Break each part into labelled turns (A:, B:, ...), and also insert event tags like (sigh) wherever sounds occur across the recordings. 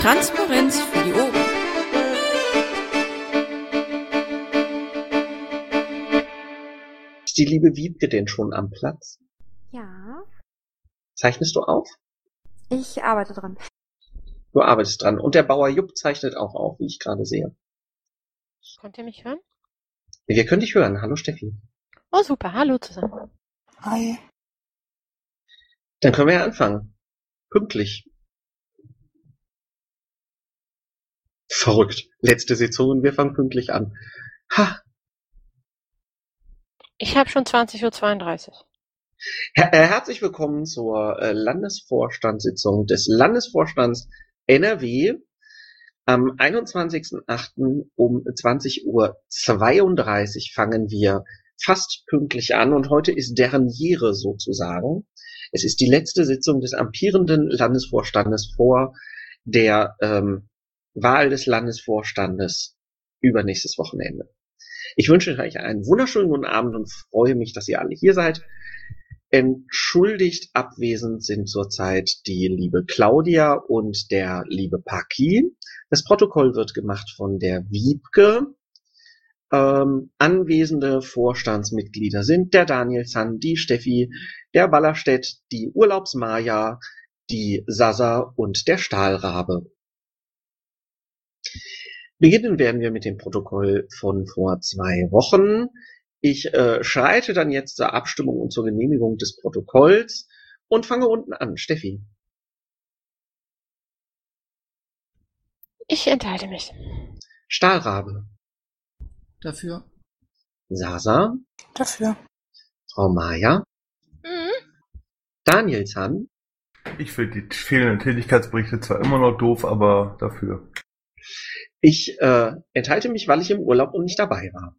A: Transparenz für die Ohren.
B: Ist die liebe Wiebke denn schon am Platz?
C: Ja,
B: Zeichnest du auf?
C: ich arbeite dran.
B: Du arbeitest dran. Und der Bauer Jupp zeichnet auch auf, wie ich gerade sehe.
D: Könnt ihr mich hören?
B: Wir können dich hören. Hallo Steffi.
D: Oh, super. Hallo zusammen.
E: Hi.
B: Dann können wir ja anfangen. Pünktlich. Verrückt. Letzte Sitzung und wir fangen pünktlich an. Ha,
D: Ich habe schon 20.32 Uhr.
B: Her äh, herzlich willkommen zur äh, Landesvorstandssitzung des Landesvorstands NRW am 21.08. um 20.32 Uhr fangen wir fast pünktlich an und heute ist Derniere sozusagen. Es ist die letzte Sitzung des amtierenden Landesvorstandes vor der ähm, Wahl des Landesvorstandes übernächstes Wochenende. Ich wünsche euch einen wunderschönen guten Abend und freue mich, dass ihr alle hier seid. Entschuldigt abwesend sind zurzeit die liebe Claudia und der liebe Paki. Das Protokoll wird gemacht von der Wiebke. Ähm, anwesende Vorstandsmitglieder sind der Daniel Zahn, die Steffi, der Ballerstedt, die Urlaubsmaja, die Sasa und der Stahlrabe. Beginnen werden wir mit dem Protokoll von vor zwei Wochen. Ich äh, schreite dann jetzt zur Abstimmung und zur Genehmigung des Protokolls und fange unten an. Steffi.
D: Ich enthalte mich.
B: Stahlrabe.
E: Dafür.
B: Sasa.
E: Dafür.
B: Frau Maja.
D: Mhm.
B: Daniel.
F: Ich finde die fehlenden Tätigkeitsberichte zwar immer noch doof, aber dafür.
B: Ich äh, enthalte mich, weil ich im Urlaub und nicht dabei war.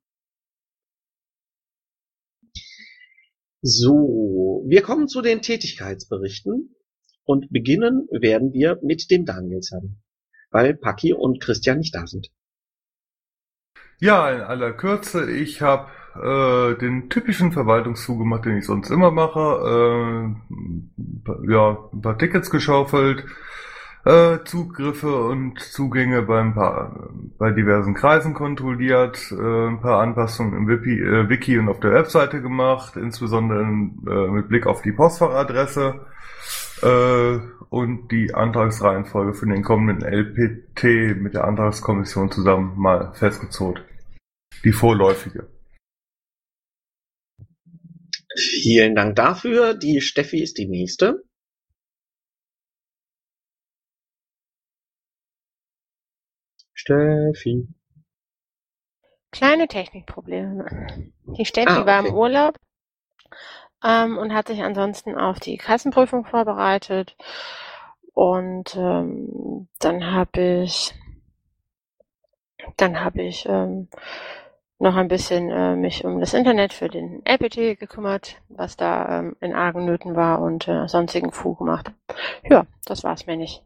B: So, wir kommen zu den Tätigkeitsberichten und beginnen werden wir mit dem Danielson, weil Paki und Christian nicht da sind.
F: Ja, in aller Kürze, ich habe äh, den typischen Verwaltungszug gemacht, den ich sonst immer mache. Äh, ja, ein paar Tickets geschaufelt, äh, Zugriffe und Zugänge beim paar, bei diversen Kreisen kontrolliert, äh, ein paar Anpassungen im Wiki, äh, Wiki und auf der Webseite gemacht, insbesondere äh, mit Blick auf die Postfachadresse äh, und die Antragsreihenfolge für den kommenden LPT mit der Antragskommission zusammen mal festgezogen. Die vorläufige.
B: Vielen Dank dafür. Die Steffi ist die nächste. Steffi.
D: Kleine Technikprobleme. Die Steffi
B: Ah,
D: war im
B: okay.
D: Urlaub ähm, und hat sich ansonsten auf die Kassenprüfung vorbereitet. Und ähm, dann habe ich dann habe ich ähm, noch ein bisschen äh, mich um das Internet für den LPT gekümmert, was da ähm, in argen Nöten war und äh, sonstigen Fu gemacht. Ja, das war's mir nicht.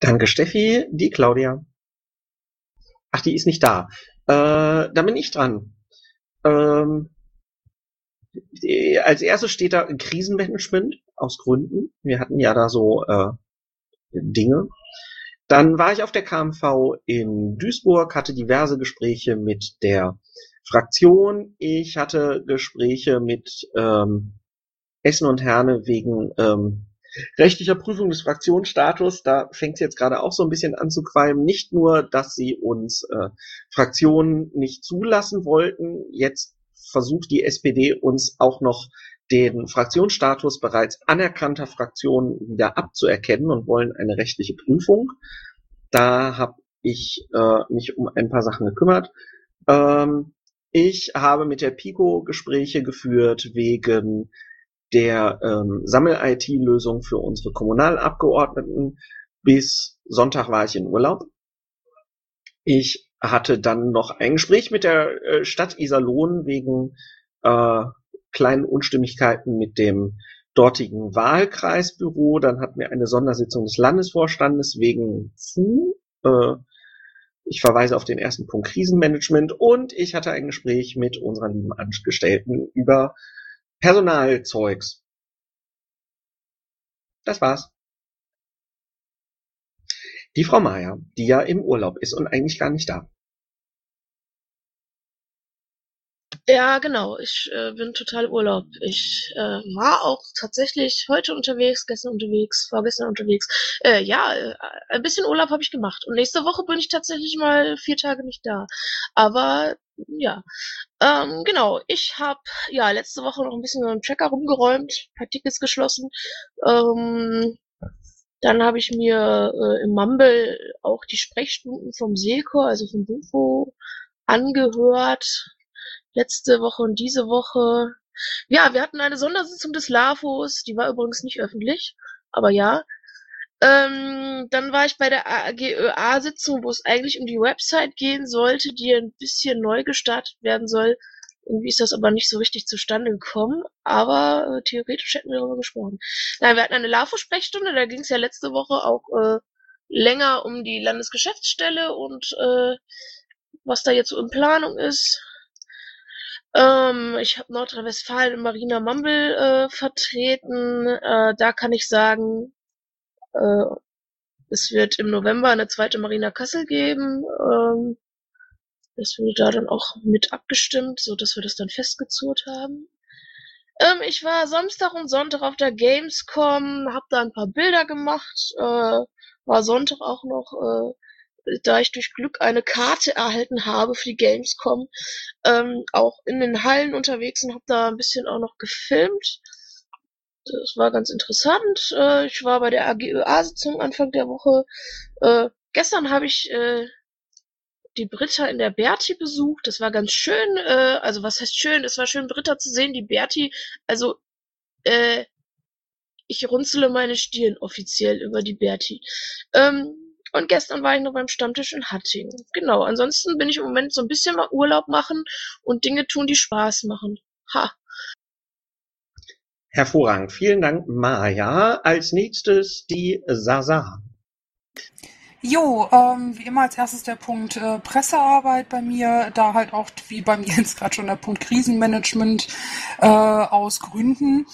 B: Danke, Steffi. Die Claudia. Ach, die ist nicht da. Äh, da bin ich dran. Ähm, die, als erstes steht da Krisenmanagement aus Gründen. Wir hatten ja da so äh, Dinge. Dann war ich auf der KMV in Duisburg, hatte diverse Gespräche mit der Fraktion. Ich hatte Gespräche mit ähm, Essen und Herne wegen ähm, rechtlicher Prüfung des Fraktionsstatus. Da fängt es jetzt gerade auch so ein bisschen an zu qualmen. Nicht nur, dass sie uns äh, Fraktionen nicht zulassen wollten, jetzt versucht die SPD uns auch noch den Fraktionsstatus bereits anerkannter Fraktionen wieder abzuerkennen und wollen eine rechtliche Prüfung. Da habe ich äh, mich um ein paar Sachen gekümmert. Ähm, ich habe mit der Pico Gespräche geführt wegen der ähm, Sammel-IT-Lösung für unsere Kommunalabgeordneten. Bis Sonntag war ich in Urlaub. Ich hatte dann noch ein Gespräch mit der äh, Stadt Iserlohn wegen äh, kleinen Unstimmigkeiten mit dem dortigen Wahlkreisbüro. Dann hatten wir eine Sondersitzung des Landesvorstandes wegen FU. Äh, ich verweise auf den ersten Punkt Krisenmanagement und ich hatte ein Gespräch mit unserer lieben Angestellten über Personalzeugs. Das war's. Die Frau Maya, die ja im Urlaub ist und eigentlich gar nicht da.
G: Ja, genau. Ich äh, bin total Urlaub. Ich äh, war auch tatsächlich heute unterwegs, gestern unterwegs, vorgestern unterwegs. Äh, ja, äh, ein bisschen Urlaub habe ich gemacht. Und nächste Woche bin ich tatsächlich mal vier Tage nicht da. Aber ja, ähm, genau. Ich habe ja letzte Woche noch ein bisschen mit dem Tracker rumgeräumt, paar Tickets geschlossen. Ähm, dann habe ich mir äh, im Mumble auch die Sprechstunden vom Selko, also vom Bufo, angehört letzte Woche und diese Woche. Ja, wir hatten eine Sondersitzung des LAFOs, die war übrigens nicht öffentlich, aber ja. Ähm, dann war ich bei der AGÖA-Sitzung, wo es eigentlich um die Website gehen sollte, die ein bisschen neu gestartet werden soll. Irgendwie ist das aber nicht so richtig zustande gekommen, aber äh, theoretisch hätten wir darüber gesprochen. Nein, wir hatten eine LAFO-Sprechstunde, da ging es ja letzte Woche auch äh, länger um die Landesgeschäftsstelle und äh, was da jetzt so in Planung ist. Ähm, ich habe Nordrhein-Westfalen in Marina Mumble äh, vertreten. Äh, da kann ich sagen, äh, es wird im November eine zweite Marina Kassel geben. Ähm, das wurde da dann auch mit abgestimmt, so dass wir das dann festgezurrt haben. Ähm, ich war Samstag und Sonntag auf der Gamescom, hab da ein paar Bilder gemacht, äh, war Sonntag auch noch äh, da ich durch Glück eine Karte erhalten habe für die Gamescom, ähm, auch in den Hallen unterwegs und habe da ein bisschen auch noch gefilmt. Das war ganz interessant. Äh, ich war bei der AGÖA-Sitzung Anfang der Woche. Äh, gestern habe ich äh, die Britta in der Berti besucht. Das war ganz schön. Äh, also was heißt schön? Es war schön, Britta zu sehen. Die Berti, also äh, ich runzele meine Stirn offiziell über die Berti. Ähm, und gestern war ich noch beim Stammtisch in Hattingen. Genau, ansonsten bin ich im Moment so ein bisschen mal Urlaub machen und Dinge tun, die Spaß machen. Ha.
B: Hervorragend. Vielen Dank, Maja. Als nächstes die Sasa.
E: Jo, ähm, wie immer als erstes der Punkt äh, Pressearbeit bei mir, da halt auch wie beim (laughs) Jens gerade schon der Punkt Krisenmanagement äh, aus Gründen,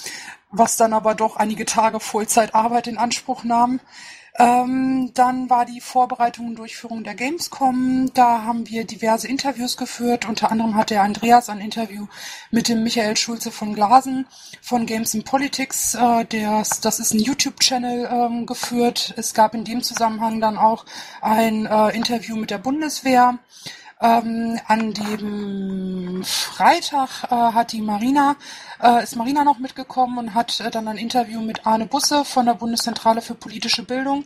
E: was dann aber doch einige Tage Vollzeitarbeit in Anspruch nahm. Ähm, dann war die Vorbereitung und Durchführung der Gamescom. Da haben wir diverse Interviews geführt. Unter anderem hat der Andreas ein Interview mit dem Michael Schulze von Glasen von Games and Politics. Äh, der, das ist ein YouTube-Channel ähm, geführt. Es gab in dem Zusammenhang dann auch ein äh, Interview mit der Bundeswehr. Ähm, an dem Freitag äh, hat die Marina, äh, ist Marina noch mitgekommen und hat äh, dann ein Interview mit Arne Busse von der Bundeszentrale für politische Bildung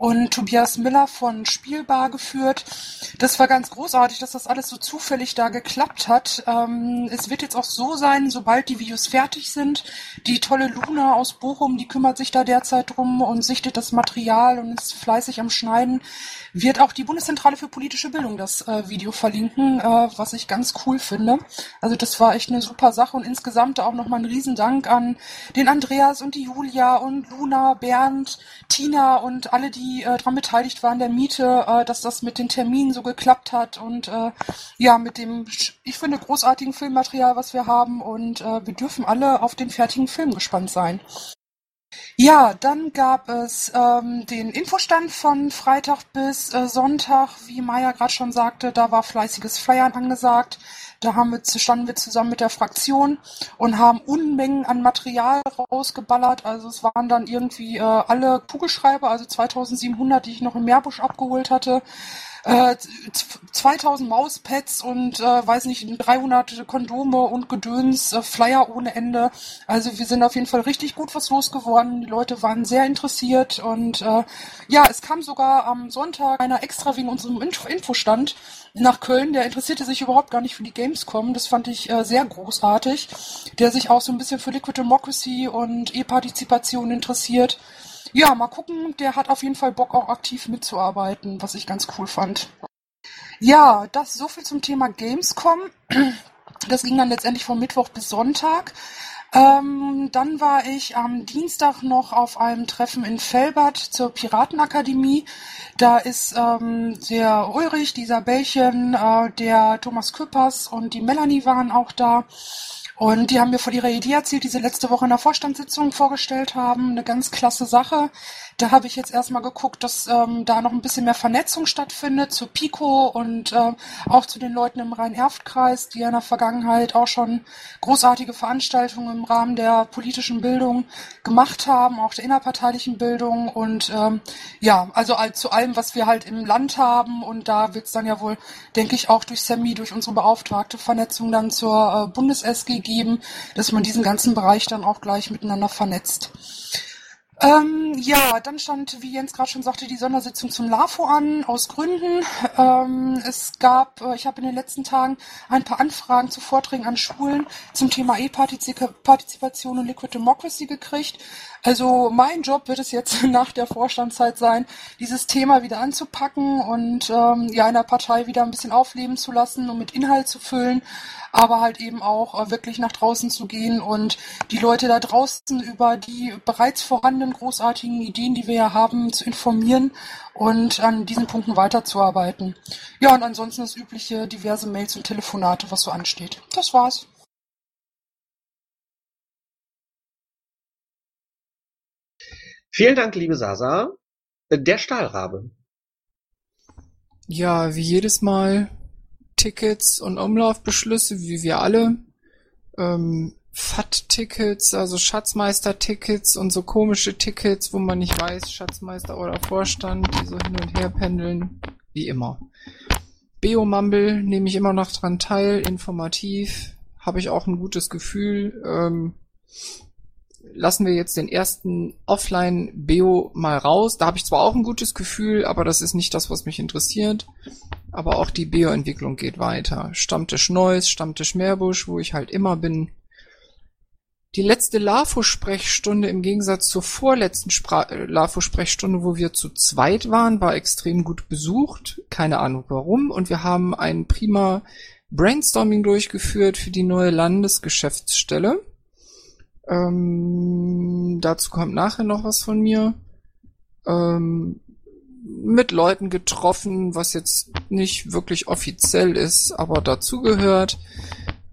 E: und Tobias Miller von Spielbar geführt. Das war ganz großartig, dass das alles so zufällig da geklappt hat. Ähm, es wird jetzt auch so sein, sobald die Videos fertig sind, die tolle Luna aus Bochum, die kümmert sich da derzeit drum und sichtet das Material und ist fleißig am Schneiden, wird auch die Bundeszentrale für politische Bildung das äh, Video verlinken, äh, was ich ganz cool finde. Also das war echt eine super Sache und insgesamt auch nochmal ein Riesendank an den Andreas und die Julia und Luna, Bernd, Tina und alle, die die äh, daran beteiligt waren, der Miete, äh, dass das mit den Terminen so geklappt hat und äh, ja, mit dem, ich finde, großartigen Filmmaterial, was wir haben und äh, wir dürfen alle auf den fertigen Film gespannt sein. Ja, dann gab es ähm, den Infostand von Freitag bis äh, Sonntag, wie Maya gerade schon sagte, da war fleißiges Flyern angesagt. Da haben wir, standen wir zusammen mit der Fraktion und haben Unmengen an Material rausgeballert. Also es waren dann irgendwie äh, alle Kugelschreiber, also 2700, die ich noch im Meerbusch abgeholt hatte äh, 2000 Mauspads und äh, weiß nicht 300 Kondome und Gedöns, äh, Flyer ohne Ende. Also wir sind auf jeden Fall richtig gut was losgeworden. Die Leute waren sehr interessiert und äh, ja, es kam sogar am Sonntag einer extra wegen unserem Info Infostand nach Köln. Der interessierte sich überhaupt gar nicht für die Gamescom. Das fand ich äh, sehr großartig. Der sich auch so ein bisschen für Liquid Democracy und E-Partizipation interessiert. Ja, mal gucken. Der hat auf jeden Fall Bock, auch aktiv mitzuarbeiten, was ich ganz cool fand. Ja, das so viel zum Thema Gamescom. Das ging dann letztendlich von Mittwoch bis Sonntag. Ähm, dann war ich am Dienstag noch auf einem Treffen in Felbert zur Piratenakademie. Da ist ähm, der Ulrich, die Isabellchen, äh, der Thomas Küppers und die Melanie waren auch da. Und die haben mir von ihrer Idee erzählt, die sie letzte Woche in der Vorstandssitzung vorgestellt haben. Eine ganz klasse Sache. Da habe ich jetzt erstmal geguckt, dass ähm, da noch ein bisschen mehr Vernetzung stattfindet zu Pico und äh, auch zu den Leuten im Rhein-Erft-Kreis, die ja in der Vergangenheit auch schon großartige Veranstaltungen im Rahmen der politischen Bildung gemacht haben, auch der innerparteilichen Bildung und ähm, ja, also all, zu allem, was wir halt im Land haben und da wird es dann ja wohl, denke ich, auch durch Semi, durch unsere beauftragte Vernetzung dann zur äh, Bundes-SG geben, dass man diesen ganzen Bereich dann auch gleich miteinander vernetzt. Ähm, ja, dann stand, wie Jens gerade schon sagte, die Sondersitzung zum LAFO an, aus Gründen. Ähm, es gab, äh, ich habe in den letzten Tagen ein paar Anfragen zu Vorträgen an Schulen zum Thema E-Partizipation und Liquid Democracy gekriegt. Also mein Job wird es jetzt (laughs) nach der Vorstandszeit sein, dieses Thema wieder anzupacken und ähm, ja in Partei wieder ein bisschen aufleben zu lassen und mit Inhalt zu füllen aber halt eben auch äh, wirklich nach draußen zu gehen und die Leute da draußen über die bereits vorhandenen großartigen Ideen, die wir ja haben, zu informieren und an diesen Punkten weiterzuarbeiten. Ja, und ansonsten das übliche diverse Mails und Telefonate, was so ansteht. Das war's.
B: Vielen Dank, liebe Sasa. Der Stahlrabe.
H: Ja, wie jedes Mal Tickets und Umlaufbeschlüsse, wie wir alle. Ähm, FAT-Tickets, also Schatzmeister-Tickets und so komische Tickets, wo man nicht weiß, Schatzmeister oder Vorstand, die so hin und her pendeln, wie immer. Beomumble nehme ich immer noch dran teil, informativ, habe ich auch ein gutes Gefühl. Ähm, lassen wir jetzt den ersten Offline-Beo mal raus. Da habe ich zwar auch ein gutes Gefühl, aber das ist nicht das, was mich interessiert. Aber auch die Beo-Entwicklung geht weiter. Stammtisch Neues, Stammtisch Meerbusch, wo ich halt immer bin. Die letzte LAFO-Sprechstunde im Gegensatz zur vorletzten äh, LAFO-Sprechstunde, wo wir zu zweit waren, war extrem gut besucht. Keine Ahnung warum. Und wir haben ein prima Brainstorming durchgeführt für die neue Landesgeschäftsstelle. Ähm, dazu kommt nachher noch was von mir. Ähm, mit Leuten getroffen, was jetzt nicht wirklich offiziell ist, aber dazugehört.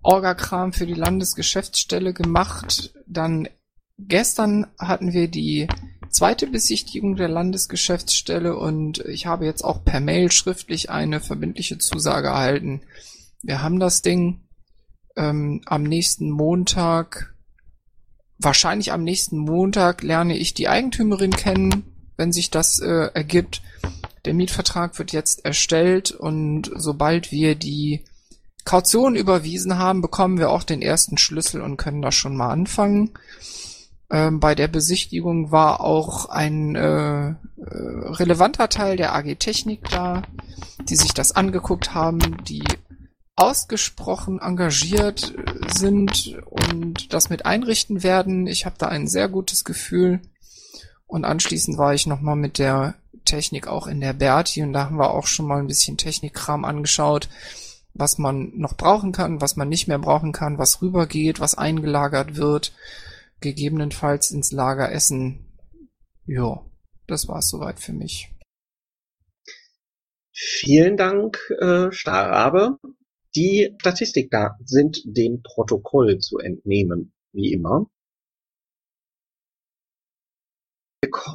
H: Orga-Kram für die Landesgeschäftsstelle gemacht. Dann gestern hatten wir die zweite Besichtigung der Landesgeschäftsstelle und ich habe jetzt auch per Mail schriftlich eine verbindliche Zusage erhalten. Wir haben das Ding ähm, am nächsten Montag wahrscheinlich am nächsten Montag lerne ich die Eigentümerin kennen, wenn sich das äh, ergibt. Der Mietvertrag wird jetzt erstellt und sobald wir die Kaution überwiesen haben, bekommen wir auch den ersten Schlüssel und können da schon mal anfangen. Ähm, bei der Besichtigung war auch ein äh, äh, relevanter Teil der AG Technik da, die sich das angeguckt haben, die ausgesprochen engagiert äh, sind und das mit einrichten werden. Ich habe da ein sehr gutes Gefühl. Und anschließend war ich nochmal mit der Technik auch in der Berti und da haben wir auch schon mal ein bisschen Technikkram angeschaut, was man noch brauchen kann, was man nicht mehr brauchen kann, was rübergeht, was eingelagert wird, gegebenenfalls ins Lager essen. Ja, das war's soweit für mich.
B: Vielen Dank, äh, Starrabe. Die Statistikdaten sind dem Protokoll zu entnehmen, wie immer.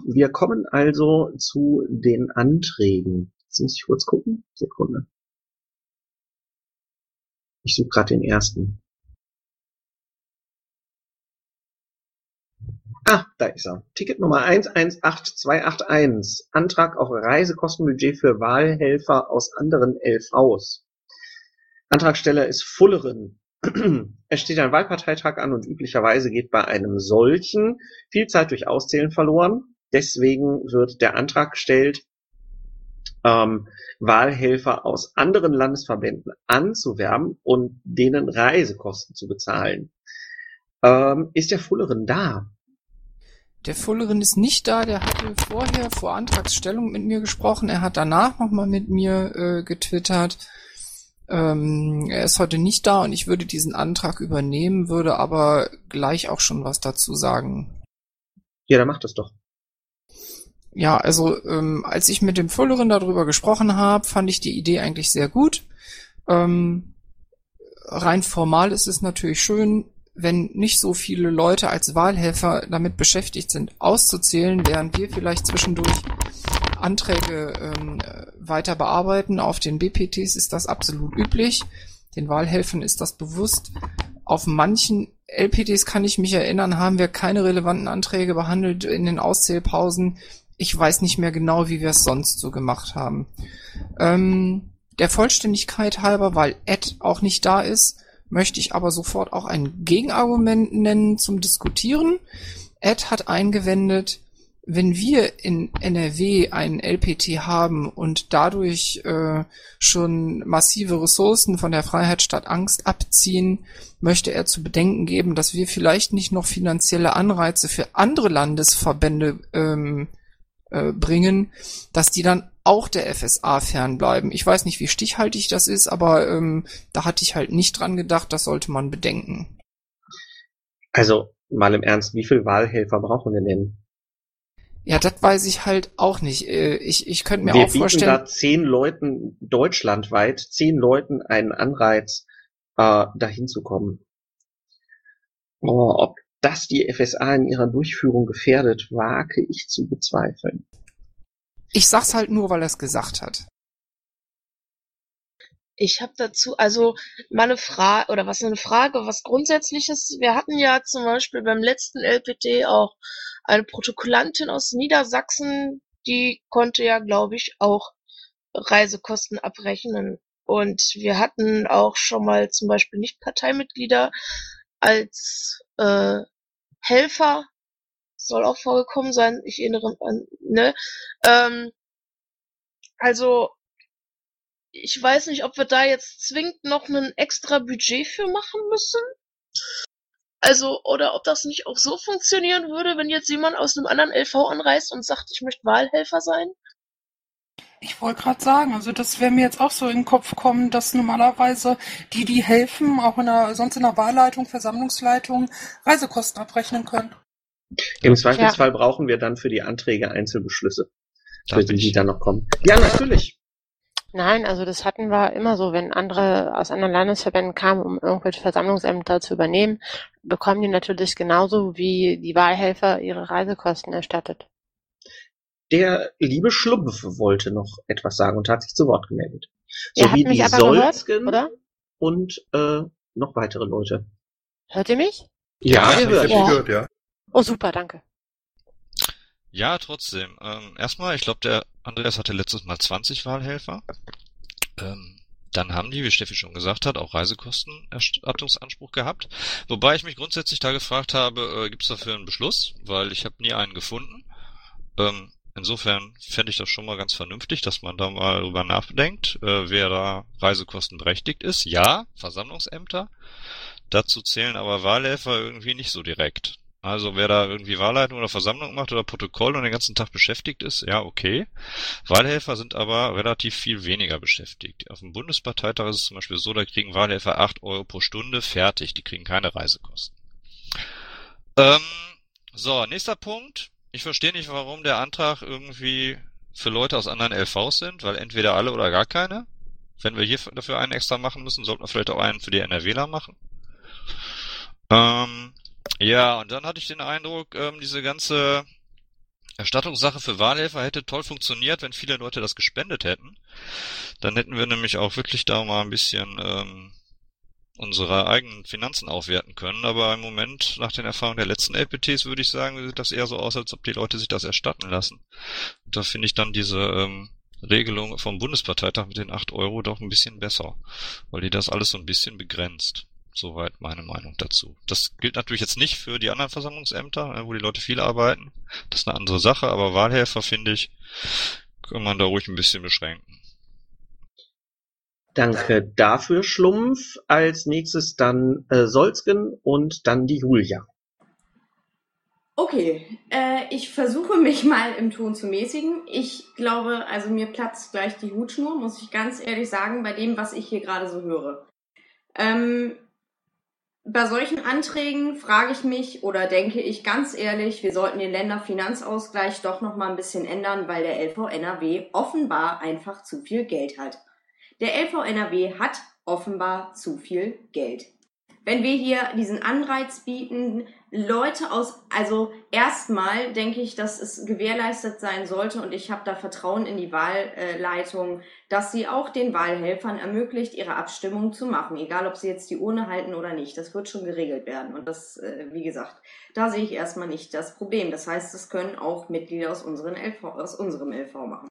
B: Wir kommen also zu den Anträgen. Jetzt muss ich kurz gucken. Sekunde. Ich suche gerade den ersten. Ah, da ist er. Ticket Nummer 118281. Antrag auf Reisekostenbudget für Wahlhelfer aus anderen LVs. Antragsteller ist Fulleren. (clears throat) Es steht ein Wahlparteitag an und üblicherweise geht bei einem solchen viel Zeit durch Auszählen verloren. Deswegen wird der Antrag gestellt, ähm, Wahlhelfer aus anderen Landesverbänden anzuwerben und denen Reisekosten zu bezahlen. Ähm, ist der Fulleren da?
H: Der Fulleren ist nicht da, der hatte vorher vor Antragsstellung mit mir gesprochen, er hat danach nochmal mit mir äh, getwittert. Ähm, er ist heute nicht da und ich würde diesen Antrag übernehmen, würde aber gleich auch schon was dazu sagen.
B: Ja, dann macht das doch.
H: Ja, also ähm, als ich mit dem Fullerin darüber gesprochen habe, fand ich die Idee eigentlich sehr gut. Ähm, rein formal ist es natürlich schön, wenn nicht so viele Leute als Wahlhelfer damit beschäftigt sind, auszuzählen, während wir vielleicht zwischendurch Anträge ähm, weiter bearbeiten. Auf den BPTs ist das absolut üblich. Den Wahlhelfern ist das bewusst. Auf manchen LPTs kann ich mich erinnern, haben wir keine relevanten Anträge behandelt in den Auszählpausen. Ich weiß nicht mehr genau, wie wir es sonst so gemacht haben. Ähm, der Vollständigkeit halber, weil Ed auch nicht da ist, möchte ich aber sofort auch ein Gegenargument nennen zum Diskutieren. Ed hat eingewendet, wenn wir in NRW einen LPT haben und dadurch äh, schon massive Ressourcen von der Freiheit statt Angst abziehen, möchte er zu bedenken geben, dass wir vielleicht nicht noch finanzielle Anreize für andere Landesverbände ähm, äh, bringen, dass die dann auch der FSA fernbleiben. Ich weiß nicht, wie stichhaltig das ist, aber ähm, da hatte ich halt nicht dran gedacht, das sollte man bedenken.
B: Also, mal im Ernst, wie viel Wahlhelfer brauchen wir denn?
H: Ja, das weiß ich halt auch nicht. Äh, Ich, ich könnte mir
B: wir
H: auch
B: bieten
H: vorstellen.
B: da zehn Leuten deutschlandweit, zehn Leuten einen Anreiz, äh, dahin zu kommen. Oh, ob das die FSA in ihrer Durchführung gefährdet, wage ich zu bezweifeln.
H: Ich sag's halt nur, weil er es gesagt hat.
G: Ich habe dazu also mal eine Frage oder was eine Frage, was grundsätzliches. Wir hatten ja zum Beispiel beim letzten LPT auch eine Protokollantin aus Niedersachsen, die konnte ja, glaube ich, auch Reisekosten abrechnen. Und wir hatten auch schon mal zum Beispiel nicht Parteimitglieder als äh, Helfer, soll auch vorgekommen sein. Ich erinnere an, ne? Ähm, also ich weiß nicht, ob wir da jetzt zwingend noch ein extra Budget für machen müssen. Also, oder ob das nicht auch so funktionieren würde, wenn jetzt jemand aus einem anderen LV anreist und sagt, ich möchte Wahlhelfer sein.
E: Ich wollte gerade sagen, also das wäre mir jetzt auch so in den Kopf kommen, dass normalerweise die, die helfen, auch in der, sonst in der Wahlleitung, Versammlungsleitung, Reisekosten abrechnen können.
B: Im Zweifelsfall brauchen wir dann für die Anträge Einzelbeschlüsse, für
I: bin
B: die, die
I: ich-
B: dann noch kommen. Ja, natürlich.
D: Nein, also das hatten wir immer so, wenn andere aus anderen Landesverbänden kamen, um irgendwelche Versammlungsämter zu übernehmen, bekommen die natürlich genauso wie die Wahlhelfer ihre Reisekosten erstattet.
B: Der liebe Schlumpf wollte noch etwas sagen und hat sich zu Wort gemeldet.
D: Ihr habt
B: Sowie
D: mich
B: die
D: aber gehört,
B: Solzgen
D: oder?
B: und äh, noch weitere Leute.
D: Hört ihr mich?
B: Ja,
F: dich
D: Ja.
F: gehört, ja.
D: Oh, super, danke.
I: Ja, trotzdem. Ähm, erstmal, ich glaube, der Andreas hatte letztes Mal 20 Wahlhelfer. Ähm, dann haben die, wie Steffi schon gesagt hat, auch Reisekostenerstattungsanspruch gehabt. Wobei ich mich grundsätzlich da gefragt habe, äh, gibt es dafür einen Beschluss? Weil ich habe nie einen gefunden. Ähm, insofern fände ich das schon mal ganz vernünftig, dass man da mal drüber nachdenkt, äh, wer da reisekostenberechtigt ist. Ja, Versammlungsämter. Dazu zählen aber Wahlhelfer irgendwie nicht so direkt. Also wer da irgendwie Wahlleitung oder Versammlung macht oder Protokoll und den ganzen Tag beschäftigt ist, ja, okay. Wahlhelfer sind aber relativ viel weniger beschäftigt. Auf dem Bundesparteitag ist es zum Beispiel so, da kriegen Wahlhelfer 8 Euro pro Stunde fertig, die kriegen keine Reisekosten. Ähm, so, nächster Punkt. Ich verstehe nicht, warum der Antrag irgendwie für Leute aus anderen LVs sind, weil entweder alle oder gar keine. Wenn wir hier dafür einen extra machen müssen, sollten wir vielleicht auch einen für die NRWler machen. Ähm, ja, und dann hatte ich den Eindruck, ähm, diese ganze Erstattungssache für Wahlhelfer hätte toll funktioniert, wenn viele Leute das gespendet hätten. Dann hätten wir nämlich auch wirklich da mal ein bisschen ähm, unsere eigenen Finanzen aufwerten können. Aber im Moment, nach den Erfahrungen der letzten LPTs, würde ich sagen, sieht das eher so aus, als ob die Leute sich das erstatten lassen. Und da finde ich dann diese ähm, Regelung vom Bundesparteitag mit den 8 Euro doch ein bisschen besser, weil die das alles so ein bisschen begrenzt. Soweit meine Meinung dazu. Das gilt natürlich jetzt nicht für die anderen Versammlungsämter, äh, wo die Leute viel arbeiten. Das ist eine andere Sache, aber Wahlhelfer, finde ich, kann man da ruhig ein bisschen beschränken.
B: Danke dafür, Schlumpf. Als nächstes dann äh, Solzgen und dann die Julia.
A: Okay, äh, ich versuche mich (laughs) mal im Ton zu mäßigen. Ich glaube, also mir platzt gleich die Hutschnur, muss ich ganz ehrlich sagen, bei dem, was ich hier gerade so höre. Ähm, bei solchen Anträgen frage ich mich oder denke ich ganz ehrlich, wir sollten den Länderfinanzausgleich doch noch mal ein bisschen ändern, weil der LV NRW offenbar einfach zu viel Geld hat. Der LV NRW hat offenbar zu viel Geld. Wenn wir hier diesen Anreiz bieten, Leute aus, also erstmal denke ich, dass es gewährleistet sein sollte und ich habe da Vertrauen in die Wahlleitung, dass sie auch den Wahlhelfern ermöglicht, ihre Abstimmung zu machen, egal ob sie jetzt die Urne halten oder nicht. Das wird schon geregelt werden und das, äh, wie gesagt, da sehe ich erstmal nicht das Problem. Das heißt, das können auch Mitglieder aus, unseren LV, aus unserem LV machen.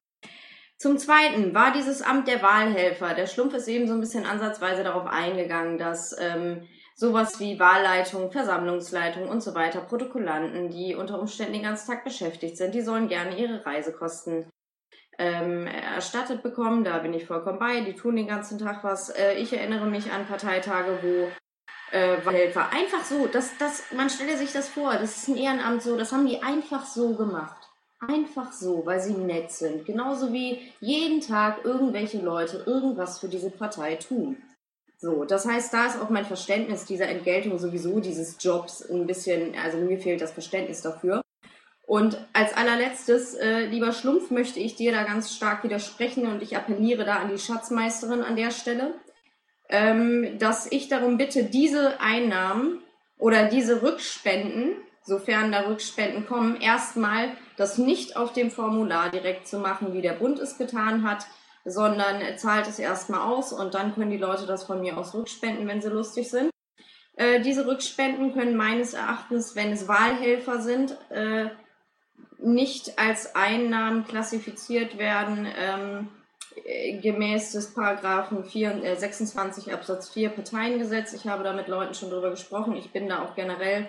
A: Zum Zweiten war dieses Amt der Wahlhelfer. Der Schlumpf ist eben so ein bisschen ansatzweise darauf eingegangen, dass ähm, sowas wie Wahlleitung, Versammlungsleitung und so weiter, Protokollanten, die unter Umständen den ganzen Tag beschäftigt sind, die sollen gerne ihre Reisekosten ähm, erstattet bekommen. Da bin ich vollkommen bei. Die tun den ganzen Tag was. Äh, ich erinnere mich an Parteitage, wo äh, Wahlhelfer einfach so, das, das, man stelle sich das vor, das ist ein Ehrenamt so, das haben die einfach so gemacht. Einfach so, weil sie nett sind. Genauso wie jeden Tag irgendwelche Leute irgendwas für diese Partei tun. So, das heißt, da ist auch mein Verständnis dieser Entgeltung sowieso dieses Jobs ein bisschen, also mir fehlt das Verständnis dafür. Und als allerletztes, äh, lieber Schlumpf, möchte ich dir da ganz stark widersprechen und ich appelliere da an die Schatzmeisterin an der Stelle, ähm, dass ich darum bitte, diese Einnahmen oder diese Rückspenden, sofern da Rückspenden kommen, erstmal das nicht auf dem Formular direkt zu machen, wie der Bund es getan hat, sondern zahlt es erstmal aus und dann können die Leute das von mir aus rückspenden, wenn sie lustig sind. Äh, diese Rückspenden können meines Erachtens, wenn es Wahlhelfer sind, äh, nicht als Einnahmen klassifiziert werden, ähm, äh, gemäß des Paragraphen 4, äh, 26 Absatz 4 Parteiengesetz. Ich habe da mit Leuten schon drüber gesprochen. Ich bin da auch generell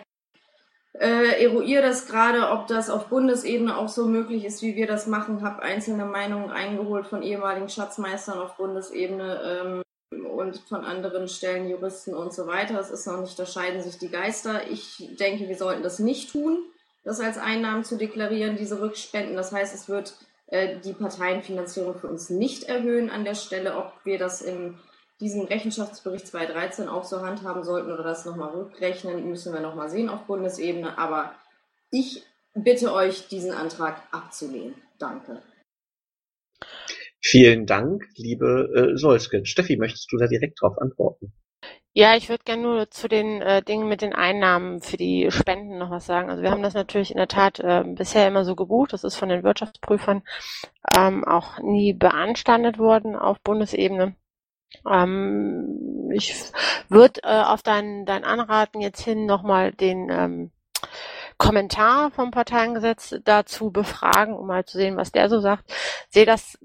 A: äh, eruiere das gerade, ob das auf Bundesebene auch so möglich ist, wie wir das machen. Habe einzelne Meinungen eingeholt von ehemaligen Schatzmeistern auf Bundesebene ähm, und von anderen Stellen, Juristen und so weiter. Es ist noch nicht, da scheiden sich die Geister. Ich denke, wir sollten das nicht tun, das als Einnahmen zu deklarieren, diese Rückspenden. Das heißt, es wird äh, die Parteienfinanzierung für uns nicht erhöhen an der Stelle, ob wir das im diesen Rechenschaftsbericht 2013 auch so handhaben sollten oder das nochmal rückrechnen, müssen wir nochmal sehen auf Bundesebene. Aber ich bitte euch, diesen Antrag abzulehnen. Danke.
B: Vielen Dank, liebe äh, Solsken. Steffi, möchtest du da direkt drauf antworten?
D: Ja, ich würde gerne nur zu den äh, Dingen mit den Einnahmen für die Spenden noch was sagen. Also wir haben das natürlich in der Tat äh, bisher immer so gebucht. Das ist von den Wirtschaftsprüfern ähm, auch nie beanstandet worden auf Bundesebene. Ähm, ich würde äh, auf dein, dein Anraten jetzt hin nochmal den ähm, Kommentar vom Parteiengesetz dazu befragen, um mal zu sehen, was der so sagt. Sehe das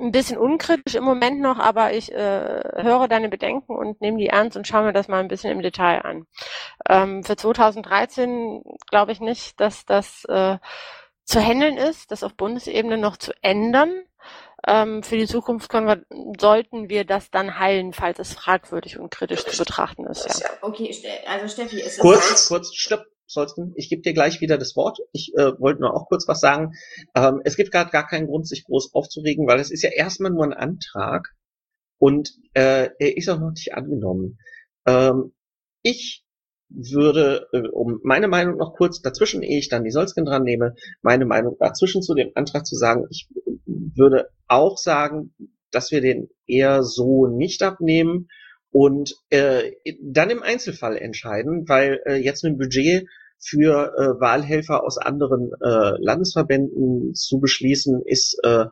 D: ein bisschen unkritisch im Moment noch, aber ich äh, höre deine Bedenken und nehme die ernst und schaue mir das mal ein bisschen im Detail an. Ähm, für 2013 glaube ich nicht, dass das äh, zu handeln ist, das auf Bundesebene noch zu ändern. Ähm, für die Zukunft können wir, sollten wir das dann heilen, falls es fragwürdig und kritisch zu betrachten ist. Ja.
A: Okay, also Steffi, ist
B: kurz, kurz, stopp, Solsten, ich gebe dir gleich wieder das Wort. Ich äh, wollte nur auch kurz was sagen. Ähm, es gibt gerade gar keinen Grund, sich groß aufzuregen, weil es ist ja erstmal nur ein Antrag und äh, er ist auch noch nicht angenommen. Ähm, ich würde, äh, um meine Meinung noch kurz dazwischen, ehe ich dann die Solsken dran nehme, meine Meinung dazwischen zu dem Antrag zu sagen, ich würde auch sagen, dass wir den eher so nicht abnehmen und äh, dann im Einzelfall entscheiden, weil äh, jetzt dem Budget für äh, Wahlhelfer aus anderen äh, Landesverbänden zu beschließen, ist äh,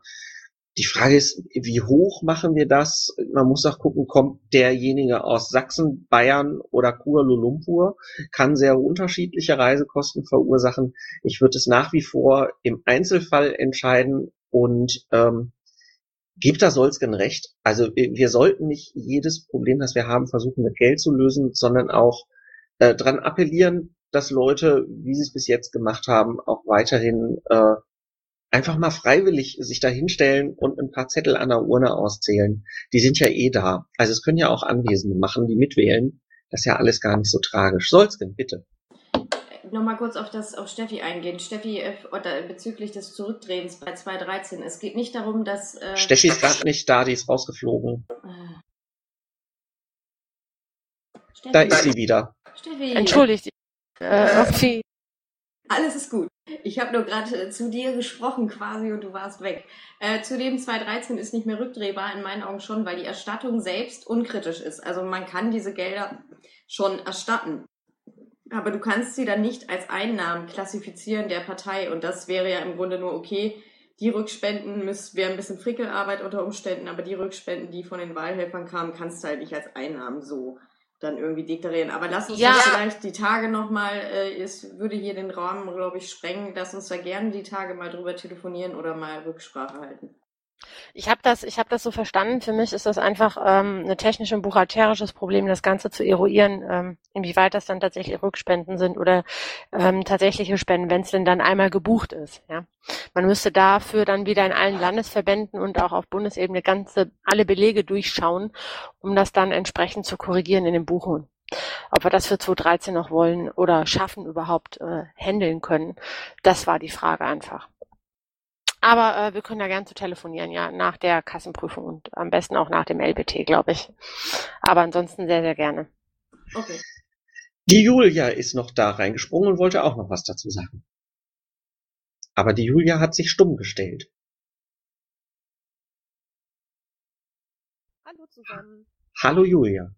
B: die Frage ist, wie hoch machen wir das? Man muss auch gucken, kommt derjenige aus Sachsen, Bayern oder Kuala Lumpur, kann sehr unterschiedliche Reisekosten verursachen. Ich würde es nach wie vor im Einzelfall entscheiden und ähm, gibt da Solsken recht. Also wir sollten nicht jedes Problem, das wir haben, versuchen mit Geld zu lösen, sondern auch äh, dran appellieren, dass Leute, wie sie es bis jetzt gemacht haben, auch weiterhin äh, einfach mal freiwillig sich da hinstellen und ein paar Zettel an der Urne auszählen. Die sind ja eh da. Also es können ja auch Anwesende machen, die mitwählen. Das ist ja alles gar nicht so tragisch. Solsken, bitte.
A: Nochmal kurz auf das auf Steffi eingehen. Steffi, äh, oder bezüglich des Zurückdrehens bei 2.13. Es geht nicht darum, dass. Äh,
B: Steffi ist gerade nicht da, die ist rausgeflogen.
A: Steffi,
B: Da ist sie wieder.
A: Steffi.
D: Entschuldigt. Äh, irgendwie.
A: Alles ist gut. Ich habe nur gerade äh, zu dir gesprochen quasi und du warst weg. Äh, zudem 2.13 ist nicht mehr rückdrehbar, in meinen Augen schon, weil die Erstattung selbst unkritisch ist. Also man kann diese Gelder schon erstatten. Aber du kannst sie dann nicht als Einnahmen klassifizieren der Partei. Und das wäre ja im Grunde nur okay. Die Rückspenden müssen, wäre ein bisschen Frickelarbeit unter Umständen, aber die Rückspenden, die von den Wahlhelfern kamen, kannst du halt nicht als Einnahmen so dann irgendwie deklarieren. Aber lass uns
D: Ja.
A: vielleicht die Tage nochmal, äh, es würde hier den Rahmen, glaube ich, sprengen. Lass uns da gerne die Tage mal drüber telefonieren oder mal Rücksprache halten.
D: Ich habe das, ich habe das so verstanden. Für mich ist das einfach ähm, ein technisch und buchhalterisches Problem, das Ganze zu eruieren, ähm, inwieweit das dann tatsächlich Rückspenden sind oder ähm, tatsächliche Spenden, wenn es denn dann einmal gebucht ist. Ja, man müsste dafür dann wieder in allen Landesverbänden und auch auf Bundesebene ganze alle Belege durchschauen, um das dann entsprechend zu korrigieren in den Buchungen. Ob wir das für 2013 noch wollen oder schaffen überhaupt äh, handeln können, das war die Frage einfach. Aber äh, wir können da gern zu telefonieren, ja, nach der Kassenprüfung und am besten auch nach dem LBT, glaube ich. Aber ansonsten sehr, sehr gerne.
A: Okay.
B: Die Julia ist noch da reingesprungen und wollte auch noch was dazu sagen. Aber die Julia hat sich stumm gestellt.
J: Hallo zusammen.
B: Hallo Julia.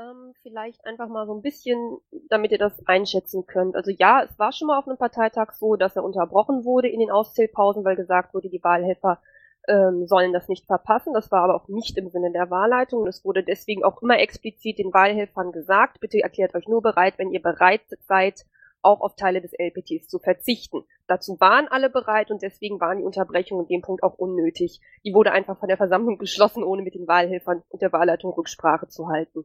J: Ähm, vielleicht einfach mal so ein bisschen, damit ihr das einschätzen könnt. Also ja, es war schon mal auf einem Parteitag so, dass er unterbrochen wurde in den Auszählpausen, weil gesagt wurde, die Wahlhelfer ähm, sollen das nicht verpassen. Das war aber auch nicht im Sinne der Wahlleitung. Es wurde deswegen auch immer explizit den Wahlhelfern gesagt, bitte erklärt euch nur bereit, wenn ihr bereit seid, auch auf Teile des LPTs zu verzichten. Dazu waren alle bereit und deswegen waren die Unterbrechungen in dem Punkt auch unnötig. Die wurde einfach von der Versammlung (laughs) beschlossen, ohne mit den Wahlhelfern und der Wahlleitung Rücksprache zu halten.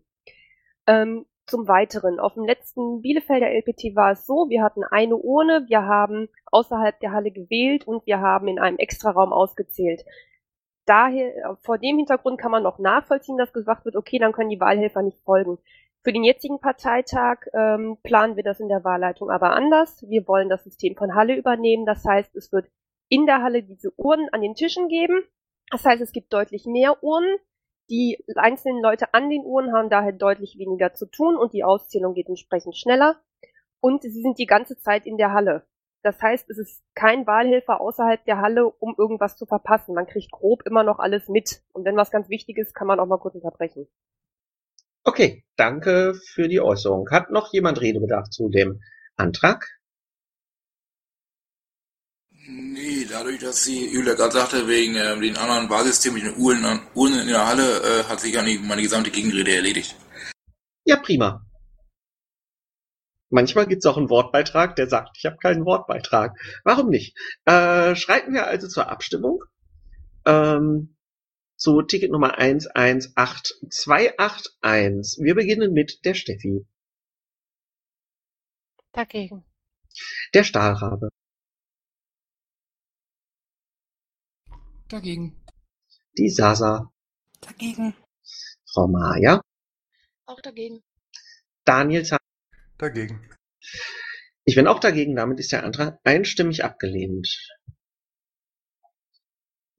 J: Ähm, zum Weiteren, auf dem letzten Bielefelder LPT war es so, wir hatten eine Urne, wir haben außerhalb der Halle gewählt und wir haben in einem Extraraum ausgezählt. Daher, vor dem Hintergrund kann man noch nachvollziehen, dass gesagt wird, okay, dann können die Wahlhelfer nicht folgen. Für den jetzigen Parteitag ähm, planen wir das in der Wahlleitung aber anders. Wir wollen das System von Halle übernehmen. Das heißt, es wird in der Halle diese Urnen an den Tischen geben. Das heißt, es gibt deutlich mehr Urnen. Die einzelnen Leute an den Uhren haben daher deutlich weniger zu tun und die Auszählung geht entsprechend schneller. Und sie sind die ganze Zeit in der Halle. Das heißt, es ist kein Wahlhelfer außerhalb der Halle, um irgendwas zu verpassen. Man kriegt grob immer noch alles mit. Und wenn was ganz wichtig ist, kann man auch mal kurz unterbrechen.
B: Okay, danke für die Äußerung. Hat noch jemand Redebedarf zu dem Antrag?
K: Nee, dadurch, dass sie Julia gerade sagte, wegen äh, den anderen Wahlsystemen mit den Uhren, Uhren in der Halle, äh, hat sich eigentlich meine gesamte Gegenrede erledigt.
B: Ja, prima. Manchmal gibt's auch einen Wortbeitrag, der sagt, ich habe keinen Wortbeitrag. Warum nicht? Äh, schreiten wir also zur Abstimmung. Ähm, zu Ticket Nummer 118281. Wir beginnen mit der Steffi.
D: Dagegen.
B: Der Stahlrabe.
H: Dagegen.
B: Die Sasa.
E: Dagegen.
B: Frau Maja.
G: Auch dagegen.
B: Daniel Zahn.
F: Dagegen.
B: Ich bin auch dagegen, damit ist der Antrag einstimmig abgelehnt.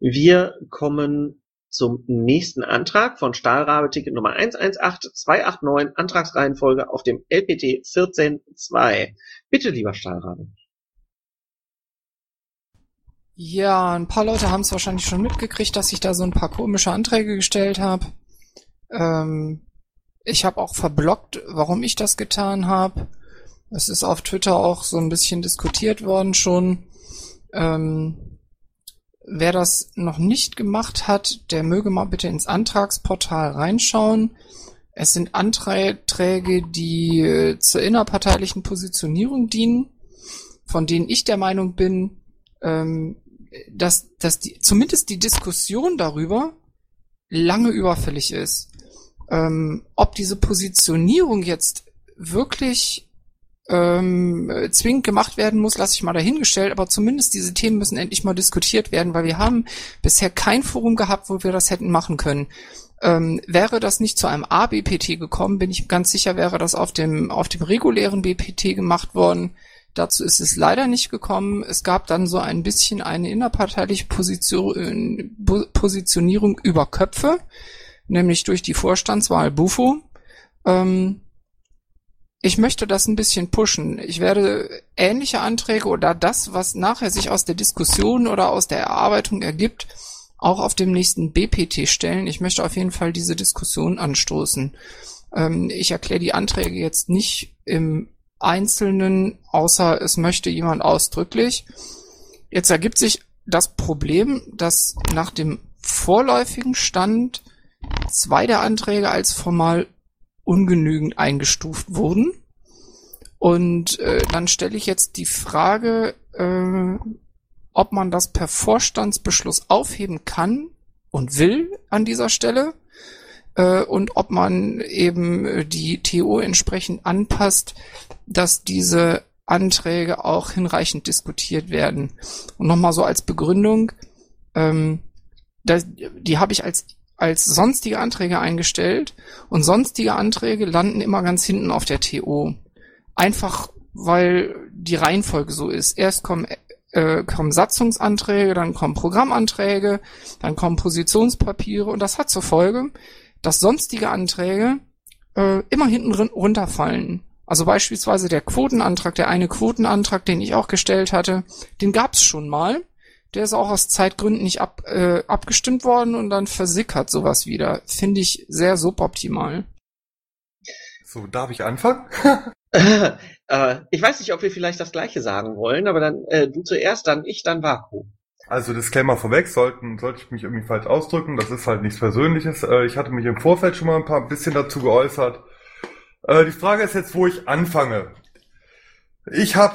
B: Wir kommen zum nächsten Antrag von Stahlrabe Ticket Nummer 118289 Antragsreihenfolge auf dem LPT 142. Bitte, lieber Stahlrabe.
H: Ja, ein paar Leute haben es wahrscheinlich schon mitgekriegt, dass ich da so ein paar komische Anträge gestellt habe. Ähm, ich habe auch verblockt, warum ich das getan habe. Es ist auf Twitter auch so ein bisschen diskutiert worden schon. Ähm, wer das noch nicht gemacht hat, der möge mal bitte ins Antragsportal reinschauen. Es sind Anträge, die äh, zur innerparteilichen Positionierung dienen, von denen ich der Meinung bin, ähm, dass, dass die, zumindest die Diskussion darüber lange überfällig ist. Ähm, ob diese Positionierung jetzt wirklich ähm, äh, zwingend gemacht werden muss, lasse ich mal dahingestellt, aber zumindest diese Themen müssen endlich mal diskutiert werden, weil wir haben bisher kein Forum gehabt, wo wir das hätten machen können. Ähm, wäre das nicht zu einem A-BPT gekommen, bin ich ganz sicher, wäre das auf dem, auf dem regulären BPT gemacht worden. Dazu ist es leider nicht gekommen. Es gab dann so ein bisschen eine innerparteiliche Position, Positionierung über Köpfe, nämlich durch die Vorstandswahl Bufo. Ähm, ich möchte das ein bisschen pushen. Ich werde ähnliche Anträge oder das, was nachher sich aus der Diskussion oder aus der Erarbeitung ergibt, auch auf dem nächsten BPT stellen. Ich möchte auf jeden Fall diese Diskussion anstoßen. Ähm, ich erkläre die Anträge jetzt nicht im Einzelnen, außer es möchte jemand ausdrücklich. Jetzt ergibt sich das Problem, dass nach dem vorläufigen Stand zwei der Anträge als formal ungenügend eingestuft wurden. Und äh, dann stelle ich jetzt die Frage, äh, ob man das per Vorstandsbeschluss aufheben kann und will an dieser Stelle und ob man eben äh, die TO entsprechend anpasst, dass diese Anträge auch hinreichend diskutiert werden. Und nochmal so als Begründung, ähm, das, die habe ich als als sonstige Anträge eingestellt und sonstige Anträge landen immer ganz hinten auf der TO. Einfach weil die Reihenfolge so ist. Erst kommen, äh, kommen Satzungsanträge, dann kommen Programmanträge, dann kommen Positionspapiere und das hat zur Folge, dass sonstige Anträge äh, immer hinten runterfallen. Also beispielsweise der Quotenantrag, der eine Quotenantrag, den ich auch gestellt hatte, den gab's schon mal. Der ist auch aus Zeitgründen nicht ab, äh, abgestimmt worden und dann versickert sowas wieder. Finde ich sehr suboptimal.
F: So, darf ich anfangen? (laughs)
B: äh, ich weiß nicht, ob wir vielleicht das Gleiche sagen wollen, aber dann äh, du zuerst, dann ich, dann Vaku.
F: Also Disclaimer vorweg, sollten, sollte ich mich irgendwie falsch ausdrücken, das ist halt nichts Persönliches. Äh, ich hatte mich im Vorfeld schon mal ein paar bisschen dazu geäußert. Äh, die Frage ist jetzt, wo ich anfange. Ich habe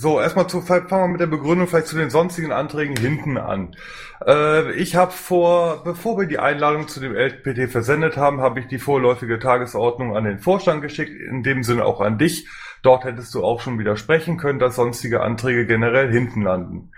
F: so, erstmal zu, fangen wir mit der Begründung vielleicht zu den sonstigen Anträgen hinten an. Äh, ich habe vor, bevor wir die Einladung zu dem LPT versendet haben, habe ich die vorläufige Tagesordnung an den Vorstand geschickt, in dem Sinne auch an dich. Dort hättest du auch schon widersprechen können, dass sonstige Anträge generell hinten landen.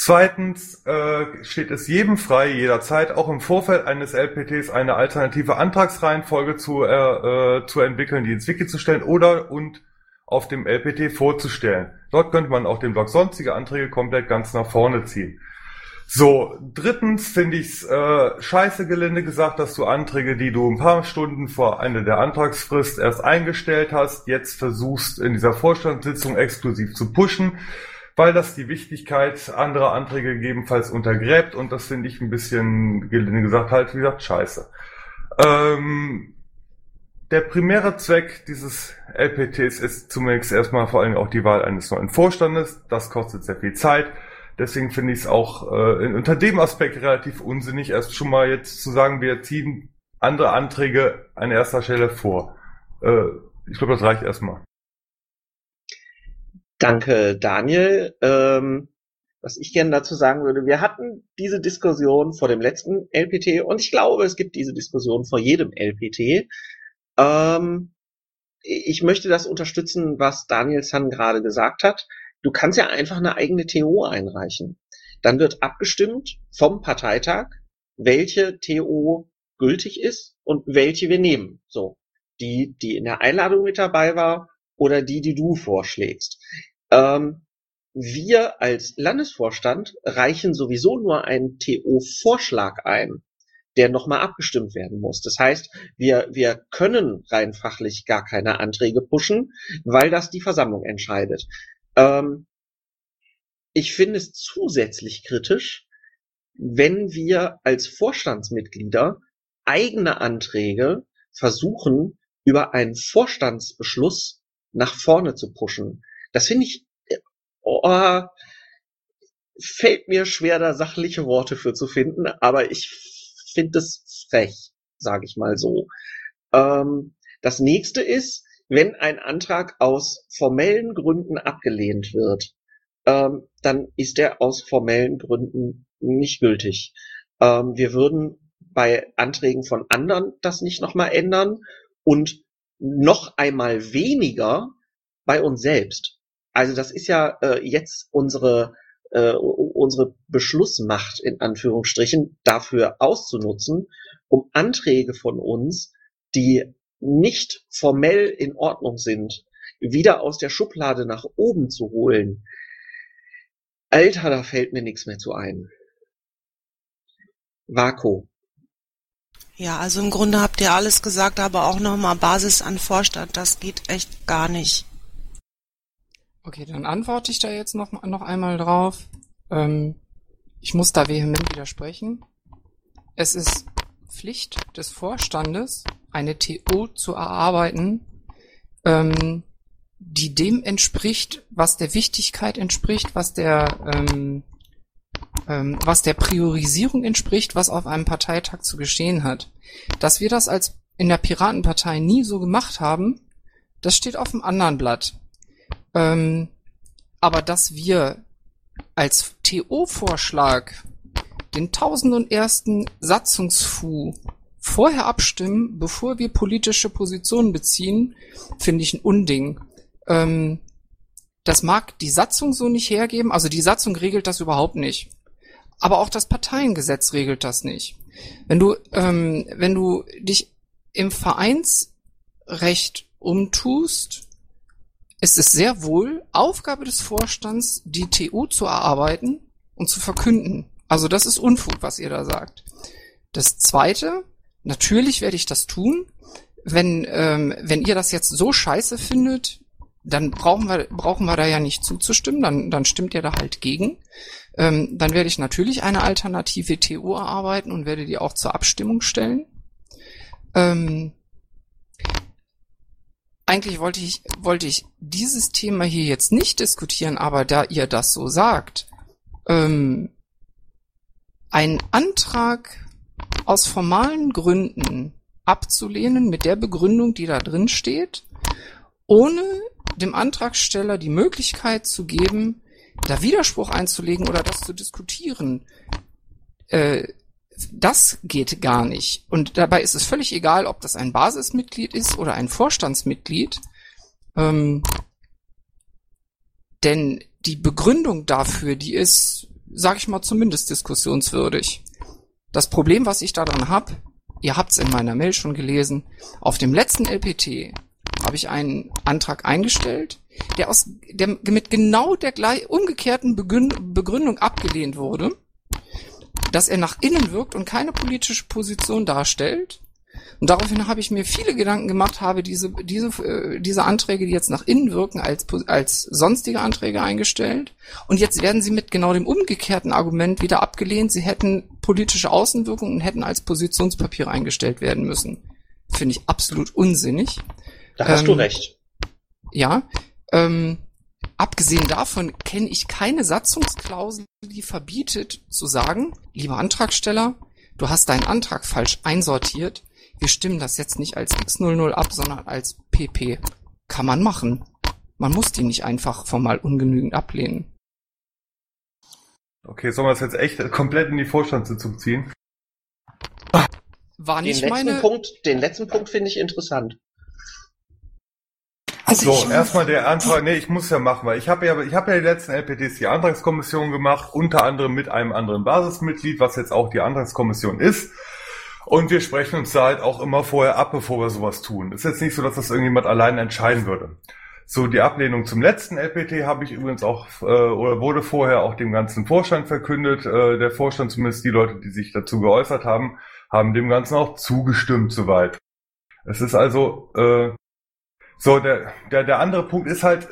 F: Zweitens äh, steht es jedem frei, jederzeit auch im Vorfeld eines LPTs eine alternative Antragsreihenfolge zu, äh, äh, zu entwickeln, die ins Wiki zu stellen oder und auf dem LPT vorzustellen. Dort könnte man auch den Block sonstige Anträge komplett ganz nach vorne ziehen. So, drittens finde ich es äh, scheiße gelinde gesagt, dass du Anträge, die du ein paar Stunden vor Ende der Antragsfrist erst eingestellt hast, jetzt versuchst in dieser Vorstandssitzung exklusiv zu pushen, weil das die Wichtigkeit anderer Anträge gegebenenfalls untergräbt und das finde ich ein bisschen gelinde gesagt halt, wie gesagt, scheiße. Ähm, der primäre Zweck dieses LPTs ist zunächst erstmal vor allem auch die Wahl eines neuen Vorstandes. Das kostet sehr viel Zeit. Deswegen finde ich es auch äh, unter dem Aspekt relativ unsinnig, erst schon mal jetzt zu sagen, wir ziehen andere Anträge an erster Stelle vor. Äh, ich glaube, das reicht erstmal.
B: Danke, Daniel. Ähm, was ich gerne dazu sagen würde, wir hatten diese Diskussion vor dem letzten LPT und ich glaube, es gibt diese Diskussion vor jedem LPT. Ähm, ich möchte das unterstützen, was Daniel San gerade gesagt hat. Du kannst ja einfach eine eigene TO einreichen. Dann wird abgestimmt vom Parteitag, welche TO gültig ist und welche wir nehmen. So. Die, die in der Einladung mit dabei war oder die, die du vorschlägst. Ähm, wir als Landesvorstand reichen sowieso nur einen TO-Vorschlag ein der nochmal abgestimmt werden muss. Das heißt, wir, wir können rein fachlich gar keine Anträge pushen, weil das die Versammlung entscheidet. Ähm, ich finde es zusätzlich kritisch, wenn wir als Vorstandsmitglieder eigene Anträge versuchen, über einen Vorstandsbeschluss nach vorne zu pushen. Das finde ich, oh, fällt mir schwer, da sachliche Worte für zu finden, aber ich finde es frech, sage ich mal so. Ähm, das nächste ist, wenn ein Antrag aus formellen Gründen abgelehnt wird, ähm, dann ist er aus formellen Gründen nicht gültig. Ähm, wir würden bei Anträgen von anderen das nicht nochmal ändern und noch einmal weniger bei uns selbst. Also das ist ja äh, jetzt unsere äh, unsere Beschlussmacht in Anführungsstrichen dafür auszunutzen, um Anträge von uns, die nicht formell in Ordnung sind, wieder aus der Schublade nach oben zu holen. Alter, da fällt mir nichts mehr zu ein. Vako.
L: Ja, also im Grunde habt ihr alles gesagt, aber auch nochmal Basis an Vorstand, das geht echt gar nicht.
H: Okay, dann antworte ich da jetzt noch, noch einmal drauf. Ähm, ich muss da vehement widersprechen. Es ist Pflicht des Vorstandes, eine TO zu erarbeiten, ähm, die dem entspricht, was der Wichtigkeit entspricht, was der ähm, was der Priorisierung entspricht, was auf einem Parteitag zu geschehen hat. Dass wir das als in der Piratenpartei nie so gemacht haben, das steht auf dem anderen Blatt. Ähm, aber dass wir als TO-Vorschlag den tausend und ersten Satzungsfu vorher abstimmen, bevor wir politische Positionen beziehen, finde ich ein Unding. Ähm, das mag die Satzung so nicht hergeben, also die Satzung regelt das überhaupt nicht. Aber auch das Parteiengesetz regelt das nicht. Wenn du, ähm, wenn du dich im Vereinsrecht umtust, ist es sehr wohl Aufgabe des Vorstands, die TU zu erarbeiten und zu verkünden. Also das ist Unfug, was ihr da sagt. Das Zweite, natürlich werde ich das tun. Wenn, ähm, wenn ihr das jetzt so scheiße findet, dann brauchen wir, brauchen wir da ja nicht zuzustimmen, dann, dann stimmt ihr da halt gegen. Ähm, dann werde ich natürlich eine alternative TU erarbeiten und werde die auch zur Abstimmung stellen. Ähm, eigentlich wollte ich, wollte ich dieses Thema hier jetzt nicht diskutieren, aber da ihr das so sagt, ähm, ein Antrag aus formalen Gründen abzulehnen mit der Begründung, die da drin steht, ohne dem Antragsteller die Möglichkeit zu geben, da Widerspruch einzulegen oder das zu diskutieren, äh, das geht gar nicht. Und dabei ist es völlig egal, ob das ein Basismitglied ist oder ein Vorstandsmitglied. Ähm, denn die Begründung dafür, die ist, sag ich mal, zumindest diskussionswürdig. Das Problem, was ich daran habe, ihr habt es in meiner Mail schon gelesen, auf dem letzten LPT habe ich einen Antrag eingestellt, der aus der mit genau der gleich umgekehrten Begründung abgelehnt wurde, dass er nach innen wirkt und keine politische Position darstellt. Und daraufhin habe ich mir viele Gedanken gemacht, habe diese diese äh, diese Anträge, die jetzt nach innen wirken, als als sonstige Anträge eingestellt. Und jetzt werden sie mit genau dem umgekehrten Argument wieder abgelehnt. Sie hätten politische Außenwirkungen und hätten als Positionspapier eingestellt werden müssen. Finde ich absolut unsinnig.
B: Da hast ähm, du recht.
H: Ja. Ähm, abgesehen davon kenne ich keine Satzungsklausel, die verbietet zu sagen, lieber Antragsteller, du hast deinen Antrag falsch einsortiert. Wir stimmen das jetzt nicht als X00 ab, sondern als PP. Kann man machen. Man muss die nicht einfach formal ungenügend ablehnen.
F: Okay, sollen wir das jetzt echt komplett in die Vorstandssitzung ziehen?
B: War nicht den letzten meine... Punkt, den letzten Punkt finde ich interessant.
F: Also so, erstmal der Antrag, nee, ich muss ja machen, weil ich habe ja, ich habe ja die letzten LPDs die Antragskommission gemacht, unter anderem mit einem anderen Basismitglied, was jetzt auch die Antragskommission ist. Und wir sprechen uns da halt auch immer vorher ab, bevor wir sowas tun. Ist jetzt nicht so, dass das irgendjemand allein entscheiden würde. So, die Ablehnung zum letzten LPT habe ich übrigens auch, äh, oder wurde vorher auch dem ganzen Vorstand verkündet. Äh, der Vorstand, zumindest die Leute, die sich dazu geäußert haben, haben dem Ganzen auch zugestimmt soweit. Es ist also äh, so, der, der, der andere Punkt ist halt,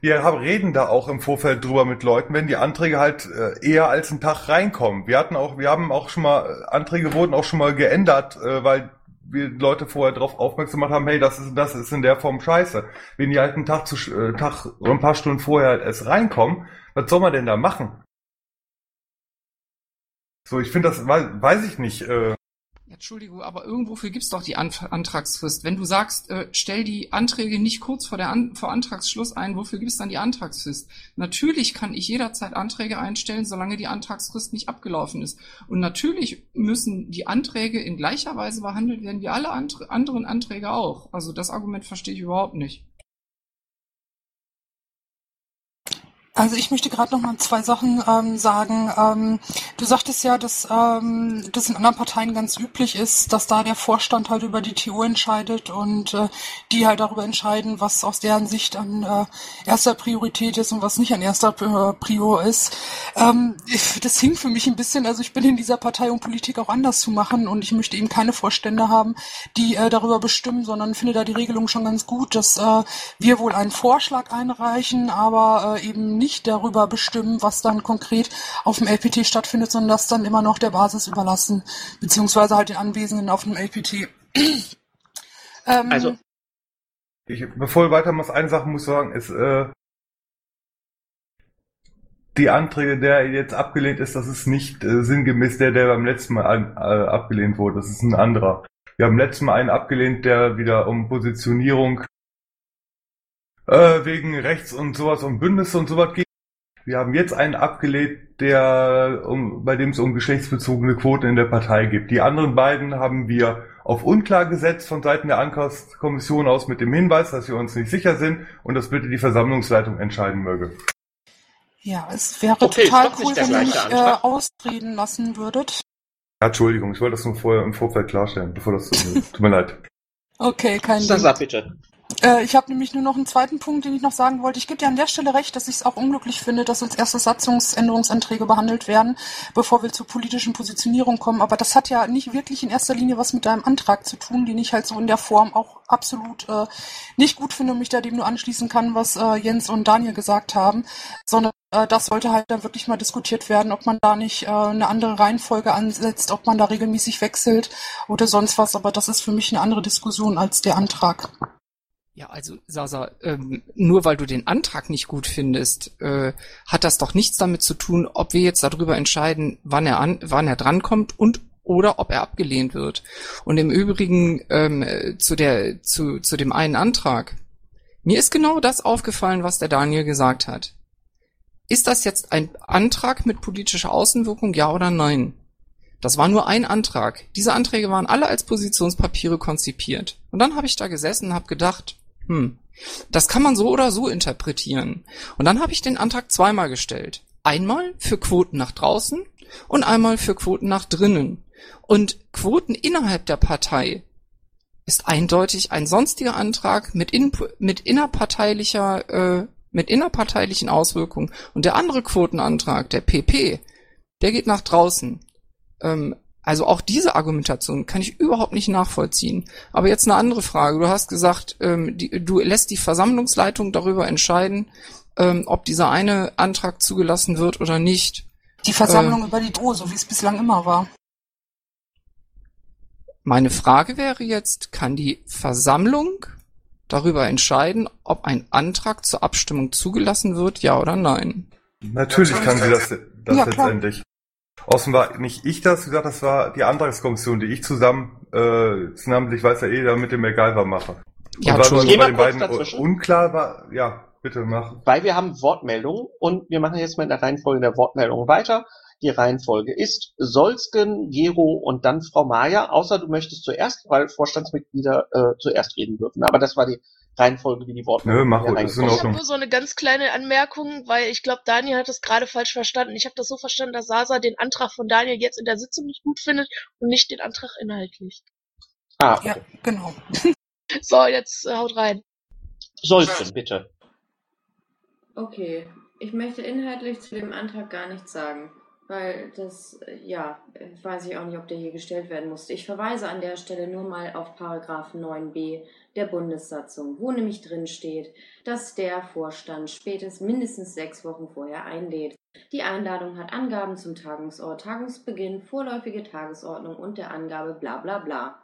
F: wir haben, reden da auch im Vorfeld drüber mit Leuten, wenn die Anträge halt äh, eher als einen Tag reinkommen. Wir hatten auch, wir haben auch schon mal, Anträge wurden auch schon mal geändert, äh, weil wir Leute vorher darauf aufmerksam gemacht haben, hey, das ist, das ist in der Form scheiße. Wenn die halt einen Tag zu, äh, Tag ein paar Stunden vorher halt erst reinkommen, was soll man denn da machen? So, ich finde das, weiß ich nicht, äh,
H: Entschuldigung, aber irgendwofür gibt's doch die Ant Antragsfrist. Wenn du sagst, äh, stell die Anträge nicht kurz vor, der An vor Antragsschluss ein, wofür gibt's dann die Antragsfrist? Natürlich kann ich jederzeit Anträge einstellen, solange die Antragsfrist nicht abgelaufen ist. Und natürlich müssen die Anträge in gleicher Weise behandelt werden wie alle andre anderen Anträge auch. Also das Argument verstehe ich überhaupt nicht.
E: Also ich möchte gerade noch mal zwei Sachen ähm, sagen. Ähm, du sagtest ja, dass ähm, das in anderen Parteien ganz üblich ist, dass da der Vorstand halt über die TU entscheidet und äh, die halt darüber entscheiden, was aus deren Sicht an äh, erster Priorität ist und was nicht an erster äh, Prio ist. Ähm, das hing für mich ein bisschen. Also ich bin in dieser Partei, um Politik auch anders zu machen und ich möchte eben keine Vorstände haben, die äh, darüber bestimmen, sondern finde da die Regelung schon ganz gut, dass äh, wir wohl einen Vorschlag einreichen, aber äh, eben nicht darüber bestimmen, was dann konkret auf dem LPT stattfindet, sondern das dann immer noch der Basis überlassen, beziehungsweise halt den Anwesenden auf dem LPT. (clears throat)
F: ähm, also, ich, bevor du weitermachst, eine Sache muss ich sagen, ist, äh, die Anträge, der jetzt abgelehnt ist, das ist nicht äh, sinngemäß der, der beim letzten Mal an, äh, abgelehnt wurde. Das ist ein anderer. Wir haben letztes Mal einen abgelehnt, der wieder um Positionierung äh, wegen Rechts und sowas und Bündnisse und sowas geht. Wir haben jetzt einen abgelehnt, der, um, bei dem es um geschlechtsbezogene Quoten in der Partei gibt. Die anderen beiden haben wir auf unklar gesetzt von Seiten der Ankaufskommission aus mit dem Hinweis, dass wir uns nicht sicher sind und dass bitte die Versammlungsleitung entscheiden möge.
E: Ja, es wäre okay, total cool, wenn ihr mich äh, ausreden lassen würdet.
F: Ja, Entschuldigung, ich wollte das nur vorher im Vorfeld klarstellen, bevor das tut mir leid.
E: Okay, kein
B: Ding. Sag bitte.
E: Äh, ich habe nämlich nur noch einen zweiten Punkt, den ich noch sagen wollte. Ich gebe dir an der Stelle recht, dass ich es auch unglücklich finde, dass als erste Satzungsänderungsanträge behandelt werden, bevor wir zur politischen Positionierung kommen. Aber das hat ja nicht wirklich in erster Linie was mit deinem Antrag zu tun, den ich halt so in der Form auch absolut äh, nicht gut finde und mich da dem nur anschließen kann, was äh, Jens und Daniel gesagt haben, sondern äh, das sollte halt dann wirklich mal diskutiert werden, ob man da nicht äh, eine andere Reihenfolge ansetzt, ob man da regelmäßig wechselt oder sonst was. Aber das ist für mich eine andere Diskussion als der Antrag.
H: Ja, also Sasa, ähm, nur weil du den Antrag nicht gut findest, äh, hat das doch nichts damit zu tun, ob wir jetzt darüber entscheiden, wann er an, wann er drankommt und oder ob er abgelehnt wird. Und im Übrigen ähm, zu der zu zu dem einen Antrag. Mir ist genau das aufgefallen, was der Daniel gesagt hat. Ist das jetzt ein Antrag mit politischer Außenwirkung, ja oder nein? Das war nur ein Antrag. Diese Anträge waren alle als Positionspapiere konzipiert. Und dann habe ich da gesessen und habe gedacht, hm. Das kann man so oder so interpretieren. Und dann habe ich den Antrag zweimal gestellt. Einmal für Quoten nach draußen und einmal für Quoten nach drinnen. Und Quoten innerhalb der Partei ist eindeutig ein sonstiger Antrag mit, in, mit innerparteilicher, äh, mit innerparteilichen Auswirkungen. Und der andere Quotenantrag, der PP, der geht nach draußen. Ähm, also auch diese Argumentation kann ich überhaupt nicht nachvollziehen. Aber jetzt eine andere Frage. Du hast gesagt, ähm, die, du lässt die Versammlungsleitung darüber entscheiden, ähm, ob dieser eine Antrag zugelassen wird oder nicht.
E: Die Versammlung äh, über die Droh, so wie es bislang immer war.
H: Meine Frage wäre jetzt, kann die Versammlung darüber entscheiden, ob ein Antrag zur Abstimmung zugelassen wird, ja oder nein?
F: Natürlich kann sie das, das ja, letztendlich. Außen war nicht ich das, wie gesagt, das war die Antragskommission, die ich zusammen, äh, namentlich weiß ja eh, da mit dem MacGyver mache.
B: Ja,
F: und weil bei den beiden dazwischen. unklar war, ja, bitte mach.
B: Weil wir haben Wortmeldungen und wir machen jetzt mal in der Reihenfolge der Wortmeldungen weiter. Die Reihenfolge ist Solsken, Gero und dann Frau Maja, außer du möchtest zuerst, weil Vorstandsmitglieder äh, zuerst reden dürfen. Aber das war die Reihenfolge, wie die Worte.
F: Nö, mach gut, ist in
G: Ich habe nur so eine ganz kleine Anmerkung, weil ich glaube, Daniel hat das gerade falsch verstanden. Ich habe das so verstanden, dass Sasa den Antrag von Daniel jetzt in der Sitzung nicht gut findet und nicht den Antrag inhaltlich.
E: Ah, okay. ja, genau. (laughs)
G: so, jetzt äh, haut rein.
B: Sollten, bitte.
A: Okay, ich möchte inhaltlich zu dem Antrag gar nichts sagen. Weil das, ja, weiß ich auch nicht, ob der hier gestellt werden musste. Ich verweise an der Stelle nur mal auf Paragraph 9b der Bundessatzung, wo nämlich drin steht, dass der Vorstand spätestens mindestens sechs Wochen vorher einlädt. Die Einladung hat Angaben zum Tagungsort, Tagungsbeginn, vorläufige Tagesordnung und der Angabe bla bla bla.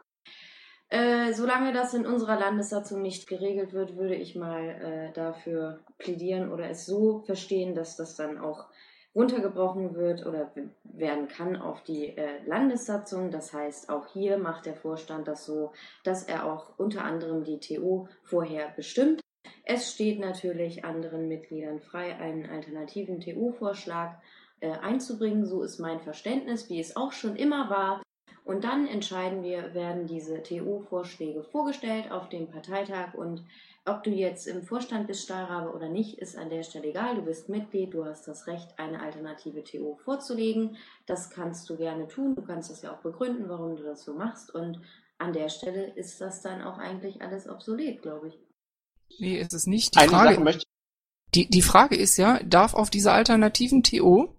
A: Äh, solange das in unserer Landessatzung nicht geregelt wird, würde ich mal äh, dafür plädieren oder es so verstehen, dass das dann auch runtergebrochen wird oder werden kann auf die äh, Landessatzung. Das heißt, auch hier macht der Vorstand das so, dass er auch unter anderem die TO vorher bestimmt. Es steht natürlich anderen Mitgliedern frei, einen alternativen TU-Vorschlag äh, einzubringen. So ist mein Verständnis, wie es auch schon immer war. Und dann entscheiden wir, werden diese TO-Vorschläge vorgestellt auf dem Parteitag und ob du jetzt im Vorstand bist, Stahlrabe oder nicht, ist an der Stelle egal. Du bist Mitglied, du hast das Recht, eine alternative TO vorzulegen. Das kannst du gerne tun. Du kannst das ja auch begründen, warum du das so machst. Und an der Stelle ist das dann auch eigentlich alles obsolet, glaube ich.
H: Nee, ist es nicht. Die
B: Eine
H: Frage, die, die Frage ist ja, darf auf dieser alternativen TO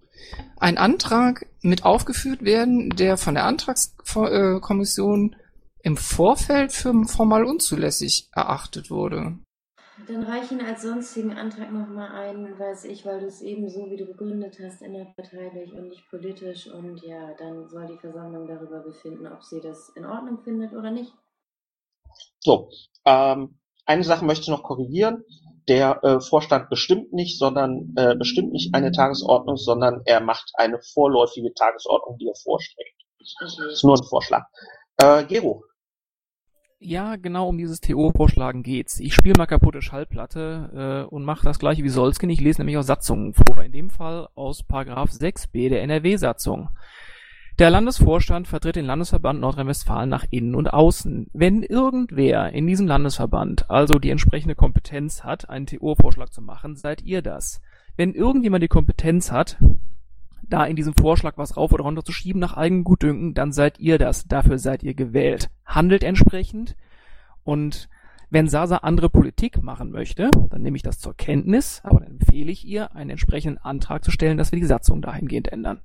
H: ein Antrag mit aufgeführt werden, der von der Antragskommission im Vorfeld für formal unzulässig erachtet wurde?
A: Dann reich ihn als sonstigen Antrag nochmal ein, weiß ich, weil du es eben so, wie du begründet hast, innerparteilich und nicht politisch. Und ja, dann soll die Versammlung darüber befinden, ob sie das in Ordnung findet oder nicht.
B: So, ähm, eine Sache möchte ich noch korrigieren. Der äh, Vorstand bestimmt nicht, sondern äh, bestimmt nicht eine Tagesordnung, sondern er macht eine vorläufige Tagesordnung, die er vorschlägt. Das
A: Okay.
B: ist nur ein Vorschlag. Äh, Gero,
M: Ja, genau um dieses TO-Vorschlagen geht's. Ich spiele mal kaputte Schallplatte äh, und mache das gleiche wie Solskin. Ich lese nämlich aus Satzungen vor. In dem Fall aus Paragraph 6b der NRW-Satzung. Der Landesvorstand vertritt den Landesverband Nordrhein-Westfalen nach innen und außen. Wenn irgendwer in diesem Landesverband also die entsprechende Kompetenz hat, einen TO-Vorschlag zu machen, seid ihr das. Wenn irgendjemand die Kompetenz hat, da in diesem Vorschlag was rauf oder runter zu schieben nach eigenem Gutdünken, dann seid ihr das. Dafür seid ihr gewählt. Handelt entsprechend. Und wenn Sasa andere Politik machen möchte, dann nehme ich das zur Kenntnis, aber dann empfehle ich ihr, einen entsprechenden Antrag zu stellen, dass wir die Satzung dahingehend ändern.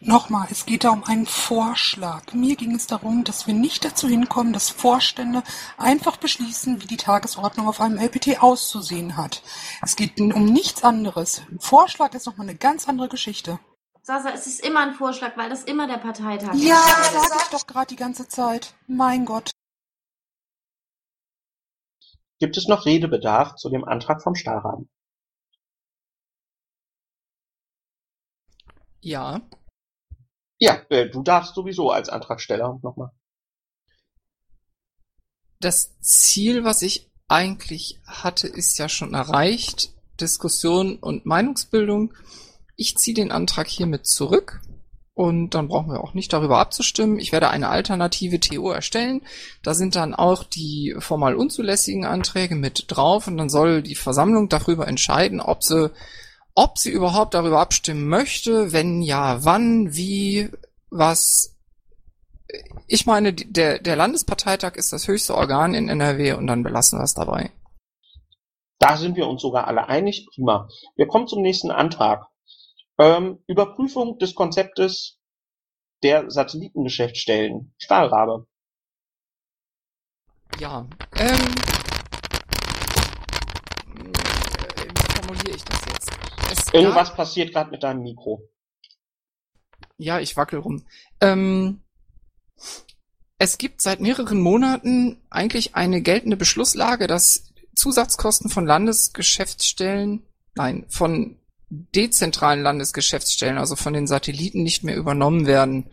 E: Nochmal, es geht da um einen Vorschlag. Mir ging es darum, dass wir nicht dazu hinkommen, dass Vorstände einfach beschließen, wie die Tagesordnung auf einem LPT auszusehen hat. Es geht um nichts anderes. Ein Vorschlag ist nochmal eine ganz andere Geschichte.
A: Sasa, es ist immer ein Vorschlag, weil das immer der Parteitag
E: Ja,
A: ist.
E: das sage ich doch gerade die ganze Zeit. Mein Gott.
B: gibt es noch Redebedarf zu dem Antrag vom Stahlrahmen?
H: Ja.
B: Ja, äh, du darfst sowieso als Antragsteller nochmal.
H: Das Ziel, was ich eigentlich hatte, ist ja schon erreicht. Diskussion und Meinungsbildung. Ich ziehe den Antrag hiermit zurück und dann brauchen wir auch nicht darüber abzustimmen. Ich werde eine alternative TO erstellen. Da sind dann auch die formal unzulässigen Anträge mit drauf und dann soll die Versammlung darüber entscheiden, ob sie, ob sie überhaupt darüber abstimmen möchte, wenn ja, wann, wie, was. Ich meine, der, der Landesparteitag ist das höchste Organ in NRW und dann belassen wir es dabei.
B: Da sind wir uns sogar alle einig. Prima. Wir kommen zum nächsten Antrag. Ähm, Überprüfung des Konzeptes der Satellitengeschäftsstellen. Stahlrabe.
H: Ja, ähm, äh, wie formuliere ich das jetzt? Es
B: Irgendwas
H: gab-
B: passiert gerade mit deinem Mikro.
H: Ja, ich wackel rum. Ähm, es gibt seit mehreren Monaten eigentlich eine geltende Beschlusslage, dass Zusatzkosten von Landesgeschäftsstellen, nein, von dezentralen Landesgeschäftsstellen, also von den Satelliten, nicht mehr übernommen werden.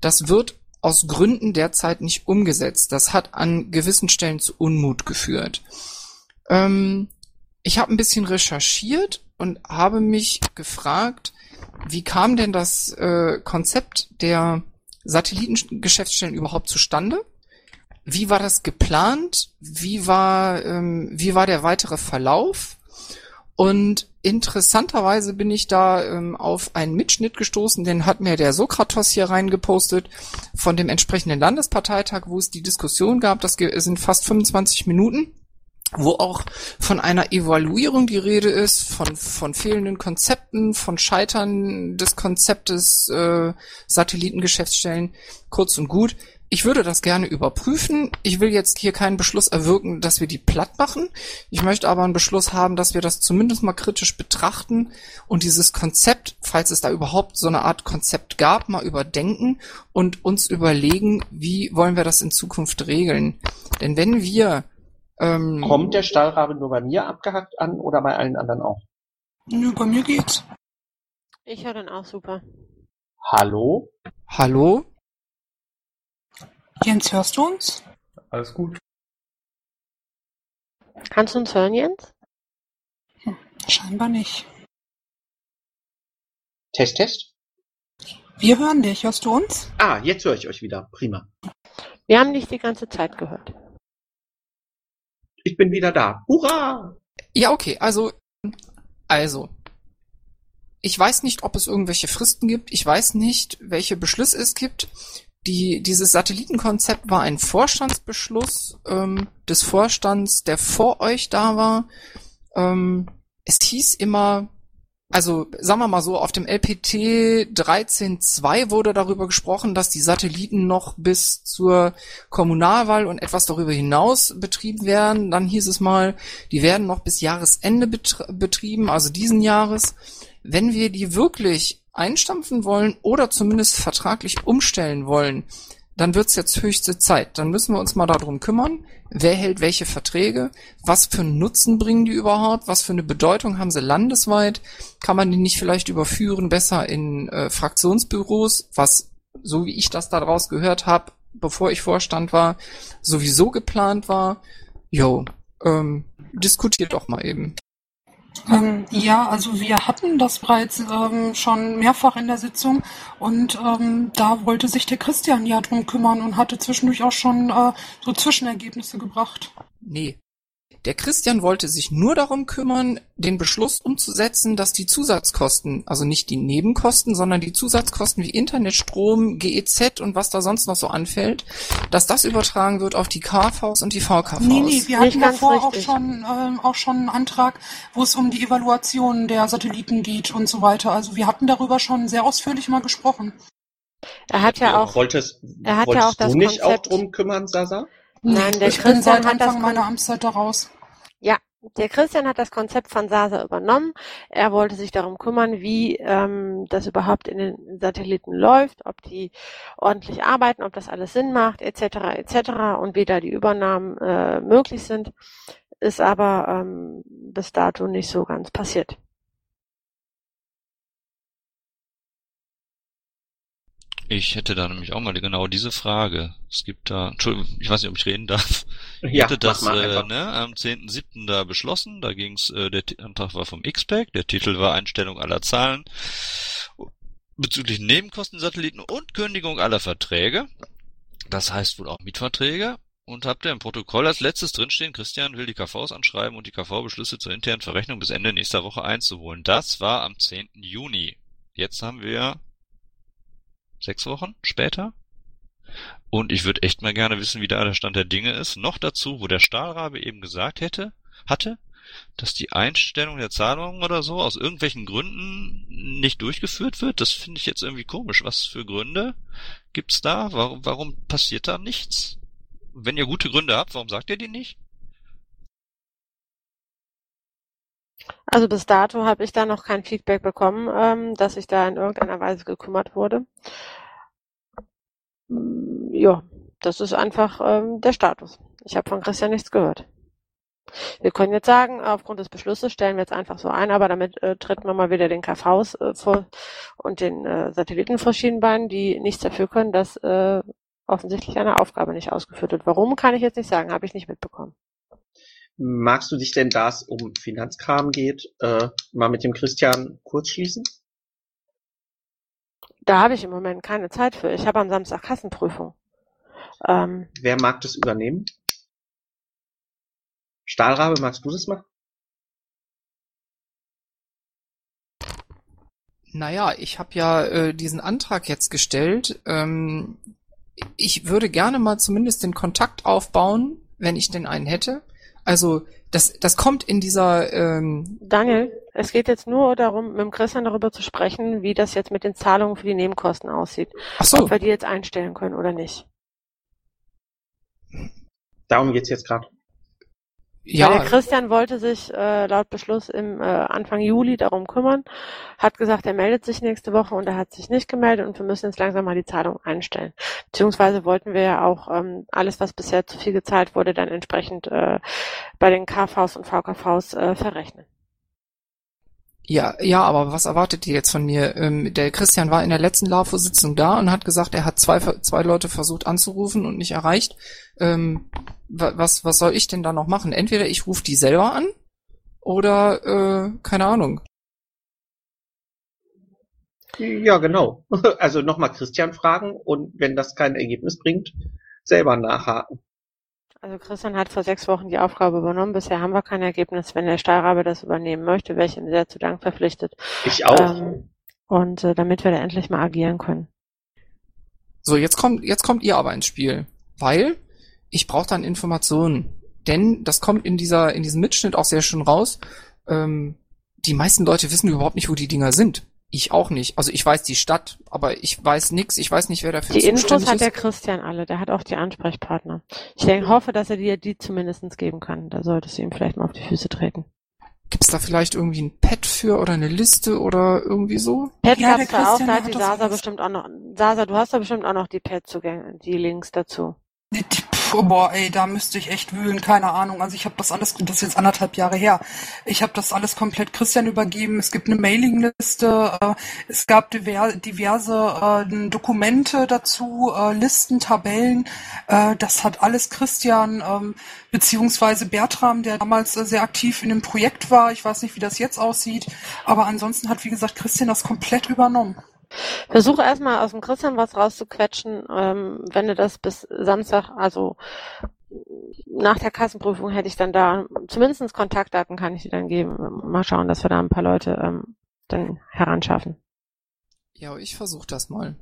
H: Das wird aus Gründen derzeit nicht umgesetzt. Das hat an gewissen Stellen zu Unmut geführt. Ähm, ich habe ein bisschen recherchiert und habe mich gefragt, wie kam denn das äh, Konzept der Satellitengeschäftsstellen überhaupt zustande? Wie war das geplant? Wie war, ähm, wie war der weitere Verlauf? Und interessanterweise bin ich da ähm, auf einen Mitschnitt gestoßen, den hat mir der Sokratos hier reingepostet von dem entsprechenden Landesparteitag, wo es die Diskussion gab. Das sind fast 25 Minuten wo auch von einer Evaluierung die Rede ist, von, von fehlenden Konzepten, von Scheitern des Konzeptes äh, Satellitengeschäftsstellen, kurz und gut. Ich würde das gerne überprüfen. Ich will jetzt hier keinen Beschluss erwirken, dass wir die platt machen. Ich möchte aber einen Beschluss haben, dass wir das zumindest mal kritisch betrachten und dieses Konzept, falls es da überhaupt so eine Art Konzept gab, mal überdenken und uns überlegen, wie wollen wir das in Zukunft regeln. Denn wenn wir ähm,
B: Kommt der Stahlrabe nur bei mir abgehackt an oder bei allen anderen auch?
E: Nö, bei mir geht's.
D: Ich höre dann auch super.
B: Hallo?
H: Hallo?
E: Jens, hörst du uns?
F: Alles gut.
D: Kannst du uns hören, Jens?
E: Scheinbar nicht.
B: Test, Test?
E: Wir hören dich. Hörst du uns?
B: Ah, jetzt höre ich euch wieder. Prima.
D: Wir haben dich die ganze Zeit gehört.
B: Ich bin wieder da. Hurra!
H: Ja, okay, also, also. Ich weiß nicht, ob es irgendwelche Fristen gibt. Ich weiß nicht, welche Beschlüsse es gibt. Die, dieses Satellitenkonzept war ein Vorstandsbeschluss ähm, des Vorstands, der vor euch da war. Ähm, es hieß immer, also sagen wir mal so, auf dem LPT 13.2 wurde darüber gesprochen, dass die Satelliten noch bis zur Kommunalwahl und etwas darüber hinaus betrieben werden. Dann hieß es mal, die werden noch bis Jahresende betrieben, also diesen Jahres. Wenn wir die wirklich einstampfen wollen oder zumindest vertraglich umstellen wollen, dann wird's jetzt höchste Zeit. Dann müssen wir uns mal darum kümmern, wer hält welche Verträge, was für einen Nutzen bringen die überhaupt, was für eine Bedeutung haben sie landesweit, kann man die nicht vielleicht überführen besser in äh, Fraktionsbüros, was, so wie ich das daraus gehört habe, bevor ich Vorstand war, sowieso geplant war. Jo, ähm, diskutiert doch mal eben.
E: Ähm, ja, also wir hatten das bereits ähm, schon mehrfach in der Sitzung und ähm, da wollte sich der Christian ja drum kümmern und hatte zwischendurch auch schon äh, so Zwischenergebnisse gebracht.
H: Nee, der Christian wollte sich nur darum kümmern, den Beschluss umzusetzen, dass die Zusatzkosten, also nicht die Nebenkosten, sondern die Zusatzkosten wie Internetstrom, GEZ und was da sonst noch so anfällt, dass das übertragen wird auf die KVs und die VKVs.
E: Nee, nee, wir hatten davor auch schon, ähm, auch schon einen Antrag, wo es um die Evaluation der Satelliten geht und so weiter. Also wir hatten darüber schon sehr ausführlich mal gesprochen.
D: Er hat ja auch,
B: wolltest,
D: er hat
B: wolltest
D: ja auch das
B: du nicht
D: Konzept-
B: auch drum kümmern, Sasa?
D: Nein, der
E: ich bin
D: Christian
E: seit
D: hat das
E: Anfang meiner Amtszeit daraus.
D: Ja, der Christian hat das Konzept von SASA übernommen. Er wollte sich darum kümmern, wie ähm, das überhaupt in den Satelliten läuft, ob die ordentlich arbeiten, ob das alles Sinn macht, etc. etc. und wie da die Übernahmen äh, möglich sind. Ist aber ähm, bis dato nicht so ganz passiert.
I: Ich hätte da nämlich auch mal genau diese Frage. Es gibt da, Entschuldigung, ich weiß nicht, ob ich reden darf. (laughs) Ich
B: Ja,
I: hatte das äh, ne, am 10.7. da beschlossen. Da ging's, äh, der Antrag war vom XPEC, der Titel war Einstellung aller Zahlen bezüglich Nebenkosten-Satelliten und Kündigung aller Verträge. Das heißt wohl auch Mietverträge. Und habt ihr im Protokoll als letztes drinstehen, Christian will die KVs anschreiben und die KV-Beschlüsse zur internen Verrechnung bis Ende nächster Woche einzuholen. Das war am 10. Juni. Jetzt haben wir sechs Wochen später. Und ich würde echt mal gerne wissen, wie da der Stand der Dinge ist. Noch dazu, wo der Stahlrabe eben gesagt hätte, hatte, dass die Einstellung der Zahlungen oder so aus irgendwelchen Gründen nicht durchgeführt wird. Das finde ich jetzt irgendwie komisch. Was für Gründe gibt's da? Warum, warum passiert da nichts? Wenn ihr gute Gründe habt, warum sagt ihr die nicht?
D: Also bis dato habe ich da noch kein Feedback bekommen, ähm, dass sich da in irgendeiner Weise gekümmert wurde. Mm, Ja, das ist einfach ähm, der Status. Ich habe von Christian nichts gehört. Wir können jetzt sagen, aufgrund des Beschlusses stellen wir jetzt einfach so ein, aber damit äh, treten wir mal wieder den KVs äh, vor und den äh, Satelliten vor Schienenbeinen, die nichts dafür können, dass äh, offensichtlich eine Aufgabe nicht ausgeführt wird. Warum, kann ich jetzt nicht sagen, habe ich nicht mitbekommen.
B: Magst du dich denn, da es um Finanzkram geht, äh, mal mit dem Christian kurz schließen?
D: Da habe ich im Moment keine Zeit für. Ich habe am Samstag Kassenprüfung. Ähm,
B: Wer mag das übernehmen? Stahlrabe, magst du das machen?
H: Naja, ich habe ja äh, diesen Antrag jetzt gestellt. Ähm, ich würde gerne mal zumindest den Kontakt aufbauen, wenn ich denn einen hätte. Also das, das kommt in dieser ähm,
D: Daniel, es geht jetzt nur darum, mit dem Christian darüber zu sprechen, wie das jetzt mit den Zahlungen für die Nebenkosten aussieht.
H: Ach so.
D: Ob wir die jetzt einstellen können oder nicht.
B: Darum geht's jetzt gerade.
H: Ja.
D: Der Christian wollte sich äh, laut Beschluss im äh, Anfang Juli darum kümmern, hat gesagt, er meldet sich nächste Woche und er hat sich nicht gemeldet und wir müssen jetzt langsam mal die Zahlung einstellen. Beziehungsweise wollten wir ja auch ähm, alles, was bisher zu viel gezahlt wurde, dann entsprechend äh, bei den KVs und VKVs äh, verrechnen.
H: Ja, ja, aber was erwartet ihr jetzt von mir? Ähm, der Christian war in der letzten LAFO-Sitzung da und hat gesagt, er hat zwei, zwei Leute versucht anzurufen und nicht erreicht. Ähm, wa- was, was soll ich denn da noch machen? Entweder ich rufe die selber an oder, äh, keine Ahnung.
B: Ja, genau. (laughs) Also nochmal Christian fragen und wenn das kein Ergebnis bringt, selber nachhaken.
D: Also Christian hat vor sechs Wochen die Aufgabe übernommen. Bisher haben wir kein Ergebnis. Wenn der Stahlrabe das übernehmen möchte, wäre ich ihm sehr zu Dank verpflichtet.
B: Ich auch.
D: Ähm, und äh, damit wir da endlich mal agieren können.
H: So, jetzt kommt, jetzt kommt ihr aber ins Spiel. Weil ich brauche dann Informationen. Denn das kommt in dieser, in diesem Mitschnitt auch sehr schön raus. Ähm, die meisten Leute wissen überhaupt nicht, wo die Dinger sind. Ich auch nicht. Also ich weiß die Stadt, aber ich weiß nix. Ich weiß nicht, wer dafür
D: Die
H: zuständig
D: Infos hat
H: ist.
D: der Christian alle. Der hat auch die Ansprechpartner. Ich denke, hoffe, dass er dir die zumindest geben kann. Da solltest du ihm vielleicht mal auf die Füße treten.
H: Gibt's da vielleicht irgendwie ein Pad für oder eine Liste oder irgendwie so?
D: Pad
E: Ja,
D: gab's
E: der
D: da auch,
E: Christian,
D: da hat die Sasa bestimmt auch noch. Sasa, du hast da bestimmt auch noch die Pad-Zugänge, die Links dazu.
E: Die- Puh, boah, ey, da müsste ich echt wühlen, keine Ahnung. Also ich habe das alles, das ist jetzt anderthalb Jahre her. Ich habe das alles komplett Christian übergeben. Es gibt eine Mailingliste, äh, es gab diver diverse äh, Dokumente dazu, äh, Listen, Tabellen. Äh, das hat alles Christian ähm, beziehungsweise Bertram, der damals äh, sehr aktiv in dem Projekt war. Ich weiß nicht, wie das jetzt aussieht, aber ansonsten hat wie gesagt Christian das komplett übernommen.
D: Versuche erstmal aus dem Christian was rauszuquetschen. Ähm, wenn du das bis Samstag, also nach der Kassenprüfung hätte ich dann da, zumindest Kontaktdaten kann ich dir dann geben. Mal schauen, dass wir da ein paar Leute ähm, dann heranschaffen.
H: Ja, ich versuche das mal.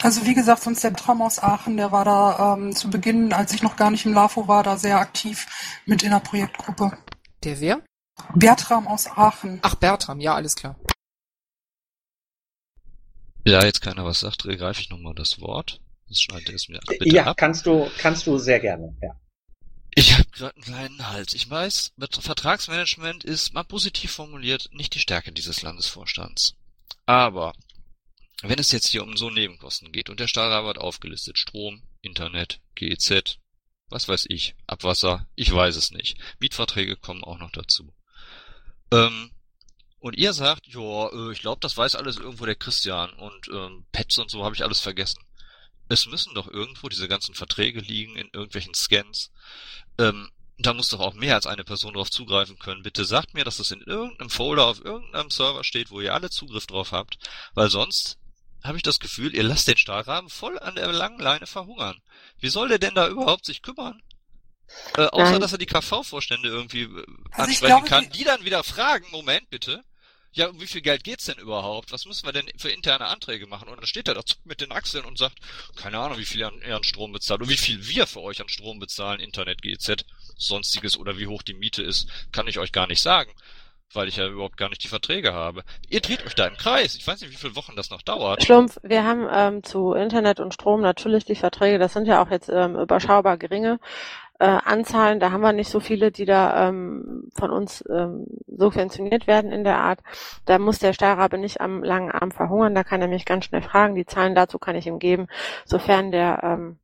E: Also wie gesagt, sonst der Bertram aus Aachen, der war da ähm, zu Beginn, als ich noch gar nicht im LAFO war, da sehr aktiv mit in der Projektgruppe.
H: Der wer?
E: Bertram aus Aachen.
H: Ach, Bertram, ja, alles klar.
I: Ja, jetzt keiner was sagt, greife ich nochmal das Wort. Das schneidet es mir bitte
B: ja,
I: ab.
B: kannst du, kannst du sehr gerne. Ja.
I: Ich habe gerade einen kleinen Hals. Ich weiß, mit- Vertragsmanagement ist mal positiv formuliert nicht die Stärke dieses Landesvorstands. Aber wenn es jetzt hier um so Nebenkosten geht und der Stahlraber hat aufgelistet, Strom, Internet, GEZ, was weiß ich, Abwasser, ich weiß es nicht. Mietverträge kommen auch noch dazu. Ähm, und ihr sagt, ja, äh, ich glaube, das weiß alles irgendwo der Christian und ähm, Pets und so habe ich alles vergessen. Es müssen doch irgendwo diese ganzen Verträge liegen in irgendwelchen Scans. Ähm, da muss doch auch mehr als eine Person drauf zugreifen können. Bitte sagt mir, dass es in irgendeinem Folder auf irgendeinem Server steht, wo ihr alle Zugriff drauf habt, weil sonst habe ich das Gefühl, ihr lasst den Stahlrahmen voll an der langen Leine verhungern. Wie soll der denn da überhaupt sich kümmern? Äh, außer
D: Nein.
I: dass er die KV-Vorstände irgendwie äh,
E: Also
I: ansprechen
E: glaube,
I: kann,
E: die-
I: die dann wieder fragen, Moment bitte, ja, um wie viel Geld geht's denn überhaupt? Was müssen wir denn für interne Anträge machen? Und dann steht er dazu mit den Achseln und sagt, keine Ahnung, wie viel ihr an, Strom bezahlt und wie viel wir für euch an Strom bezahlen, Internet, GZ, sonstiges oder wie hoch die Miete ist, kann ich euch gar nicht sagen, weil ich ja überhaupt gar nicht die Verträge habe. Ihr dreht euch da im Kreis. Ich weiß nicht, wie viele Wochen das noch dauert.
D: Schlumpf, wir haben ähm, zu Internet und Strom natürlich die Verträge, das sind ja auch jetzt ähm, überschaubar geringe äh, Anzahlen, da haben wir nicht so viele, die da ähm, von uns ähm, subventioniert werden in der Art. Da muss der Stahlrabe nicht am langen Arm verhungern, da kann er mich ganz schnell fragen, die Zahlen dazu kann ich ihm geben, sofern der ähm,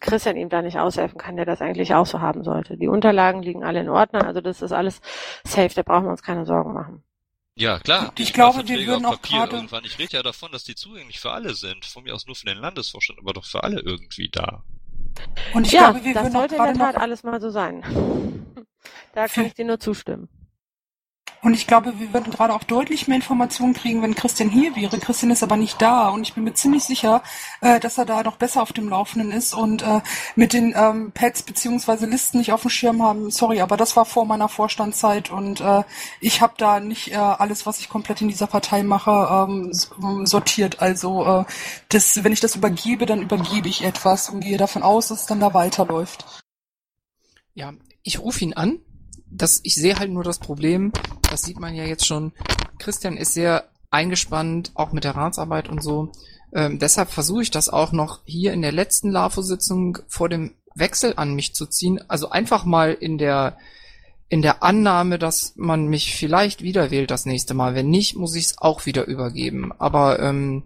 D: Christian ihm da nicht aushelfen kann, der das eigentlich auch so haben sollte. Die Unterlagen liegen alle in Ordnung, also das ist alles safe, da brauchen wir uns keine Sorgen machen.
I: Ja, klar.
E: Ich glaube, wir würden auch
I: Papier
E: gerade-
I: irgendwann. Ich rede ja davon, dass die zugänglich für alle sind. Von mir aus nur für den Landesvorstand, aber doch für alle irgendwie da.
E: Und ich
D: ja,
E: glaube, wir
D: das
E: würden
D: sollte in der Tat alles mal so sein. (laughs) Da kann ich dir nur zustimmen.
E: Und ich glaube, wir würden gerade auch deutlich mehr Informationen kriegen, wenn Christian hier wäre. Christian ist aber nicht da und ich bin mir ziemlich sicher, äh, dass er da noch besser auf dem Laufenden ist und äh, mit den ähm, Pads beziehungsweise Listen nicht auf dem Schirm haben. Sorry, aber das war vor meiner Vorstandszeit und äh, ich habe da nicht äh, alles, was ich komplett in dieser Partei mache, ähm, sortiert. Also äh, das, wenn ich das übergebe, dann übergebe ich etwas und gehe davon aus, dass es dann da weiterläuft.
H: Ja, ich rufe ihn an. Das, ich sehe halt nur das Problem, das sieht man ja jetzt schon. Christian ist sehr eingespannt, auch mit der Ratsarbeit und so. Ähm, deshalb versuche ich das auch noch hier in der letzten LAFO-Sitzung vor dem Wechsel an mich zu ziehen. Also einfach mal in der in der Annahme, dass man mich vielleicht wieder wählt das nächste Mal. Wenn nicht, muss ich es auch wieder übergeben. Aber ähm,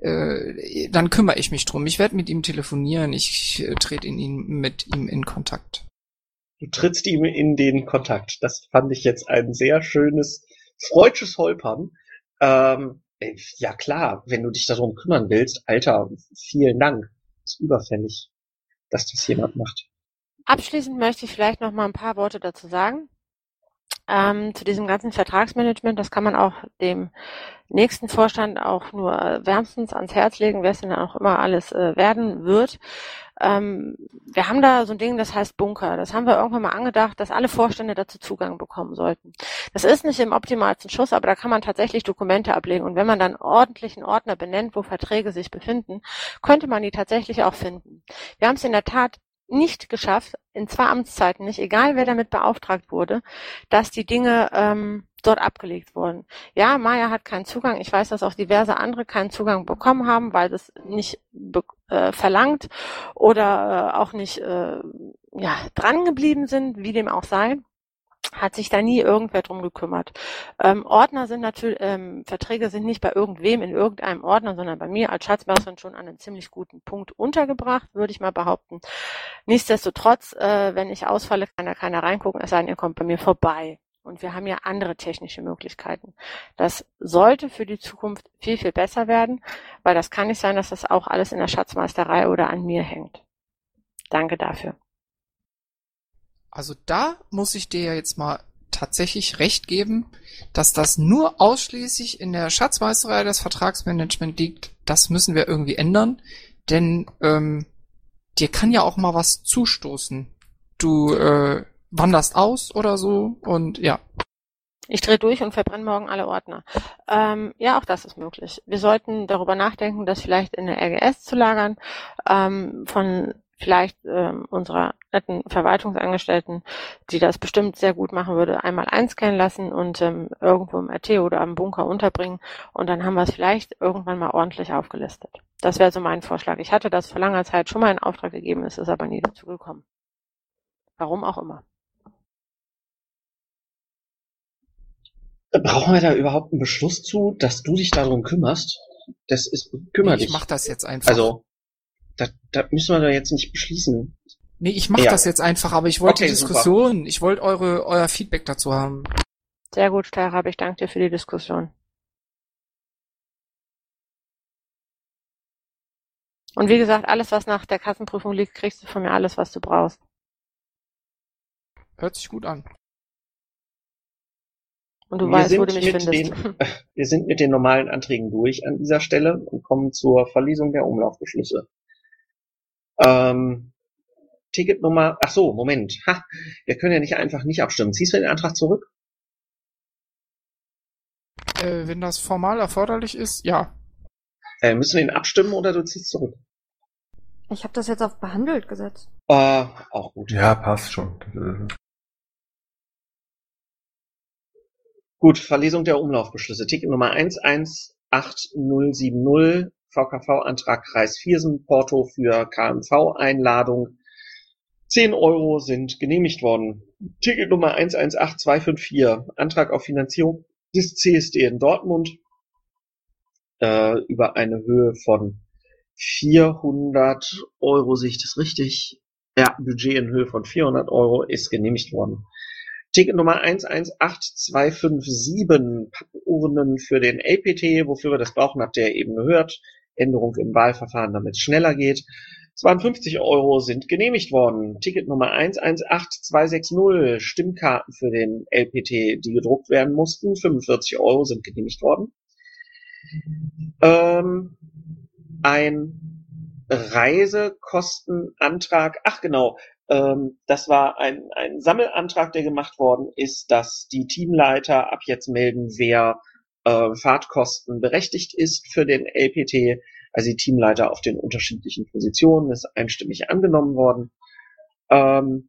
H: äh, dann kümmere ich mich drum. Ich werde mit ihm telefonieren. Ich äh, trete in ihn mit ihm in Kontakt.
B: Du trittst ihm in den Kontakt. Das fand ich jetzt ein sehr schönes, freudsches Holpern. Ähm, ja klar, wenn du dich darum kümmern willst, Alter, vielen Dank. Ist überfällig, dass das jemand macht.
D: Abschließend möchte ich vielleicht noch mal ein paar Worte dazu sagen. Ähm, zu diesem ganzen Vertragsmanagement, das kann man auch dem nächsten Vorstand auch nur wärmstens ans Herz legen, wer es denn auch immer alles äh, werden wird. Ähm, wir haben da so ein Ding, das heißt Bunker. Das haben wir irgendwann mal angedacht, dass alle Vorstände dazu Zugang bekommen sollten. Das ist nicht im optimalsten Schuss, aber da kann man tatsächlich Dokumente ablegen. Und wenn man dann ordentlichen Ordner benennt, wo Verträge sich befinden, könnte man die tatsächlich auch finden. Wir haben es in der Tat nicht geschafft, in zwei Amtszeiten nicht, egal wer damit beauftragt wurde, dass die Dinge ähm, dort abgelegt wurden. Ja, Maya hat keinen Zugang. Ich weiß, dass auch diverse andere keinen Zugang bekommen haben, weil das nicht äh, verlangt oder äh, auch nicht äh, ja, dran geblieben sind, wie dem auch sei hat sich da nie irgendwer drum gekümmert. Ähm, Ordner sind natürlich, ähm, Verträge sind nicht bei irgendwem in irgendeinem Ordner, sondern bei mir als Schatzmeisterin schon an einem ziemlich guten Punkt untergebracht, würde ich mal behaupten. Nichtsdestotrotz, äh, wenn ich ausfalle, kann da keiner reingucken, es sei denn, ihr kommt bei mir vorbei. Und wir haben ja andere technische Möglichkeiten. Das sollte für die Zukunft viel, viel besser werden, weil das kann nicht sein, dass das auch alles in der Schatzmeisterei oder an mir hängt. Danke dafür.
H: Also da muss ich dir ja jetzt mal tatsächlich recht geben, dass das nur ausschließlich in der Schatzmeisterei des Vertragsmanagement liegt. Das müssen wir irgendwie ändern, denn ähm, dir kann ja auch mal was zustoßen. Du äh, wanderst aus oder so und ja.
D: Ich drehe durch und verbrenne morgen alle Ordner. Ähm, ja, auch das ist möglich. Wir sollten darüber nachdenken, das vielleicht in der RGS zu lagern. Ähm, von vielleicht ähm, unserer netten Verwaltungsangestellten, die das bestimmt sehr gut machen würde, einmal einscannen lassen und ähm, irgendwo im RT oder am Bunker unterbringen und dann haben wir es vielleicht irgendwann mal ordentlich aufgelistet. Das wäre so mein Vorschlag. Ich hatte das vor langer Zeit schon mal in Auftrag gegeben, es ist aber nie dazu gekommen. Warum auch immer.
B: Brauchen wir da überhaupt einen Beschluss zu, dass du dich darum kümmerst? Das ist, kümmere
H: ich
B: dich.
H: Ich mach das jetzt einfach.
B: Also, da, da müssen wir da jetzt nicht beschließen.
H: Nee, ich mach ja. das jetzt einfach, aber ich wollte okay, die Diskussion, super. ich wollte eure, euer Feedback dazu haben.
D: Sehr gut, Steirab, ich danke dir für die Diskussion. Und wie gesagt, alles, was nach der Kassenprüfung liegt, kriegst du von mir alles, was du brauchst.
H: Hört sich gut an.
D: Und du wir weißt, wo du mich findest. Den, (laughs)
B: wir sind mit den normalen Anträgen durch an dieser Stelle und kommen zur Verlesung der Umlaufbeschlüsse. Ähm, Ticketnummer, ach so, Moment. Ha, wir können ja nicht einfach nicht abstimmen. Ziehst du den Antrag zurück?
H: Äh, wenn das formal erforderlich ist, ja.
B: Äh, müssen wir ihn abstimmen oder du ziehst zurück?
C: Ich habe das jetzt auf behandelt gesetzt.
B: Äh, auch gut.
F: Ja, passt schon.
B: Gut, Verlesung der Umlaufbeschlüsse. Ticket Nummer 118070, VKV-Antrag Kreis Viersen, Porto für KMV-Einladung. 10 Euro sind genehmigt worden. Ticket Nummer 118254, Antrag auf Finanzierung des CSD in Dortmund äh, über eine Höhe von 400 Euro, sehe ich das richtig? Ja, Budget in Höhe von 400 Euro ist genehmigt worden. Ticket Nummer 118257, Pappenurnen für den LPT, wofür wir das brauchen, habt ihr ja eben gehört. Änderung im Wahlverfahren, damit es schneller geht. 52 Euro sind genehmigt worden. Ticket Nummer 118260, Stimmkarten für den LPT, die gedruckt werden mussten. 45 Euro sind genehmigt worden. Ähm, ein Reisekostenantrag, ach genau, ähm, das war ein, ein Sammelantrag, der gemacht worden ist, dass die Teamleiter ab jetzt melden, wer äh, Fahrtkosten berechtigt ist für den LPT. Also die Teamleiter auf den unterschiedlichen Positionen ist einstimmig angenommen worden. Ähm,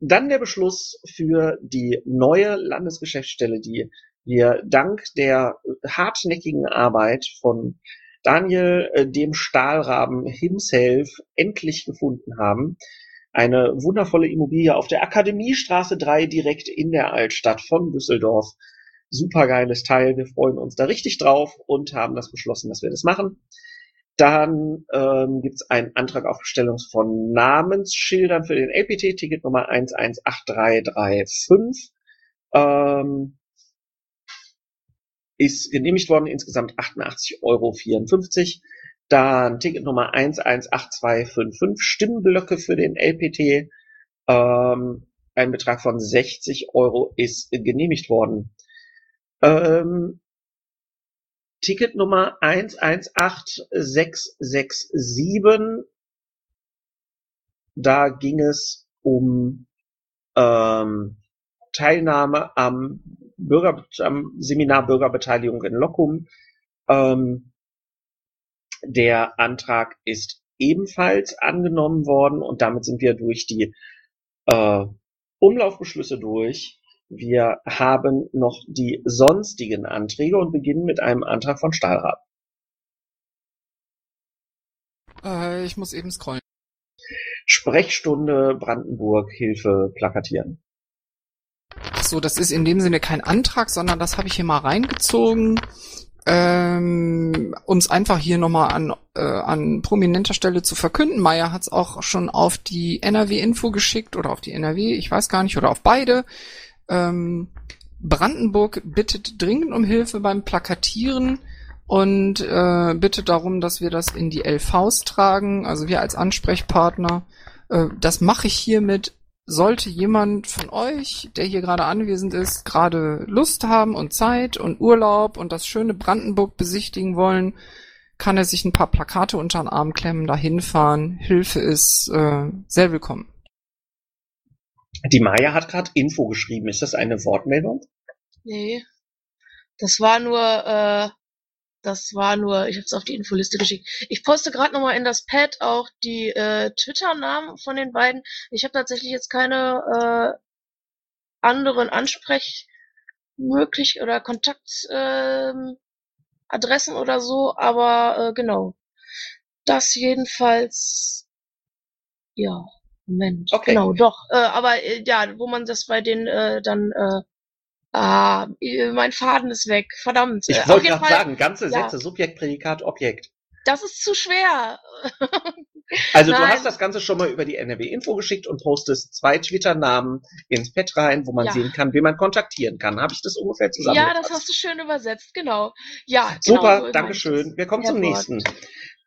B: dann der Beschluss für die neue Landesgeschäftsstelle, die wir dank der hartnäckigen Arbeit von Daniel, äh, dem Stahlraben himself, endlich gefunden haben. Eine wundervolle Immobilie auf der Akademiestraße 3 direkt in der Altstadt von Düsseldorf. Supergeiles Teil. Wir freuen uns da richtig drauf und haben das beschlossen, dass wir das machen. Dann ähm, gibt es einen Antrag auf Bestellung von Namensschildern für den LPT-Ticket Nummer 118335. Ähm, ist genehmigt worden, insgesamt 88,54 Euro. Dann Ticket Nummer 118255, Stimmblöcke für den LPT. Ähm, ein Betrag von 60 Euro ist genehmigt worden. Ähm, Ticket Nummer 118667. Da ging es um ähm, Teilnahme am, Bürger, am Seminar Bürgerbeteiligung in Lockum. Ähm, der Antrag ist ebenfalls angenommen worden und damit sind wir durch die äh, Umlaufbeschlüsse durch. Wir haben noch die sonstigen Anträge und beginnen mit einem Antrag von Stahlrad.
H: Äh, ich muss eben scrollen.
B: Sprechstunde Brandenburg Hilfe plakatieren.
H: Ach so, das ist in dem Sinne kein Antrag, sondern das habe ich hier mal reingezogen, ähm, um es einfach hier nochmal an, äh, an prominenter Stelle zu verkünden. Meier hat es auch schon auf die NRW-Info geschickt oder auf die NRW, ich weiß gar nicht, oder auf beide. Ähm, Brandenburg bittet dringend um Hilfe beim Plakatieren und äh, bittet darum, dass wir das in die LVs tragen, also wir als Ansprechpartner. Äh, das mache ich hiermit. Sollte jemand von euch, der hier gerade anwesend ist, gerade Lust haben und Zeit und Urlaub und das schöne Brandenburg besichtigen wollen, kann er sich ein paar Plakate unter den Arm klemmen, dahin fahren. Hilfe ist äh, sehr willkommen.
B: Die Maya hat gerade Info geschrieben. Ist das eine Wortmeldung?
G: Nee. Das war nur, äh, das war nur, ich habe es auf die Infoliste geschickt. Ich poste gerade nochmal in das Pad auch die äh, Twitter-Namen von den beiden. Ich habe tatsächlich jetzt keine äh, anderen Ansprechmöglich oder Kontaktadressen äh, Adressen oder so, aber äh, genau. Das jedenfalls, ja. Moment.
B: Okay.
G: Genau, doch. Äh, aber äh, ja, wo man das bei den äh, dann äh, Ah, äh, mein Faden ist weg. Verdammt. Äh,
B: Ich
G: auf
B: wollte gerade sagen, ganze
G: ja,
B: Sätze, Subjekt, Prädikat, Objekt.
G: das ist zu schwer. (laughs)
B: Also du
G: Nein.
B: hast das Ganze schon mal über die NRW-Info geschickt und postest zwei Twitter-Namen ins Pad rein, wo man
G: Ja.
B: sehen kann, wen man kontaktieren kann. Habe ich das ungefähr
G: Ja, das hast du schön übersetzt, genau. Ja, genau,
B: Super,
G: so meine
B: Dankeschön. Wir kommen zum nächsten.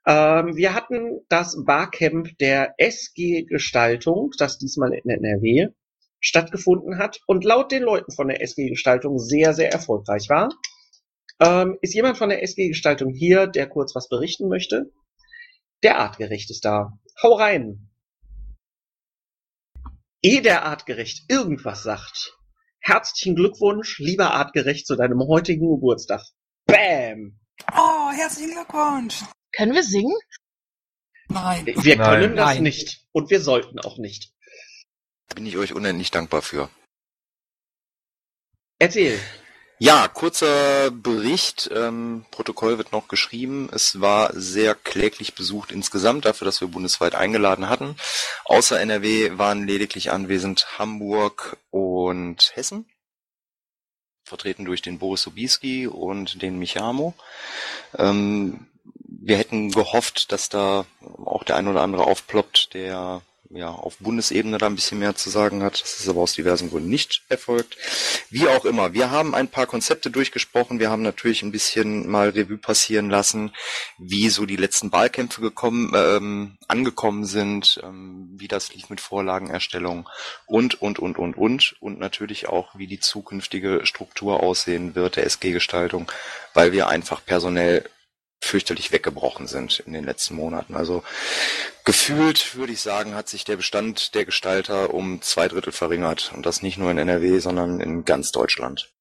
B: Ähm, wir hatten das Barcamp der SG Gestaltung, das diesmal in NRW stattgefunden hat und laut den Leuten von der SG Gestaltung sehr, sehr erfolgreich war. Ähm, ist jemand von der SG Gestaltung hier, der kurz was berichten möchte? Der Artgerecht ist da. Hau rein. Ehe der Artgerecht irgendwas sagt, herzlichen Glückwunsch, lieber Artgerecht, zu deinem heutigen Geburtstag. Bam!
E: Oh, herzlichen Glückwunsch.
G: Können wir singen?
E: Nein.
B: Wir
F: Nein.
B: können das
H: Nein.
B: nicht. Und wir sollten auch nicht.
N: Bin ich euch unendlich dankbar für.
B: Erzähl.
N: Ja, kurzer Bericht. Ähm, Protokoll wird noch geschrieben. Es war sehr kläglich besucht insgesamt, dafür, dass wir bundesweit eingeladen hatten. Außer NRW waren lediglich anwesend Hamburg und Hessen, vertreten durch den Boris Sobieski und den Michamo. Ähm, wir hätten gehofft, dass da auch der ein oder andere aufploppt, der ja auf Bundesebene da ein bisschen mehr zu sagen hat. Das ist aber aus diversen Gründen nicht erfolgt. Wie auch immer, wir haben ein paar Konzepte durchgesprochen. Wir haben natürlich ein bisschen mal Revue passieren lassen, wie so die letzten Wahlkämpfe gekommen, ähm, angekommen sind, ähm, wie das lief mit Vorlagenerstellung und, und, und, und, und. Und natürlich auch, wie die zukünftige Struktur aussehen wird der SG-Gestaltung, weil wir einfach personell fürchterlich weggebrochen sind in den letzten Monaten. Also gefühlt, würde ich sagen, hat sich der Bestand der Gestalter um zwei Drittel verringert. Und das nicht nur in NRW, sondern in ganz Deutschland.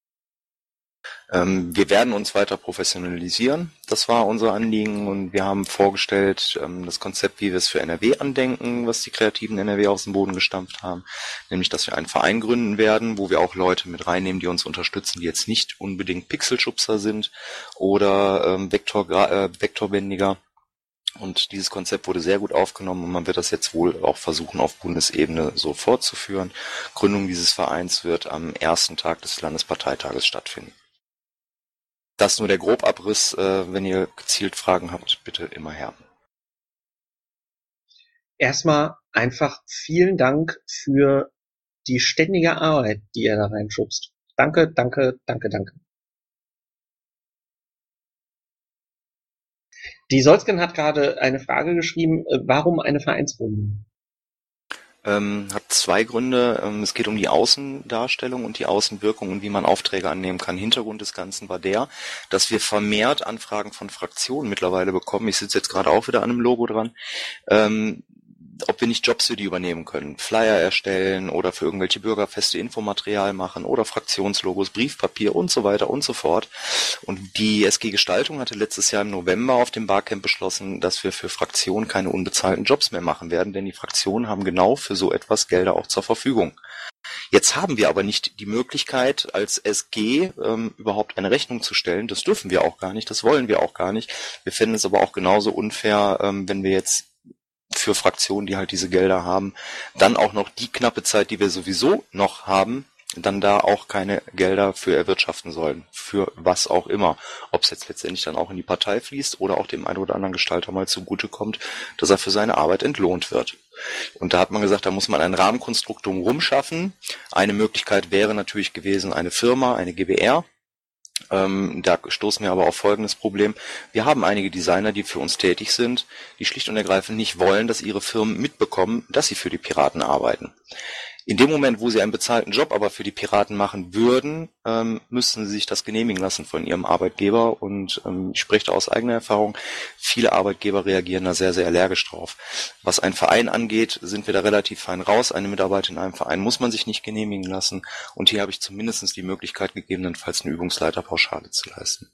N: Ähm, wir werden uns weiter professionalisieren. Das war unser Anliegen und wir haben vorgestellt ähm, das Konzept, wie wir es für NRW andenken, was die kreativen NRW aus dem Boden gestampft haben. Nämlich, dass wir einen Verein gründen werden, wo wir auch Leute mit reinnehmen, die uns unterstützen, die jetzt nicht unbedingt Pixelschubser sind oder ähm, Vektor, äh, Vektorbändiger. Und dieses Konzept wurde sehr gut aufgenommen und man wird das jetzt wohl auch versuchen, auf Bundesebene so fortzuführen. Gründung dieses Vereins wird am ersten Tag des Landesparteitages stattfinden. Das nur der Grobabriss. Äh, wenn ihr gezielt Fragen habt, bitte immer her.
B: Erstmal einfach vielen Dank für die ständige Arbeit, die ihr da reinschubst. Danke, danke, danke, danke. Die Solsken hat gerade eine Frage geschrieben, äh, warum eine Vereinsgründung?
N: Ähm, hat zwei Gründe. Ähm, es geht um die Außendarstellung und die Außenwirkung und wie man Aufträge annehmen kann. Hintergrund des Ganzen war der, dass wir vermehrt Anfragen von Fraktionen mittlerweile bekommen. Ich sitze jetzt gerade auch wieder an einem Logo dran. Ähm, ob wir nicht Jobs für die übernehmen können. Flyer erstellen oder für irgendwelche Bürgerfeste Infomaterial machen oder Fraktionslogos, Briefpapier und so weiter und so fort. Und die SG Gestaltung hatte letztes Jahr im November auf dem Barcamp beschlossen, dass wir für Fraktionen keine unbezahlten Jobs mehr machen werden, denn die Fraktionen haben genau für so etwas Gelder auch zur Verfügung. Jetzt haben wir aber nicht die Möglichkeit, als SG ähm, überhaupt eine Rechnung zu stellen. Das dürfen wir auch gar nicht, das wollen wir auch gar nicht. Wir finden es aber auch genauso unfair, ähm, wenn wir jetzt für Fraktionen, die halt diese Gelder haben, dann auch noch die knappe Zeit, die wir sowieso noch haben, dann da auch keine Gelder für erwirtschaften sollen. Für was auch immer. Ob es jetzt letztendlich dann auch in die Partei fließt oder auch dem einen oder anderen Gestalter mal zugutekommt, dass er für seine Arbeit entlohnt wird. Und da hat man gesagt, da muss man ein Rahmenkonstrukt drumherum schaffen. Eine Möglichkeit wäre natürlich gewesen, eine Firma, eine GBR, ähm, da stoßen wir aber auf folgendes Problem. Wir haben einige Designer, die für uns tätig sind, die schlicht und ergreifend nicht wollen, dass ihre Firmen mitbekommen, dass sie für die Piraten arbeiten. In dem Moment, wo sie einen bezahlten Job aber für die Piraten machen würden, ähm, müssten sie sich das genehmigen lassen von ihrem Arbeitgeber. Und ähm, ich spreche da aus eigener Erfahrung, viele Arbeitgeber reagieren da sehr, sehr allergisch drauf. Was einen Verein angeht, sind wir da relativ fein raus. Eine Mitarbeit in einem Verein muss man sich nicht genehmigen lassen. Und hier habe ich zumindest die Möglichkeit, gegebenenfalls eine Übungsleiterpauschale zu leisten.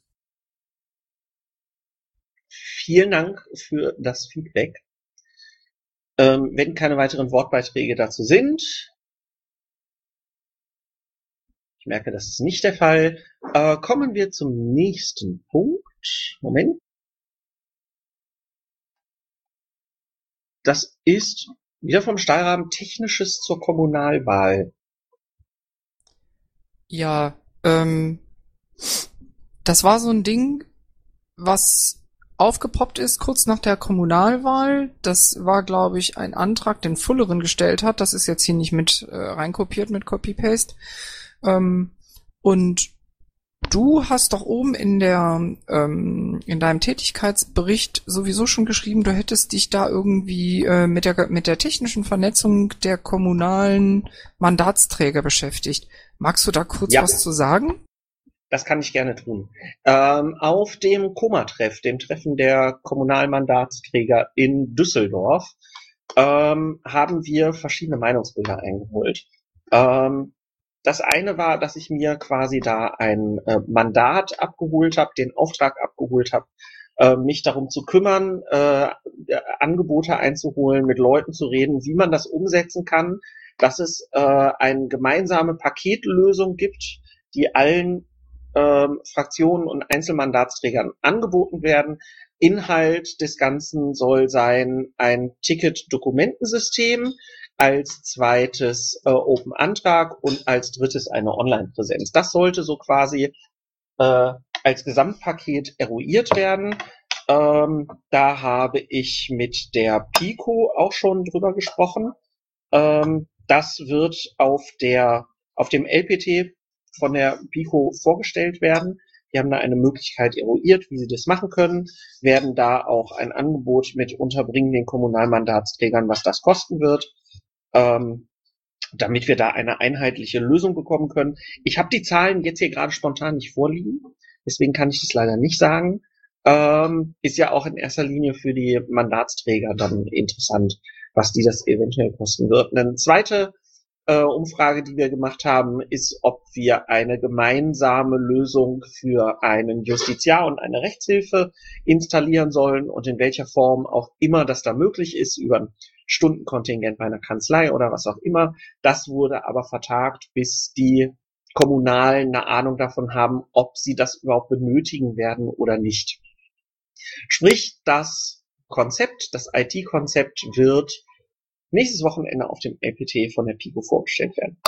B: Vielen Dank für das Feedback. Ähm, wenn keine weiteren Wortbeiträge dazu sind, ich merke, das ist nicht der Fall. Äh, kommen wir zum nächsten Punkt. Moment. Das ist wieder vom Stahlrahmen Technisches zur Kommunalwahl.
H: Ja, ähm, das war so ein Ding, was aufgepoppt ist kurz nach der Kommunalwahl. Das war, glaube ich, ein Antrag, den Fullerin gestellt hat. Das ist jetzt hier nicht mit äh, reinkopiert mit Copy-Paste. Ähm, und du hast doch oben in der ähm, in deinem Tätigkeitsbericht sowieso schon geschrieben, du hättest dich da irgendwie äh, mit der mit der technischen Vernetzung der kommunalen Mandatsträger beschäftigt. Magst du da kurz
B: Ja.
H: was zu sagen?
B: Das kann ich gerne tun. Ähm, auf dem Koma-Treff, dem Treffen der Kommunalmandatsträger in Düsseldorf, ähm, haben wir verschiedene Meinungsbilder eingeholt. Ähm, das eine war, dass ich mir quasi da ein äh, Mandat abgeholt habe, den Auftrag abgeholt habe, äh, mich darum zu kümmern, äh, Angebote einzuholen, mit Leuten zu reden, wie man das umsetzen kann, dass es äh, eine gemeinsame Paketlösung gibt, die allen ähm, Fraktionen und Einzelmandatsträgern angeboten werden. Inhalt des Ganzen soll sein ein Ticket-Dokumentensystem, als zweites äh, Open Antrag und als drittes eine Online-Präsenz. Das sollte so quasi äh, als Gesamtpaket eruiert werden. Ähm, da habe ich mit der Pico auch schon drüber gesprochen. Ähm, das wird auf der auf dem LPT von der Pico vorgestellt werden. Die haben da eine Möglichkeit eruiert, wie sie das machen können, werden da auch ein Angebot mit unterbringen den Kommunalmandatsträgern, was das kosten wird, ähm, damit wir da eine einheitliche Lösung bekommen können. Ich habe die Zahlen jetzt hier gerade spontan nicht vorliegen, deswegen kann ich das leider nicht sagen. Ähm, ist ja auch in erster Linie für die Mandatsträger dann interessant, was die das eventuell kosten wird. Eine zweite äh, Umfrage, die wir gemacht haben, ist, ob wir eine gemeinsame Lösung für einen Justiziar und eine Rechtshilfe installieren sollen und in welcher Form auch immer das da möglich ist, über Stundenkontingent bei einer Kanzlei oder was auch immer. Das wurde aber vertagt, bis die Kommunalen eine Ahnung davon haben, ob sie das überhaupt benötigen werden oder nicht. Sprich, das Konzept, das IT-Konzept wird nächstes Wochenende auf dem LPT von der Pico vorgestellt werden.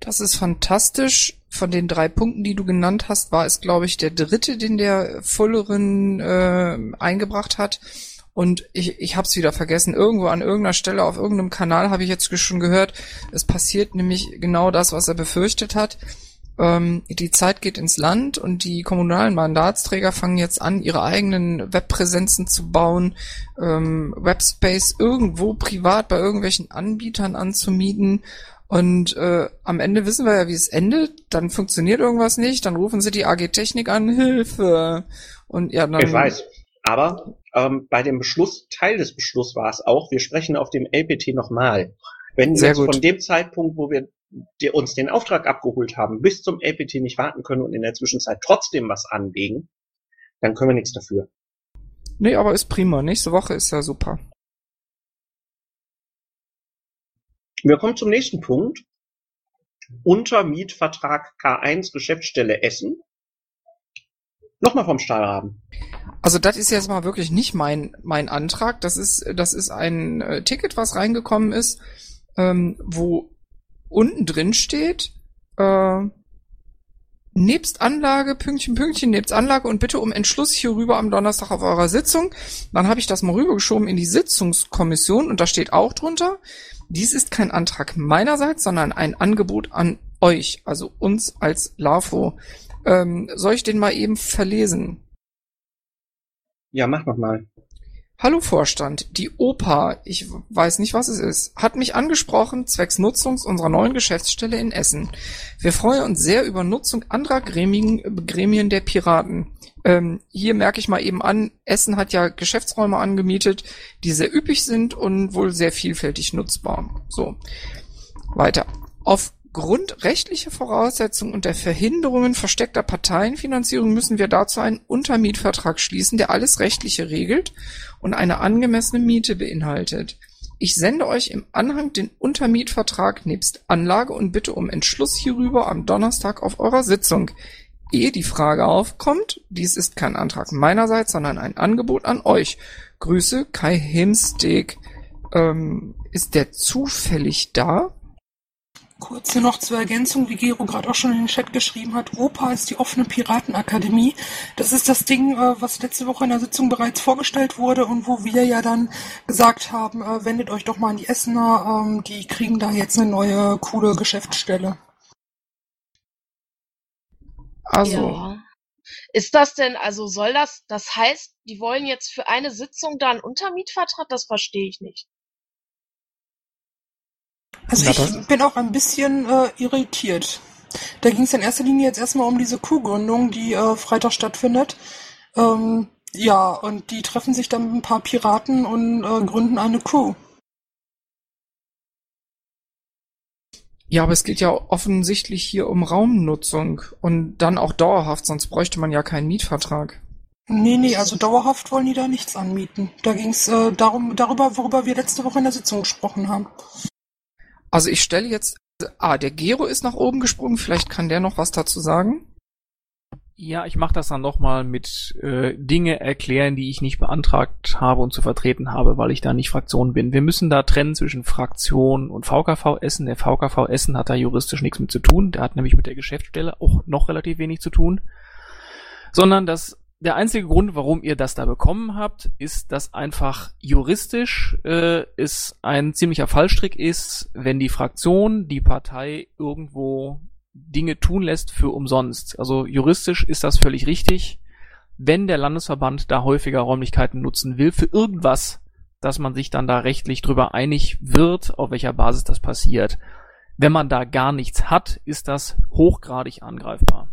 H: Das ist fantastisch. Von den drei Punkten, die du genannt hast, war es, glaube ich, der dritte, den der Fullerin äh, eingebracht hat. Und ich, ich habe es wieder vergessen. Irgendwo an irgendeiner Stelle auf irgendeinem Kanal habe ich jetzt schon gehört, es passiert nämlich genau das, was er befürchtet hat. Ähm, die Zeit geht ins Land und die kommunalen Mandatsträger fangen jetzt an, ihre eigenen Webpräsenzen zu bauen, ähm, Webspace irgendwo privat bei irgendwelchen Anbietern anzumieten. Und äh, am Ende wissen wir ja, wie es endet. Dann funktioniert irgendwas nicht, dann rufen sie die AG Technik an, Hilfe. Und ja, dann.
B: Ich weiß. Aber ähm, bei dem Beschluss, Teil des Beschlusses war es auch, wir sprechen auf dem LPT nochmal. Wenn wir jetzt
H: gut.
B: von dem Zeitpunkt, wo wir uns den Auftrag abgeholt haben, bis zum LPT nicht warten können und in der Zwischenzeit trotzdem was anlegen, dann können wir nichts dafür.
H: Nee, aber ist prima. Nächste Woche ist ja super.
B: Wir kommen zum nächsten Punkt. Untermietvertrag K1 Geschäftsstelle Essen. Nochmal vom Stahlraben.
H: Also das ist jetzt mal wirklich nicht mein mein Antrag. Das ist das ist ein äh, Ticket, was reingekommen ist, ähm, wo unten drin steht äh, nebst Anlage Pünktchen Pünktchen nebst Anlage und bitte um Entschluss hierüber am Donnerstag auf eurer Sitzung. Dann habe ich das mal rübergeschoben in die Sitzungskommission und da steht auch drunter. Dies ist kein Antrag meinerseits, sondern ein Angebot an euch, also uns als LAFO. Ähm, soll ich den mal eben verlesen?
B: Ja, mach noch mal.
H: Hallo Vorstand, die Opa, ich weiß nicht, was es ist, hat mich angesprochen zwecks Nutzungs unserer neuen Geschäftsstelle in Essen. Wir freuen uns sehr über Nutzung anderer Gremien, Gremien der Piraten. Ähm, hier merke ich mal eben an, Essen hat ja Geschäftsräume angemietet, die sehr üppig sind und wohl sehr vielfältig nutzbar. So. Weiter. Aufgrund rechtlicher Voraussetzungen und der Verhinderungen versteckter Parteienfinanzierung müssen wir dazu einen Untermietvertrag schließen, der alles Rechtliche regelt und eine angemessene Miete beinhaltet. Ich sende euch im Anhang den Untermietvertrag nebst Anlage und bitte um Entschluss hierüber am Donnerstag auf eurer Sitzung. Ehe die Frage aufkommt, dies ist kein Antrag meinerseits, sondern ein Angebot an euch. Grüße, Kai Hemsteg. Ähm, ist der zufällig da?
E: Kurz hier noch zur Ergänzung, wie Gero gerade auch schon in den Chat geschrieben hat. OPA ist die offene Piratenakademie. Das ist das Ding, äh, was letzte Woche in der Sitzung bereits vorgestellt wurde und wo wir ja dann gesagt haben, äh, wendet euch doch mal an die Essener, ähm, die kriegen da jetzt eine neue, coole Geschäftsstelle.
H: Also,
G: Ja. Ist das denn, also soll das, das heißt, die wollen jetzt für eine Sitzung da einen Untermietvertrag? Das verstehe ich nicht.
E: Also ich bin auch ein bisschen äh, irritiert. Da ging es in erster Linie jetzt erstmal um diese Kuhgründung, die äh, Freitag stattfindet. Ähm, ja, und die treffen sich dann mit ein paar Piraten und äh, gründen eine Crew.
H: Ja, aber es geht ja offensichtlich hier um Raumnutzung und dann auch dauerhaft, sonst bräuchte man ja keinen Mietvertrag.
E: Nee, nee, also dauerhaft wollen die da nichts anmieten. Da ging es äh, darum, darüber, worüber wir letzte Woche in der Sitzung gesprochen haben.
H: Also ich stelle jetzt, ah, der Gero ist nach oben gesprungen, vielleicht kann der noch was dazu sagen.
M: Ja, ich mache das dann nochmal mit äh, Dinge erklären, die ich nicht beantragt habe und zu vertreten habe, weil ich da nicht Fraktion bin. Wir müssen da trennen zwischen Fraktion und VKV Essen. Der VKV Essen hat da juristisch nichts mit zu tun. Der hat nämlich mit der Geschäftsstelle auch noch relativ wenig zu tun. Sondern das der einzige Grund, warum ihr das da bekommen habt, ist, dass einfach juristisch äh, es ein ziemlicher Fallstrick ist, wenn die Fraktion die Partei irgendwo Dinge tun lässt für umsonst. Also juristisch ist das völlig richtig, wenn der Landesverband da häufiger Räumlichkeiten nutzen will für irgendwas, dass man sich dann da rechtlich drüber einig wird, auf welcher Basis das passiert. Wenn man da gar nichts hat, ist das hochgradig angreifbar.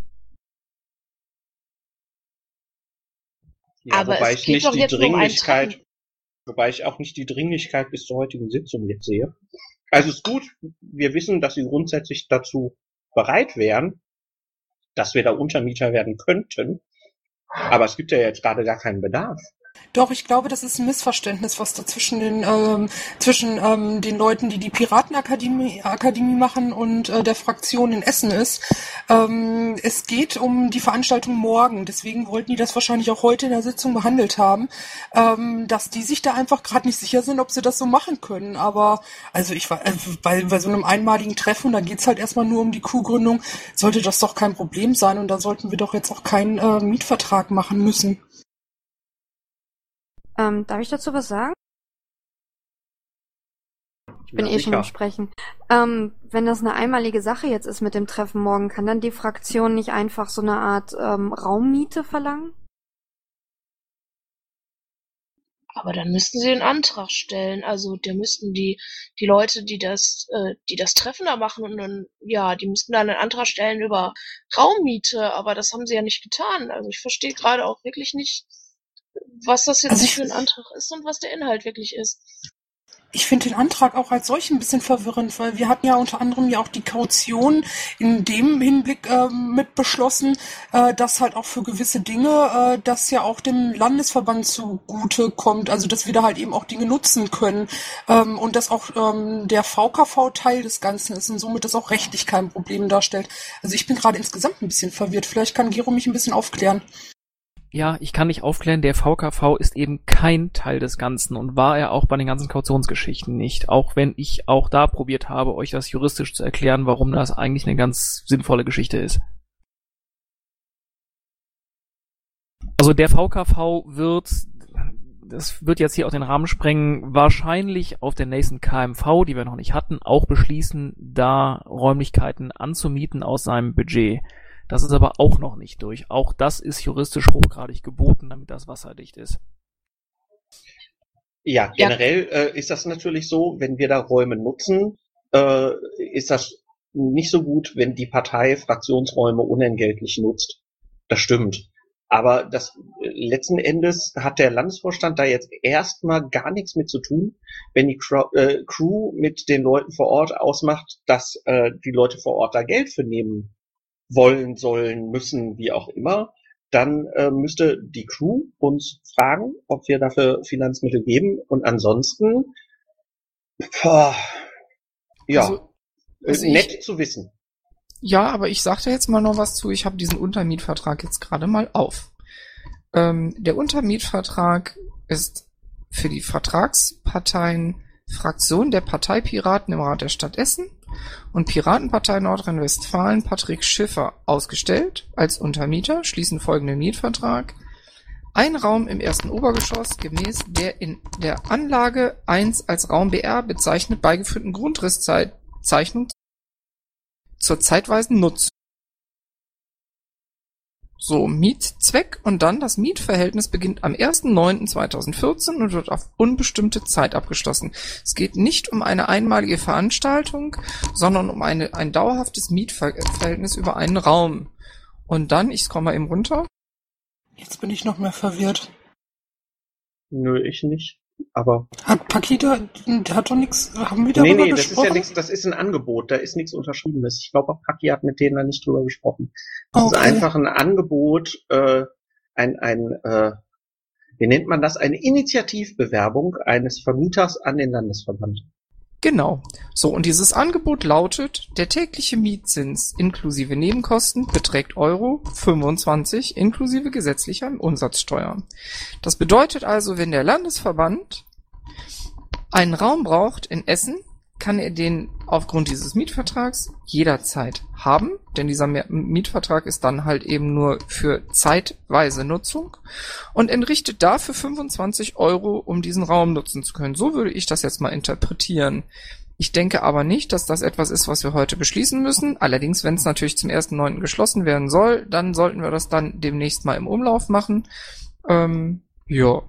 B: Ja,
G: Aber
B: wobei ich nicht die
G: um
B: Dringlichkeit,
G: Treffen.
B: wobei ich auch nicht die Dringlichkeit bis zur heutigen Sitzung jetzt sehe. Also ist gut, wir wissen, dass sie grundsätzlich dazu bereit wären, dass wir da Untermieter werden könnten. Aber es gibt ja jetzt gerade gar keinen Bedarf.
E: Doch, ich glaube, das ist ein Missverständnis, was da zwischen den, ähm, zwischen ähm, den Leuten, die die Piratenakademie Akademie machen und äh, der Fraktion in Essen ist. Ähm, es geht um die Veranstaltung morgen, deswegen wollten die das wahrscheinlich auch heute in der Sitzung behandelt haben, ähm, dass die sich da einfach gerade nicht sicher sind, ob sie das so machen können. Aber also ich war äh, bei, bei so einem einmaligen Treffen, da geht's halt erstmal nur um die Kuhgründung, sollte das doch kein Problem sein und da sollten wir doch jetzt auch keinen äh, Mietvertrag machen müssen.
C: Ähm, darf ich dazu was sagen? Ich bin
B: Ja,
C: eh schon am
B: sicher.
C: Sprechen. Ähm, wenn das eine einmalige Sache jetzt ist mit dem Treffen morgen, kann dann die Fraktion nicht einfach so eine Art ähm, Raummiete verlangen?
G: Aber dann müssten sie einen Antrag stellen. Also da müssten die, die Leute, die das, äh, die das Treffen da machen und dann, ja, die müssten dann einen Antrag stellen über Raummiete, aber das haben sie ja nicht getan. Also ich verstehe gerade auch wirklich nicht, was das jetzt
E: Also ich-
G: für ein Antrag ist und was der Inhalt wirklich ist.
E: Ich finde den Antrag auch als solchen ein bisschen verwirrend, weil wir hatten ja unter anderem ja auch die Kaution in dem Hinblick ähm, mit beschlossen, äh, dass halt auch für gewisse Dinge äh, das ja auch dem Landesverband zugute kommt, also dass wir da halt eben auch Dinge nutzen können ähm, und dass auch ähm, der VKV Teil des Ganzen ist und somit das auch rechtlich kein Problem darstellt. Also ich bin gerade insgesamt ein bisschen verwirrt. Vielleicht kann Gero mich ein bisschen aufklären.
M: Ja, ich kann nicht aufklären, der VKV ist eben kein Teil des Ganzen und war er auch bei den ganzen Kautionsgeschichten nicht. Auch wenn ich auch da probiert habe, euch das juristisch zu erklären, warum das eigentlich eine ganz sinnvolle Geschichte ist. Also der VKV wird, das wird jetzt hier auch den Rahmen sprengen, wahrscheinlich auf der nächsten KMV, die wir noch nicht hatten, auch beschließen, da Räumlichkeiten anzumieten aus seinem Budget. Das ist aber auch noch nicht durch. Auch das ist juristisch hochgradig geboten, damit das wasserdicht ist.
B: Ja,
G: Ja.
B: generell äh, ist das natürlich so, wenn wir da Räume nutzen, äh, ist das nicht so gut, wenn die Partei Fraktionsräume unentgeltlich nutzt. Das stimmt. Aber das äh, letzten Endes hat der Landesvorstand da jetzt erstmal gar nichts mit zu tun, wenn die Crew, äh, Crew mit den Leuten vor Ort ausmacht, dass äh, die Leute vor Ort da Geld für nehmen wollen, sollen, müssen, wie auch immer, dann äh, müsste die Crew uns fragen, ob wir dafür Finanzmittel geben. Und ansonsten, boah, ja,
H: Also, also
B: nett
H: ich-
B: zu wissen.
H: Ja, aber ich sag da jetzt mal noch was zu. Ich habe diesen Untermietvertrag jetzt gerade mal auf. Ähm, der Untermietvertrag ist für die Vertragsparteien Fraktion der Parteipiraten im Rat der Stadt Essen und Piratenpartei Nordrhein-Westfalen Patrick Schiffer ausgestellt als Untermieter, schließen folgenden Mietvertrag. Ein Raum im ersten Obergeschoss gemäß der in der Anlage 1 als Raum BR bezeichnet beigeführten Grundrisszeichnung zur zeitweisen Nutzung. So, Mietzweck und dann das Mietverhältnis beginnt am 1.9.2014 und wird auf unbestimmte Zeit abgeschlossen. Es geht nicht um eine einmalige Veranstaltung, sondern um eine, ein dauerhaftes Mietverhältnis über einen Raum. Und dann, ich scroll mal eben runter.
E: Jetzt bin ich noch mehr verwirrt.
B: Nö, ich nicht. Aber
E: Hat Pakita, der hat doch nichts, haben wir
B: nee,
E: darüber
B: nee, das ist
E: gesprochen?
B: ja nichts, das ist ein Angebot, da ist nichts Unterschriebenes. Ich glaube, auch Paki hat mit denen da nicht drüber gesprochen. Das ist
E: Okay.
B: einfach ein Angebot, äh, ein, ein, äh, wie nennt man das? Eine Initiativbewerbung eines Vermieters an den Landesverband.
H: Genau. So, und dieses Angebot lautet, der tägliche Mietzins inklusive Nebenkosten beträgt Euro 25 inklusive gesetzlicher Umsatzsteuer. Das bedeutet also, wenn der Landesverband einen Raum braucht in Essen, kann er den aufgrund dieses Mietvertrags jederzeit haben, denn dieser Mietvertrag ist dann halt eben nur für zeitweise Nutzung und entrichtet dafür 25 Euro, um diesen Raum nutzen zu können. So würde ich das jetzt mal interpretieren. Ich denke aber nicht, dass das etwas ist, was wir heute beschließen müssen. Allerdings, wenn es natürlich zum 1.9. geschlossen werden soll, dann sollten wir das dann demnächst mal im Umlauf machen. Ähm, ja.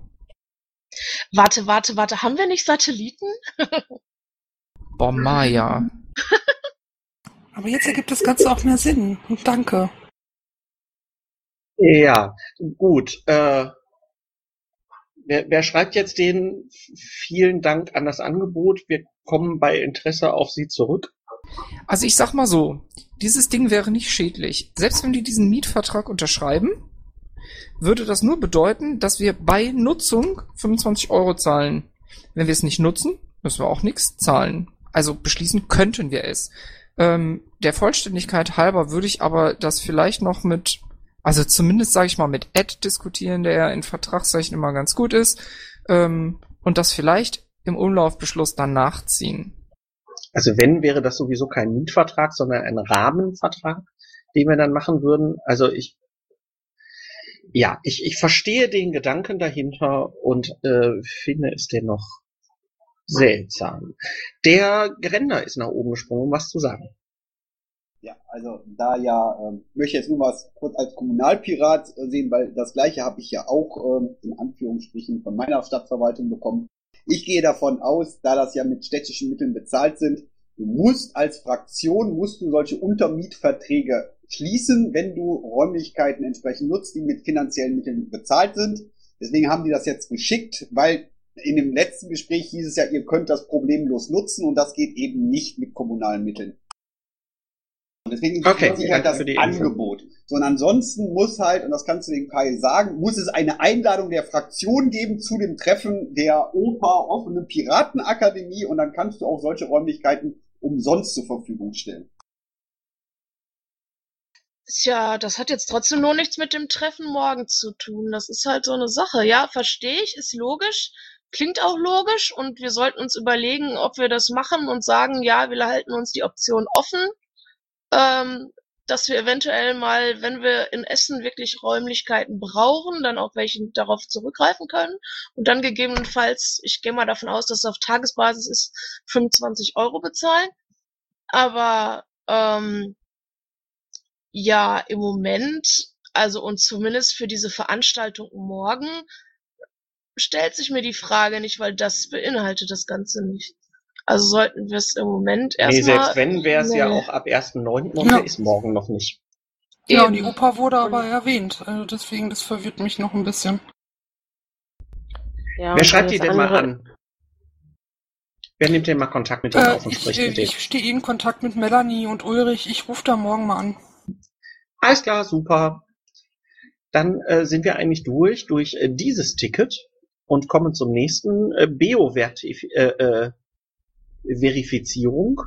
G: Warte, warte, warte, haben wir nicht Satelliten? (laughs)
H: Boah, Maya. (laughs)
E: Aber jetzt ergibt das Ganze auch mehr Sinn. Danke.
B: Ja, gut. Äh, wer, wer schreibt jetzt den vielen Dank an das Angebot? Wir kommen bei Interesse auf Sie zurück.
H: Also ich sag mal so, dieses Ding wäre nicht schädlich. Selbst wenn die diesen Mietvertrag unterschreiben, würde das nur bedeuten, dass wir bei Nutzung 25 Euro zahlen. Wenn wir es nicht nutzen, müssen wir auch nichts zahlen. Also beschließen könnten wir es. Ähm, der Vollständigkeit halber würde ich aber das vielleicht noch mit, also zumindest sage ich mal mit Ed diskutieren, der ja in Vertragszeichen immer ganz gut ist, ähm, und das vielleicht im Umlaufbeschluss dann nachziehen.
B: Also wenn, wäre das sowieso kein Mietvertrag, sondern ein Rahmenvertrag, den wir dann machen würden. Also ich, ja, ich, ich verstehe den Gedanken dahinter und äh, finde es dennoch Seltsam. Der Geränder ist nach oben gesprungen, um was zu sagen.
O: Ja, also da ja, ähm, möchte jetzt nur was kurz als Kommunalpirat äh, sehen, weil das gleiche habe ich ja auch ähm, in Anführungsstrichen von meiner Stadtverwaltung bekommen. Ich gehe davon aus, da das ja mit städtischen Mitteln bezahlt sind, du musst als Fraktion, musst du solche Untermietverträge schließen, wenn du Räumlichkeiten entsprechend nutzt, die mit finanziellen Mitteln bezahlt sind. Deswegen haben die das jetzt geschickt, weil in dem letzten Gespräch hieß es ja, ihr könnt das problemlos nutzen und das geht eben nicht mit kommunalen Mitteln. Und deswegen
B: Okay,
O: sich halt das
B: für die Info.
O: Angebot. So, und ansonsten muss halt, und das kannst du dem Kai sagen, muss es eine Einladung der Fraktion geben zu dem Treffen der OPA offene Piratenakademie und dann kannst du auch solche Räumlichkeiten umsonst zur Verfügung stellen.
G: Tja, das hat jetzt trotzdem nur nichts mit dem Treffen morgen zu tun. Das ist halt so eine Sache. Ja, verstehe ich, ist logisch, klingt auch logisch und wir sollten uns überlegen, ob wir das machen und sagen, ja, wir halten uns die Option offen, ähm, dass wir eventuell mal, wenn wir in Essen wirklich Räumlichkeiten brauchen, dann auch welche darauf zurückgreifen können und dann gegebenenfalls, ich gehe mal davon aus, dass es auf Tagesbasis ist, 25 Euro bezahlen. Aber ähm, ja, im Moment, also und zumindest für diese Veranstaltung morgen, stellt sich mir die Frage nicht, weil das beinhaltet das Ganze nicht. Also sollten wir es im Moment
B: Nee,
G: erstmal.
B: selbst wenn, wäre es ja
G: Nee.
B: auch ab 1.9. und
E: Ja.
B: der ist morgen noch nicht.
E: Ja, und die. Oper wurde aber erwähnt. Also deswegen, das verwirrt mich noch ein bisschen.
D: Ja,
B: Wer schreibt die denn mal
D: andere-
B: an? Wer nimmt denn mal Kontakt mit denen
E: Äh,
B: auf und
E: ich
B: spricht
E: äh,
B: mit denen?
E: ich stehe in Kontakt mit Melanie und Ulrich. Ich rufe da morgen mal an.
B: Alles klar, super. Dann äh, sind wir eigentlich durch, durch äh, dieses Ticket und kommen zum nächsten äh, Bio-Verifizierung. Äh, Verifizierung.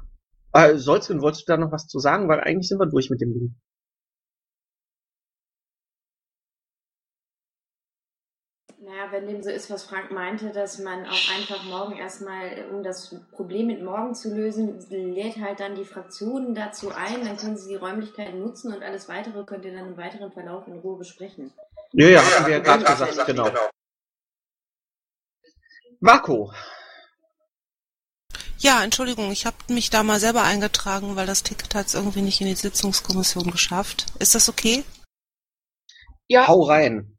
B: Äh, Solzgen, wolltest du da noch was zu sagen? Weil eigentlich sind wir durch mit dem Ding.
A: Naja, wenn dem so ist, was Frank meinte, dass man auch einfach morgen erstmal, um das Problem mit morgen zu lösen, lädt halt dann die Fraktionen dazu ein, dann können sie die Räumlichkeiten nutzen und alles weitere könnt ihr dann im weiteren Verlauf in Ruhe besprechen.
B: Ja, ja, hatten wir ja gerade gesagt, genau. Marco,
L: Ja, Entschuldigung, ich habe mich da mal selber eingetragen, weil das Ticket hat es irgendwie nicht in die Sitzungskommission geschafft. Ist das okay?
G: Ja.
B: hau rein.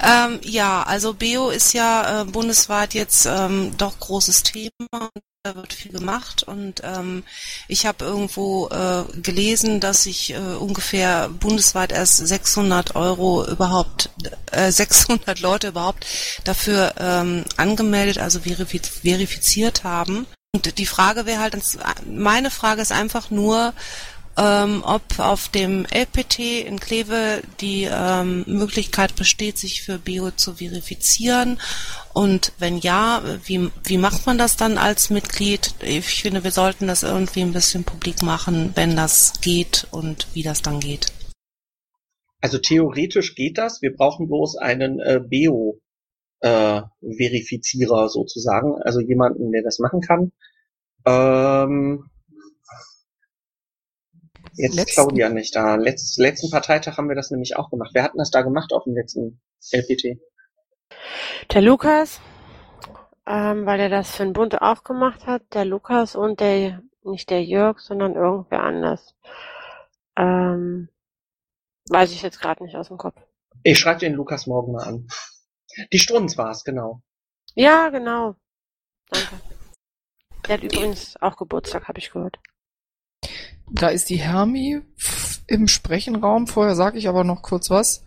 L: Ähm, ja, also Beo ist ja äh, bundesweit jetzt ähm, doch großes Thema. Da wird viel gemacht und ähm, ich habe irgendwo äh, gelesen, dass sich äh, ungefähr bundesweit erst 600 Euro überhaupt, äh, (laughs) 600 Leute überhaupt dafür ähm, angemeldet, also verifiz verifiziert haben. Und die Frage wäre halt, meine Frage ist einfach nur, ähm, ob auf dem LPT in Kleve die ähm, Möglichkeit besteht, sich für Bio zu verifizieren. Und wenn ja, wie, wie macht man das dann als Mitglied? Ich finde, wir sollten das irgendwie ein bisschen publik machen, wenn das geht und wie das dann geht.
B: Also theoretisch geht das. Wir brauchen bloß einen äh, Beo äh, Verifizierer sozusagen, also jemanden, der das machen kann. Ähm, jetzt ist
H: Letzten-
B: Claudia nicht da. Letzt, letzten Parteitag haben wir das nämlich auch gemacht. Wer hat denn das da gemacht auf dem letzten LPT?
D: Der Lukas, ähm, weil er das für den Bund auch gemacht hat, der Lukas und der, nicht der Jörg, sondern irgendwer anders. Ähm, weiß ich jetzt gerade nicht aus dem Kopf.
B: Ich schreibe den Lukas morgen mal an. Die Strunz war es, genau.
D: Ja, genau. Danke. Der hat übrigens auch Geburtstag, habe ich gehört.
H: Da ist die Hermi im Sprechenraum. Vorher sage ich aber noch kurz was.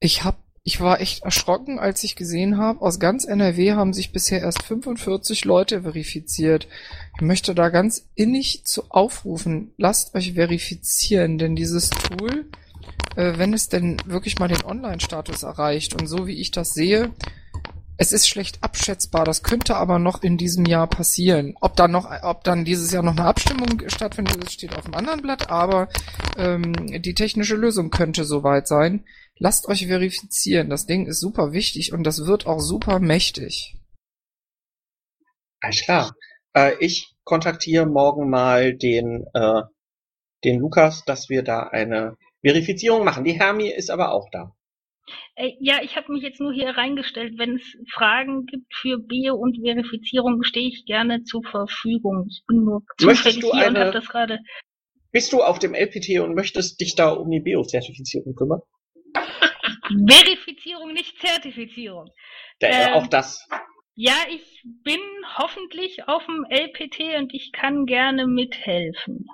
H: Ich hab, ich war echt erschrocken, als ich gesehen habe, aus ganz NRW haben sich bisher erst 45 Leute verifiziert. Ich möchte da ganz innig zu aufrufen, lasst euch verifizieren, denn dieses Tool, äh, wenn es denn wirklich mal den Online-Status erreicht und so wie ich das sehe, es ist schlecht abschätzbar. Das könnte aber noch in diesem Jahr passieren. Ob dann noch, ob dann dieses Jahr noch eine Abstimmung stattfindet, das steht auf dem anderen Blatt. Aber ähm, die technische Lösung könnte soweit sein. Lasst euch verifizieren. Das Ding ist super wichtig und das wird auch super mächtig.
B: Alles klar. Äh, ich kontaktiere morgen mal den, äh, den Lukas, dass wir da eine Verifizierung machen. Die Hermi ist aber auch da.
P: Äh, ja, ich habe mich jetzt nur hier reingestellt. Wenn es Fragen gibt für Bio und Verifizierung, stehe ich gerne zur Verfügung. Ich bin nur zufällig
B: du
P: hier und habe das gerade.
B: Bist du auf dem LPT und möchtest dich da um die Bio-Zertifizierung kümmern? (laughs)
P: Verifizierung, nicht Zertifizierung.
B: Da,
P: Ähm,
B: auch das.
P: Ja, ich bin hoffentlich auf dem LPT und ich kann gerne mithelfen.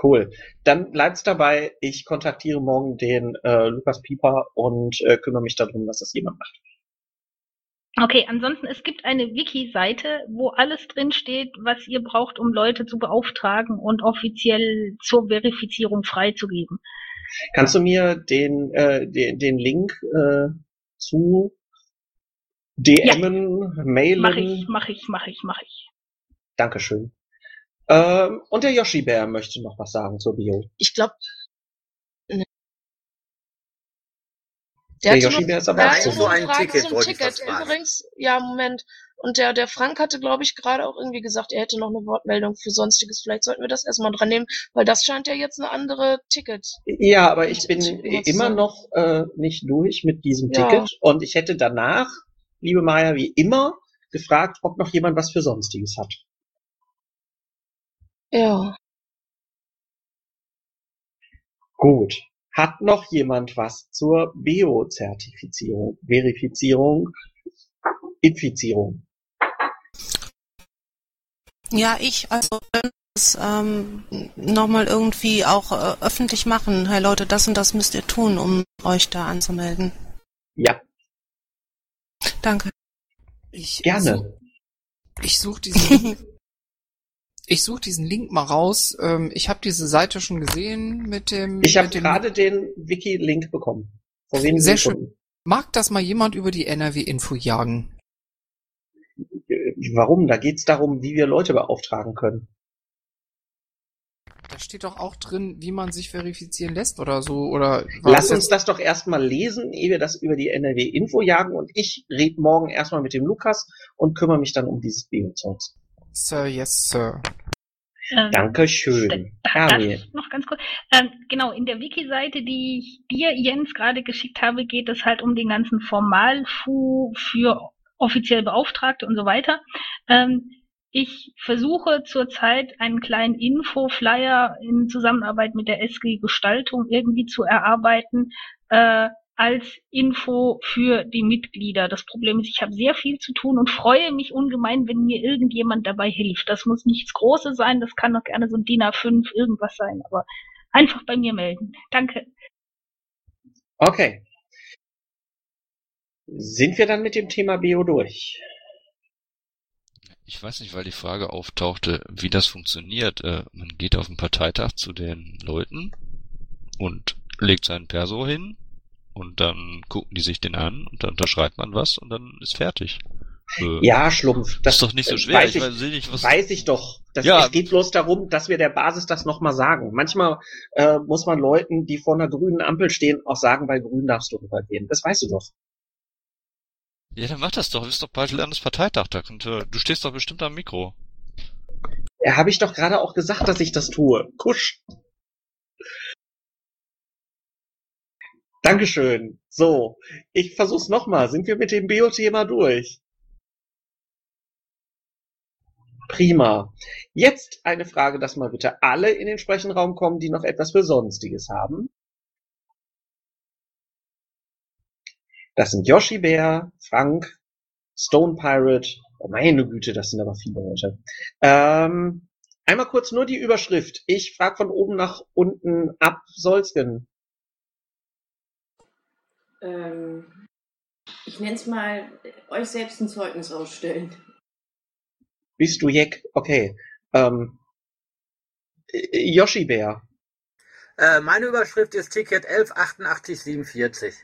B: Cool. Dann bleibt's dabei. Ich kontaktiere morgen den äh, Lukas Pieper und äh, kümmere mich darum, dass das jemand macht.
P: Okay, ansonsten, es gibt eine Wiki-Seite, wo alles drin steht, was ihr braucht, um Leute zu beauftragen und offiziell zur Verifizierung freizugeben.
B: Kannst du mir den, äh, den, den Link äh, zu DMen, mailen?
P: Mach ich, mach ich, mach ich, mach ich.
B: Dankeschön. Ähm, und der Yoshi Bär möchte noch was sagen zur Bio.
G: Ich glaube.
B: Der
G: hatte
B: Yoshi
G: noch-
B: Bär ist aber
G: der
B: auch so.
G: noch eine
Q: ein
G: Frage
Q: Ticket,
G: zum
Q: wollte ich
G: Ticket. Übrigens, ja, Moment. Und der, der Frank hatte, glaube ich, gerade auch irgendwie gesagt, er hätte noch eine Wortmeldung für Sonstiges. Vielleicht sollten wir das erstmal dran nehmen, weil das scheint ja jetzt eine andere Ticket.
B: Ja, aber ich bin
G: immer
B: noch äh, nicht durch mit diesem
G: Ja.
B: Ticket und ich hätte danach, liebe Maya, wie immer gefragt, ob noch jemand was für Sonstiges hat.
G: Ja.
B: Gut. Hat noch jemand was zur Bio-Zertifizierung, Verifizierung, Infizierung?
L: Ja, ich, also es ähm, nochmal irgendwie auch äh, öffentlich machen. Hey Leute, das und das müsst ihr tun, um euch da anzumelden.
B: Ja.
L: Danke.
H: Ich
B: Gerne.
H: Such, ich suche diesen, (laughs) ich suche diesen Link mal raus. Ähm, ich habe diese Seite schon gesehen mit dem.
B: Ich habe gerade den Wiki-Link bekommen. Vor wenigen
H: Sehr
B: Sekunden.
H: schön. Mag das mal jemand über die NRW-Info jagen?
B: Äh, Warum? Da geht's darum, wie wir Leute beauftragen können.
H: Da steht doch auch drin, wie man sich verifizieren lässt oder so. Oder
B: Lass uns das doch erstmal lesen, ehe wir das über die NRW-Info jagen und ich red morgen erstmal mit dem Lukas und kümmere mich dann um dieses Bio-Zeugs.
H: Sir, yes, Sir.
P: Ähm,
B: Dankeschön. Harry.
P: Das noch ganz kurz. Ähm, genau, in der Wiki-Seite, die ich dir, Jens, gerade geschickt habe, geht es halt um den ganzen Formalfu für offiziell Beauftragte und so weiter. Ähm, ich versuche zurzeit einen kleinen Info-Flyer in Zusammenarbeit mit der SG Gestaltung irgendwie zu erarbeiten, äh, als Info für die Mitglieder. Das Problem ist, ich habe sehr viel zu tun und freue mich ungemein, wenn mir irgendjemand dabei hilft. Das muss nichts Großes sein, das kann doch gerne so ein DIN A5 irgendwas sein, aber einfach bei mir melden. Danke.
B: Okay. Sind wir dann mit dem Thema Bio durch?
I: Ich weiß nicht, weil die Frage auftauchte, wie das funktioniert. Äh, man geht auf einen Parteitag zu den Leuten und legt seinen Perso hin und dann gucken die sich den an und dann unterschreibt man was und dann ist fertig. Äh,
B: Ja, Schlumpf. Das
I: ist doch nicht so schwer.
B: Weiß
I: Ich
B: ich,
I: weiß nicht, was-
B: weiß ich doch. Das,
I: Ja.
B: Es geht bloß darum, dass wir der Basis das nochmal sagen. Manchmal äh, muss man Leuten, die vor einer grünen Ampel stehen, auch sagen, bei grün darfst du rübergehen. Das weißt du doch.
I: Ja, dann mach das doch. Ist doch bald Landesparteitag. Da könnt, du stehst doch bestimmt am Mikro.
B: Ja, habe ich doch gerade auch gesagt, dass ich das tue. Kusch. Dankeschön. So, ich versuch's nochmal. Sind wir mit dem Bio-Thema durch? Prima. Jetzt eine Frage, dass mal bitte alle in den Sprechenraum kommen, die noch etwas für Sonstiges haben. Das sind Yoshi Bär, Frank, Stone Pirate. Oh, meine Güte, das sind aber viele Leute. Ähm, einmal kurz nur die Überschrift. Ich frage von oben nach unten ab. Solsken.
A: Ähm, ich nenne es mal, euch selbst ein Zeugnis ausstellen.
B: Bist du Jeck? Okay. Ähm, äh, Yoshi Bär.
Q: Äh, meine Überschrift ist Ticket 118847.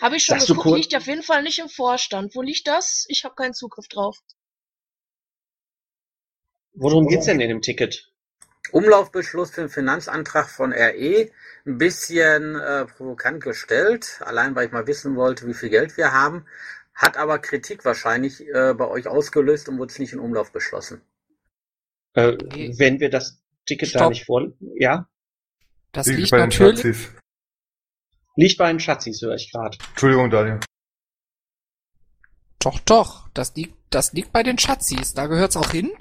G: Habe ich schon
B: Sagst du
G: geguckt, liegt auf jeden Fall nicht im Vorstand. Wo liegt das? Ich habe keinen Zugriff drauf.
B: Worum geht's denn in dem Ticket?
Q: Umlaufbeschluss für den Finanzantrag von RE. Ein bisschen äh, provokant gestellt, allein weil ich mal wissen wollte, wie viel Geld wir haben. Hat aber Kritik wahrscheinlich äh, bei euch ausgelöst und wurde es nicht in Umlauf beschlossen.
B: Äh, wenn wir das Ticket da
H: Stopp.
B: nicht vor... Ja?
H: Das
F: Liegt
H: liegt
F: bei den
H: natürlich,
F: Nazis.
B: Liegt bei den Schatzis, höre ich gerade.
F: Entschuldigung, Daniel.
H: Doch, doch, das liegt, das liegt bei den Schatzis. Da gehört's auch hin,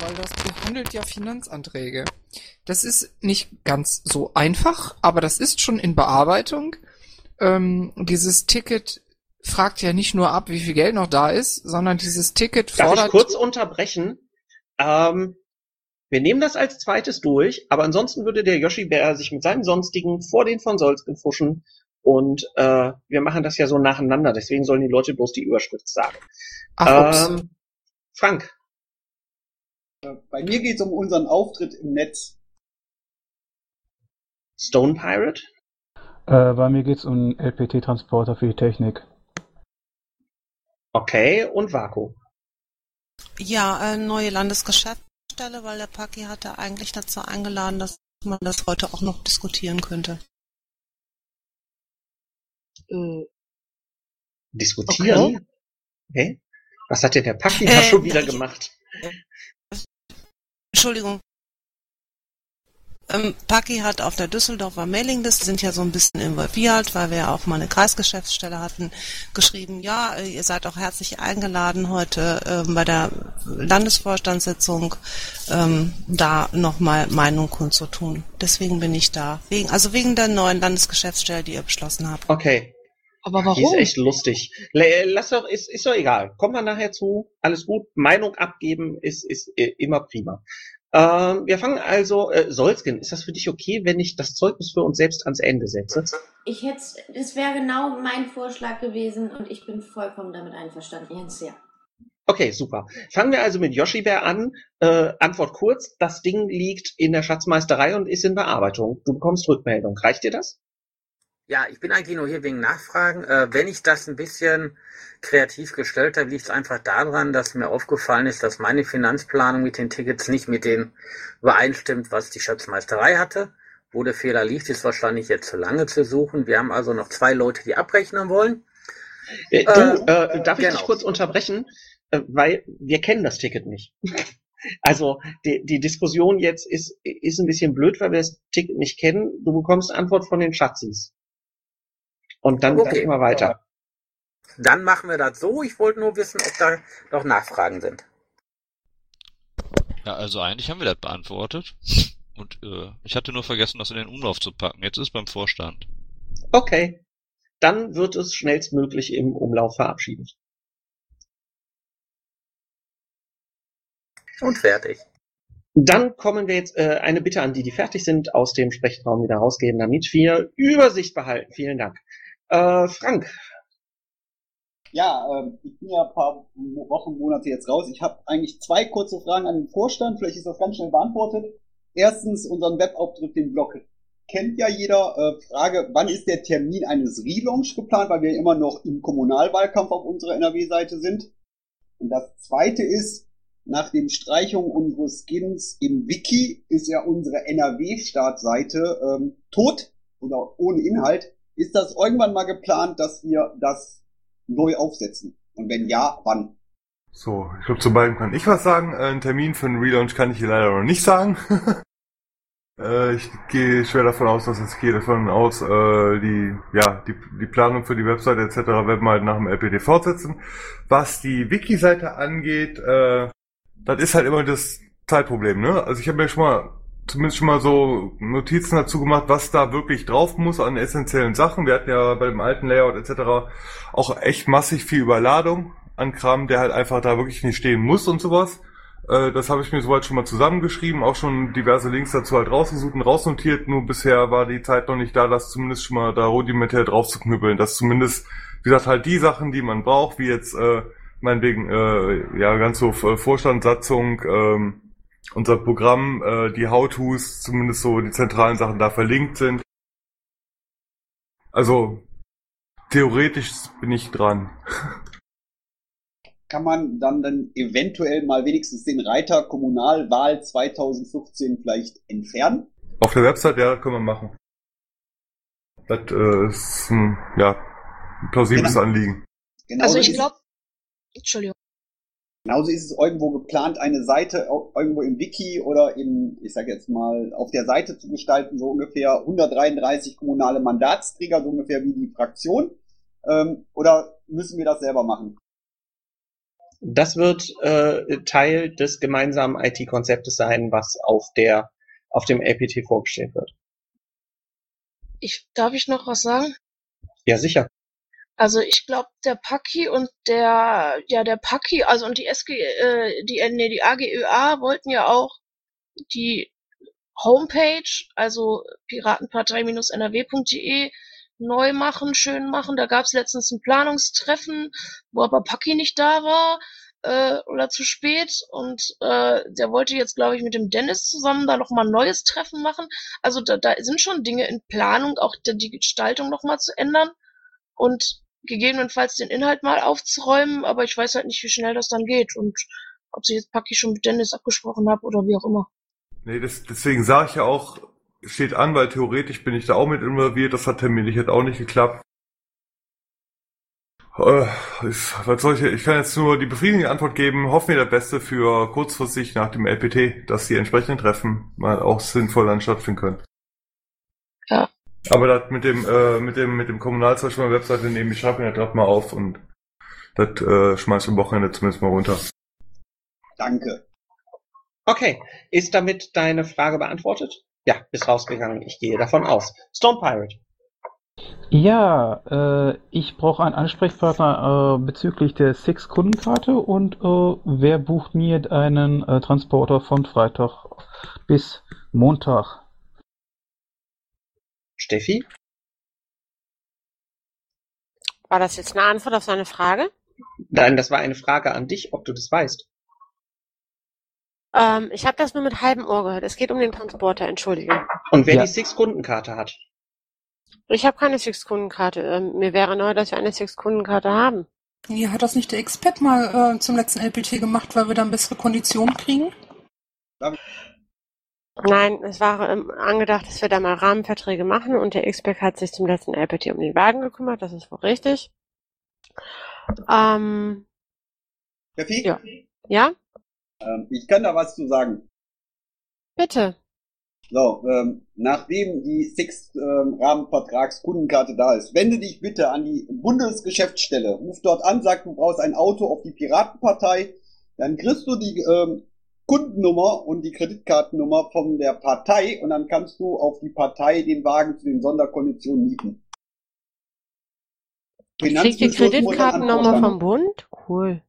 H: weil das behandelt ja Finanzanträge. Das ist nicht ganz so einfach, aber das ist schon in Bearbeitung. Ähm, dieses Ticket fragt ja nicht nur ab, wie viel Geld noch da ist, sondern dieses Ticket
B: Darf
H: fordert.
B: ich kurz unterbrechen? Ähm, wir nehmen das als zweites durch, aber ansonsten würde der Yoshi Bär sich mit seinem sonstigen vor den von Solsken fuschen und äh, wir machen das ja so nacheinander, deswegen sollen die Leute bloß die Überschrift sagen.
H: Ach,
B: ähm, Frank,
O: Bei mir geht es um unseren Auftritt im Netz.
B: Stone Pirate?
R: Äh, bei mir geht's um LPT-Transporter für die Technik.
B: Okay, und Vaku.
L: Ja, äh, neue Landesgeschäftsstelle, weil der Paki hatte eigentlich dazu eingeladen, dass man das heute auch noch diskutieren könnte.
B: Äh, Diskutieren? Okay. Was hat denn der Paki da
L: Äh,
B: schon wieder
L: ich- (laughs)
B: gemacht?
L: Entschuldigung. Ähm, Paki hat auf der Düsseldorfer Mailingliste, sind ja so ein bisschen involviert, weil wir ja auch mal eine Kreisgeschäftsstelle hatten, geschrieben, ja, äh, ihr seid auch herzlich eingeladen, heute ähm, bei der Landesvorstandssitzung ähm, da nochmal Meinung kundzutun. Deswegen bin ich da. Wegen, also wegen der neuen Landesgeschäftsstelle, die ihr beschlossen habt.
B: Okay.
L: Aber
B: Die ist echt lustig. Lass doch, ist, ist doch egal. Kommen wir nachher zu. Alles gut. Meinung abgeben ist, ist äh, immer prima. Ähm, wir fangen also, äh, Solskin, ist das für dich okay, wenn ich das Zeugnis für uns selbst ans Ende setze?
A: Ich hätte, es wäre genau mein Vorschlag gewesen und ich bin vollkommen damit einverstanden. Jens, ja.
B: Okay, super. Fangen wir also mit Yoshi Bär an. Äh, Antwort kurz, das Ding liegt in der Schatzmeisterei und ist in Bearbeitung. Du bekommst Rückmeldung. Reicht dir das?
Q: Ja, ich bin eigentlich nur hier wegen Nachfragen. Äh, wenn ich das ein bisschen kreativ gestellt habe, liegt es einfach daran, dass mir aufgefallen ist, dass meine Finanzplanung mit den Tickets nicht mit dem übereinstimmt, was die Schatzmeisterei hatte. Wo der Fehler liegt, ist wahrscheinlich jetzt zu lange zu suchen. Wir haben also noch zwei Leute, die abrechnen wollen.
B: Äh, du, äh,
Q: Äh,
B: darf ich dich
Q: genau.
B: kurz unterbrechen? Äh, weil wir kennen das Ticket nicht. (laughs) Also die, die Diskussion jetzt ist, ist ein bisschen blöd, weil wir das Ticket nicht kennen. Du bekommst Antwort von den Schatzis. Und dann
Q: Okay.
B: gehen wir weiter.
Q: Dann machen wir das so. Ich wollte nur wissen, ob da noch Nachfragen sind.
I: Ja, also eigentlich haben wir das beantwortet. Und äh, ich hatte nur vergessen, das in den Umlauf zu packen. Jetzt ist beim Vorstand.
B: Okay. Dann wird es schnellstmöglich im Umlauf verabschiedet.
Q: Und fertig.
B: Dann kommen wir jetzt äh, eine Bitte an die, die fertig sind, aus dem Sprechraum wieder rausgehen, damit wir Übersicht behalten. Vielen Dank. Äh, Frank,
O: Ja, ähm, ich bin ja ein paar Wochen, Monate jetzt raus. Ich habe eigentlich zwei kurze Fragen an den Vorstand. Vielleicht ist das ganz schnell beantwortet. Erstens, unseren Webauftritt, den Blog kennt ja jeder. Äh, Frage, wann ist der Termin eines Relaunch geplant, weil wir immer noch im Kommunalwahlkampf auf unserer NRW-Seite sind. Und das zweite ist, nach dem Streichung unseres Skins im Wiki ist ja unsere NRW-Startseite ähm, tot oder ohne Inhalt. Ist das irgendwann mal geplant, dass wir das neu aufsetzen? Und wenn ja, wann?
F: So, ich glaube, zu beiden kann ich was sagen. Äh, einen Termin für einen Relaunch kann ich hier leider noch nicht sagen. (laughs) äh, ich gehe schwer davon aus, dass es gehe davon aus, äh, die, ja, die, die Planung für die Webseite etc. werden wir halt nach dem LPD fortsetzen. Was die Wiki-Seite angeht, äh, das ist halt immer das Zeitproblem, ne? Also ich habe mir schon mal zumindest schon mal so Notizen dazu gemacht, was da wirklich drauf muss an essentiellen Sachen. Wir hatten ja bei dem alten Layout etc. auch echt massig viel Überladung an Kram, der halt einfach da wirklich nicht stehen muss und sowas. Äh, das habe ich mir soweit schon mal zusammengeschrieben, auch schon diverse Links dazu halt rausgesucht und rausnotiert. Nur bisher war die Zeit noch nicht da, das zumindest schon mal da rudimentär drauf zu knüppeln. Dass zumindest, wie gesagt, halt die Sachen, die man braucht, wie jetzt äh, meinetwegen, äh, ja, ganz so Vorstandssatzung, ähm, unser Programm, äh, die How-Tos, zumindest so die zentralen Sachen da verlinkt sind. Also theoretisch bin ich dran.
O: Kann man dann dann eventuell mal wenigstens den Reiter Kommunalwahl 2015 vielleicht entfernen?
F: Auf der Website, ja, können wir machen. Das äh, ist ein, ja, ein plausibles
O: Genau.
F: Anliegen.
O: Genauso
G: Also ich glaube, Entschuldigung.
O: Genauso ist es irgendwo geplant, eine Seite irgendwo im Wiki oder im, ich sage jetzt mal, auf der Seite zu gestalten, so ungefähr 133 kommunale Mandatsträger, so ungefähr wie die Fraktion. Ähm, oder müssen wir das selber machen?
B: Das wird äh, Teil des gemeinsamen IT-Konzeptes sein, was auf der auf dem LPT vorgestellt wird.
G: Ich, darf ich noch was sagen?
B: Ja, sicher.
G: Also ich glaube, der Paki und der, ja der Paki, also und die SG, äh, die, äh, nee, die AGÖA wollten ja auch die Homepage, also piratenpartei-nrw.de neu machen, schön machen. Da gab es letztens ein Planungstreffen, wo aber Paki nicht da war äh, oder zu spät und äh, der wollte jetzt, glaube ich, mit dem Dennis zusammen da noch mal ein neues Treffen machen. Also da, da sind schon Dinge in Planung, auch die, Gestaltung noch mal zu ändern und gegebenenfalls den Inhalt mal aufzuräumen, aber ich weiß halt nicht, wie schnell das dann geht und ob sich jetzt Paki schon mit Dennis abgesprochen habe oder wie auch immer.
F: Nee, das, deswegen sage ich ja auch, steht an, weil theoretisch bin ich da auch mit involviert. Das hat terminlich jetzt auch nicht geklappt. Äh, ist, was soll ich, ich kann jetzt nur die befriedigende Antwort geben. Hoffen wir das Beste für kurzfristig nach dem LPT, dass die entsprechenden Treffen mal auch sinnvoll dann stattfinden können.
G: Ja.
F: Aber das mit dem, äh, mit dem, mit dem Kommunalzeug von der Webseite nehmen, ich schreibe mir das grad mal auf und das äh, schmeiß ich am Wochenende zumindest mal runter.
O: Danke.
B: Okay, ist damit deine Frage beantwortet? Ja, bist rausgegangen. Ich gehe davon aus. Stone Pirate.
R: Ja, äh, ich brauche einen Ansprechpartner äh, bezüglich der Six-Kundenkarte und äh, wer bucht mir einen äh, Transporter von Freitag bis Montag?
B: Steffi?
D: War das jetzt eine Antwort auf seine Frage?
B: Nein, das war eine Frage an dich, ob du das weißt.
D: Ähm, ich habe das nur mit halbem Ohr gehört. Es geht um den Transporter, entschuldige.
B: Und wer
R: Ja.
B: die Six-Kundenkarte hat.
D: Ich habe keine Six-Kundenkarte. Ähm, mir wäre neu, dass wir eine Six-Kundenkarte haben.
E: Ja, hat das nicht der Expert mal äh, zum letzten LPT gemacht, weil wir dann bessere Konditionen kriegen?
D: Nein, es war ähm, angedacht, dass wir da mal Rahmenverträge machen und der Expert hat sich zum letzten LPT um den Wagen gekümmert, das ist wohl richtig. Ähm,
O: Steffi?
D: Ja. Ja?
O: Ähm, ich kann da was zu sagen.
D: Bitte.
O: So, ähm, nachdem die Six-Rahmenvertragskundenkarte da ist, wende dich bitte an die Bundesgeschäftsstelle. Ruf dort an, sag, du brauchst ein Auto auf die Piratenpartei. Dann kriegst du die ähm, Kundennummer und die Kreditkartennummer von der Partei und dann kannst du auf die Partei den Wagen zu den Sonderkonditionen mieten.
D: Ich krieg die Kreditkartennummer vom Bund? Cool.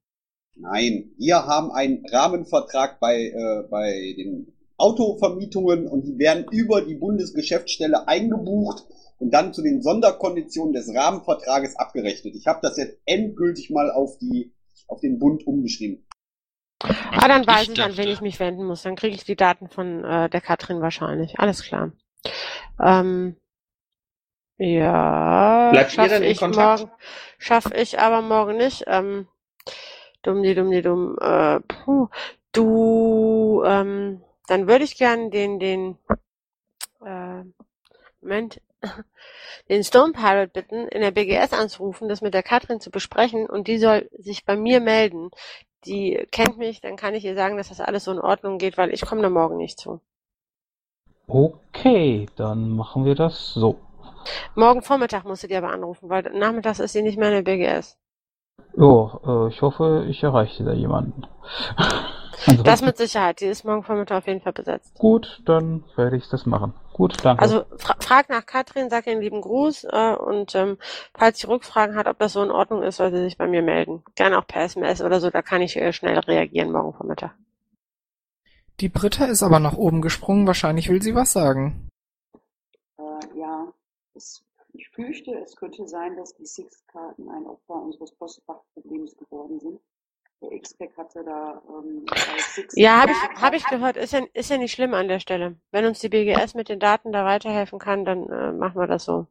O: Nein, wir haben einen Rahmenvertrag bei, äh, bei den Autovermietungen und die werden über die Bundesgeschäftsstelle eingebucht und dann zu den Sonderkonditionen des Rahmenvertrages abgerechnet. Ich habe das jetzt endgültig mal auf die auf den Bund umgeschrieben.
D: Ah, dann weiß
I: Ich
D: ich, an wen ich mich wenden muss. Dann kriege ich die Daten von äh, der Katrin wahrscheinlich. Alles klar. Ähm, ja.
B: Bleibt ihr
D: schaff
B: denn in
D: ich
B: Kontakt?
D: Morgen, schaff ich aber morgen nicht. Ähm, dumm, die dumm, die dumm. Äh, puh. Du, ähm, dann würde ich gern den, den, äh, Moment, (laughs) den Stone Pirate bitten, in der BGS anzurufen, das mit der Katrin zu besprechen und die soll sich bei mir melden. Die kennt mich, dann kann ich ihr sagen, dass das alles so in Ordnung geht, weil ich komme da morgen nicht zu.
R: Okay, dann machen wir das so.
D: Morgen Vormittag musst du die aber anrufen, weil nachmittags ist sie nicht mehr in der BGS.
R: Jo, äh, ich hoffe, ich erreiche da jemanden. (laughs)
D: Das mit Sicherheit, die ist morgen Vormittag auf jeden Fall besetzt.
R: gut, dann werde ich das machen. Gut, danke.
D: Also fra frag nach Katrin, sag ihr einen lieben Gruß äh, und ähm, falls sie Rückfragen hat, ob das so in Ordnung ist, soll sie sich bei mir melden. Gerne auch per SMS oder so, da kann ich äh, schnell reagieren morgen Vormittag.
H: Die Britta ist aber nach oben gesprungen. Wahrscheinlich will sie was sagen.
S: Äh, ja, es, ich fürchte, es könnte sein, dass die Six-Karten ein Opfer unseres Postfachproblems geworden sind. Der X-Pack hatte da ähm,
D: Ja, habe ich, hab ich gehört. Ist ja, ist ja nicht schlimm an der Stelle. Wenn uns die BGS mit den Daten da weiterhelfen kann, dann äh, machen wir das so.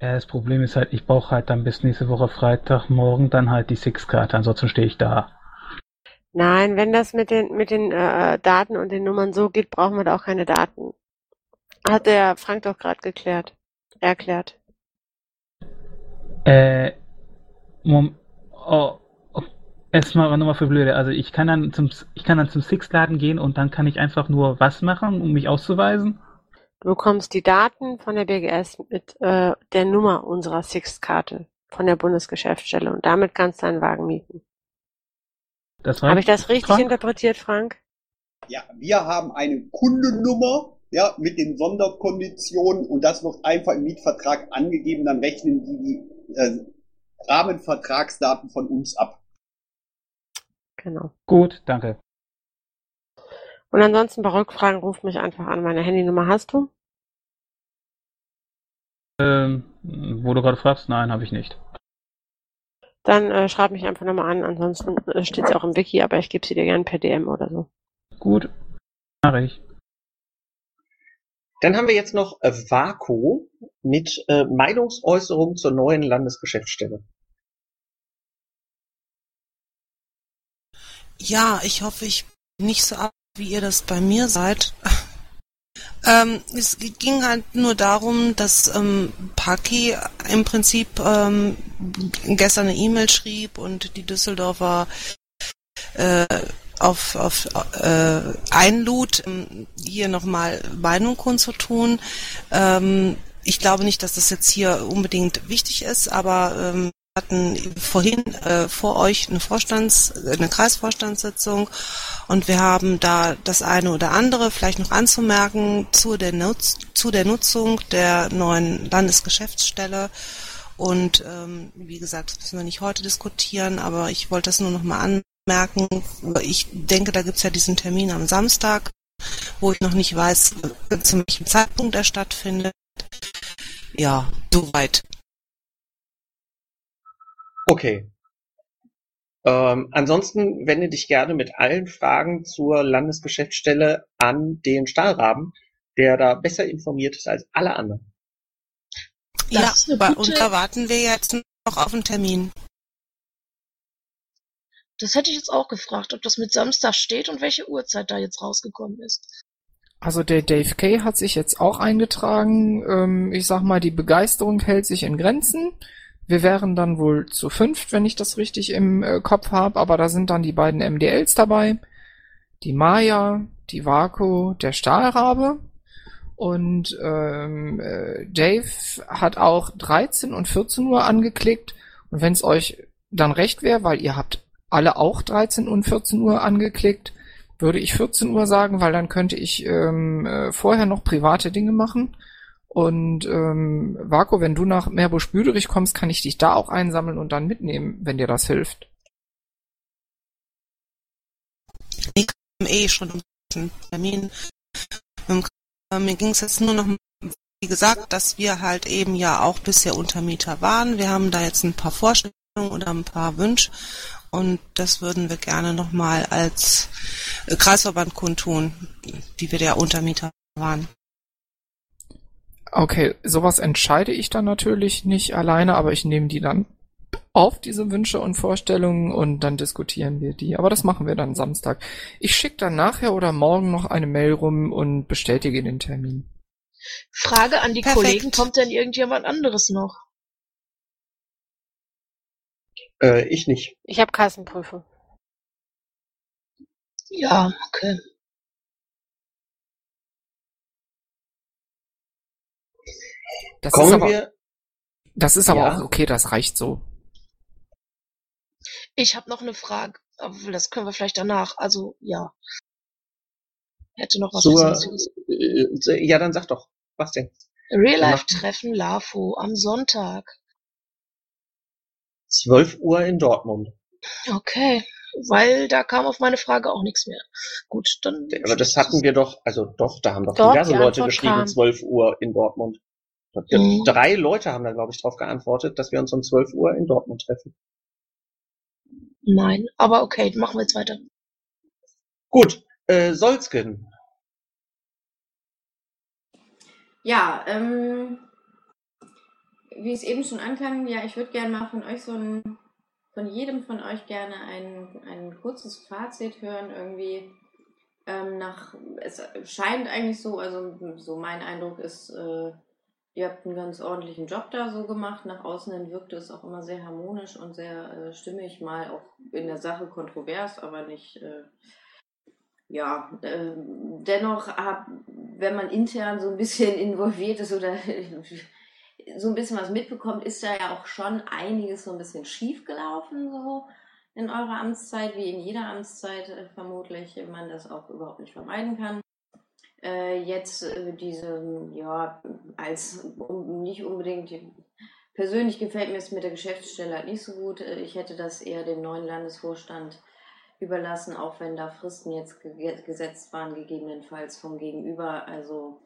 R: Ja, das Problem ist halt, ich brauche halt dann bis nächste Woche Freitag, morgen dann halt die Six-Karte, ansonsten stehe ich da.
D: Nein, wenn das mit den mit den äh, Daten und den Nummern so geht, brauchen wir da auch keine Daten. Hat der Frank doch gerade geklärt. Erklärt.
R: Äh, Mom oh, Erstmal nochmal für Blöde. Also ich kann dann zum ich kann dann zum Six-Laden gehen und dann kann ich einfach nur was machen, um mich auszuweisen.
D: Du bekommst die Daten von der BGS mit äh, der Nummer unserer Six-Karte von der Bundesgeschäftsstelle und damit kannst du einen Wagen mieten.
R: Das
D: Habe ich das richtig
O: Frank?
D: interpretiert, Frank?
O: Ja, wir haben eine Kundennummer, ja, mit den Sonderkonditionen und das wird einfach im Mietvertrag angegeben, dann rechnen die die äh, Rahmenvertragsdaten von uns ab.
D: Genau.
R: Gut, danke.
D: Und ansonsten bei Rückfragen ruft mich einfach an. Meine Handynummer hast du?
R: Ähm, wo du gerade fragst, nein, habe ich nicht.
D: Dann äh, schreib mich einfach nochmal an. Ansonsten äh, steht sie auch im Wiki, aber ich gebe sie dir gerne per DM oder so.
R: Gut, mache ich.
B: Dann haben wir jetzt noch äh, Vaku mit äh, Meinungsäußerung zur neuen Landesgeschäftsstelle.
L: Ja, ich hoffe, ich bin nicht so ab, wie ihr das bei mir seid. (laughs) Ähm, es ging halt nur darum, dass ähm, Paki im Prinzip ähm, gestern eine E-Mail schrieb und die Düsseldorfer äh, auf, auf äh, einlud, ähm, hier nochmal Meinung kundzutun. Ähm, ich glaube nicht, dass das jetzt hier unbedingt wichtig ist, aber ähm, hatten vorhin äh, vor euch eine Vorstands, eine Kreisvorstandssitzung und wir haben da das eine oder andere vielleicht noch anzumerken zu der, Nutz, zu der Nutzung der neuen Landesgeschäftsstelle. Und ähm, wie gesagt, das müssen wir nicht heute diskutieren, aber ich wollte das nur noch mal anmerken. Ich denke, da gibt's ja diesen Termin am Samstag, wo ich noch nicht weiß, äh, zu welchem Zeitpunkt er stattfindet. Ja, soweit.
B: Okay. Ähm, ansonsten wende dich gerne mit allen Fragen zur Landesgeschäftsstelle an den Stahlraben, der da besser informiert ist als alle anderen.
L: ja,
G: eine
L: aber-
G: gute-
L: und da warten wir jetzt noch auf einen Termin.
G: Das hätte ich jetzt auch gefragt, ob das mit Samstag steht und welche Uhrzeit da jetzt rausgekommen ist.
H: Also der Dave Kay hat sich jetzt auch eingetragen. Ähm, ich sag mal, die Begeisterung hält sich in Grenzen. Wir wären dann wohl zu fünft, wenn ich das richtig im äh, Kopf habe, aber da sind dann die beiden MDLs dabei. Die Maya, die Vaku, der Stahlrabe. Und ähm, äh, Dave hat auch 13 und 14 Uhr angeklickt. Und wenn es euch dann recht wäre, weil ihr habt alle auch 13 und 14 Uhr angeklickt, würde ich 14 Uhr sagen, weil dann könnte ich ähm, äh, vorher noch private Dinge machen. Und ähm, Vako, wenn du nach Meerbusch-Büderich kommst, kann ich dich da auch einsammeln und dann mitnehmen, wenn dir das hilft.
L: Ich kam eh schon um den Termin. Mir ging es jetzt nur noch, wie gesagt, dass wir halt eben ja auch bisher Untermieter waren. Wir haben da jetzt ein paar Vorstellungen oder ein paar Wünsche und das würden wir gerne nochmal als äh, Kreisverband kundtun, die wir der Untermieter waren.
H: Okay, sowas entscheide ich dann natürlich nicht alleine, aber ich nehme die dann auf, diese Wünsche und Vorstellungen, und dann diskutieren wir die. Aber das machen wir dann Samstag. Ich schicke dann nachher oder morgen noch eine Mail rum und bestätige den Termin.
G: Frage an die
L: Perfekt.
G: Kollegen, kommt denn irgendjemand anderes noch?
B: Äh, ich nicht.
D: Ich habe Kassenprüfung.
G: Ja, okay.
H: Das
B: Kommen
H: ist aber,
B: wir-
H: das ist aber
B: Ja.
H: auch okay, das reicht so.
G: Ich habe noch eine Frage, aber das können wir vielleicht danach. Also ja. Hätte noch was Wesentliches.
B: äh, ja, dann sag doch. Was denn?
G: Real-Life-Treffen LAFO am Sonntag.
B: 12 Uhr in Dortmund.
G: Okay, weil da kam auf meine Frage auch nichts mehr. Gut, dann.
B: Aber das hatten wir doch, also doch, da haben doch
G: Doch,
B: diverse Leute geschrieben,
G: kam.
B: 12 Uhr in Dortmund.
G: Mhm.
B: Drei Leute haben da, glaube ich, drauf geantwortet, dass wir uns um 12 Uhr in Dortmund treffen.
G: Nein, aber okay, machen wir jetzt weiter.
B: Gut, äh, Solzgen.
A: Ja, ähm, wie es eben schon anklang, ja, ich würde gerne mal von euch so ein, von jedem von euch gerne ein, ein kurzes Fazit hören, irgendwie ähm, nach, es scheint eigentlich so, also so mein Eindruck ist, äh, Ihr habt einen ganz ordentlichen Job da so gemacht. Nach außen hin wirkte es auch immer sehr harmonisch und sehr äh, stimmig, mal auch in der Sache kontrovers, aber nicht. Äh, ja, äh, dennoch, hab, wenn man intern so ein bisschen (laughs) involviert ist oder (laughs) so ein bisschen was mitbekommt, ist da ja auch schon einiges so ein bisschen schief gelaufen, so in eurer Amtszeit, wie in jeder Amtszeit äh, vermutlich, man das auch überhaupt nicht vermeiden kann. Äh, jetzt äh, diese, ja, als um, nicht unbedingt, persönlich gefällt mir es mit der Geschäftsstelle halt nicht so gut. Äh, ich hätte das eher dem neuen Landesvorstand überlassen, auch wenn da Fristen jetzt ge gesetzt waren, gegebenenfalls vom Gegenüber. Also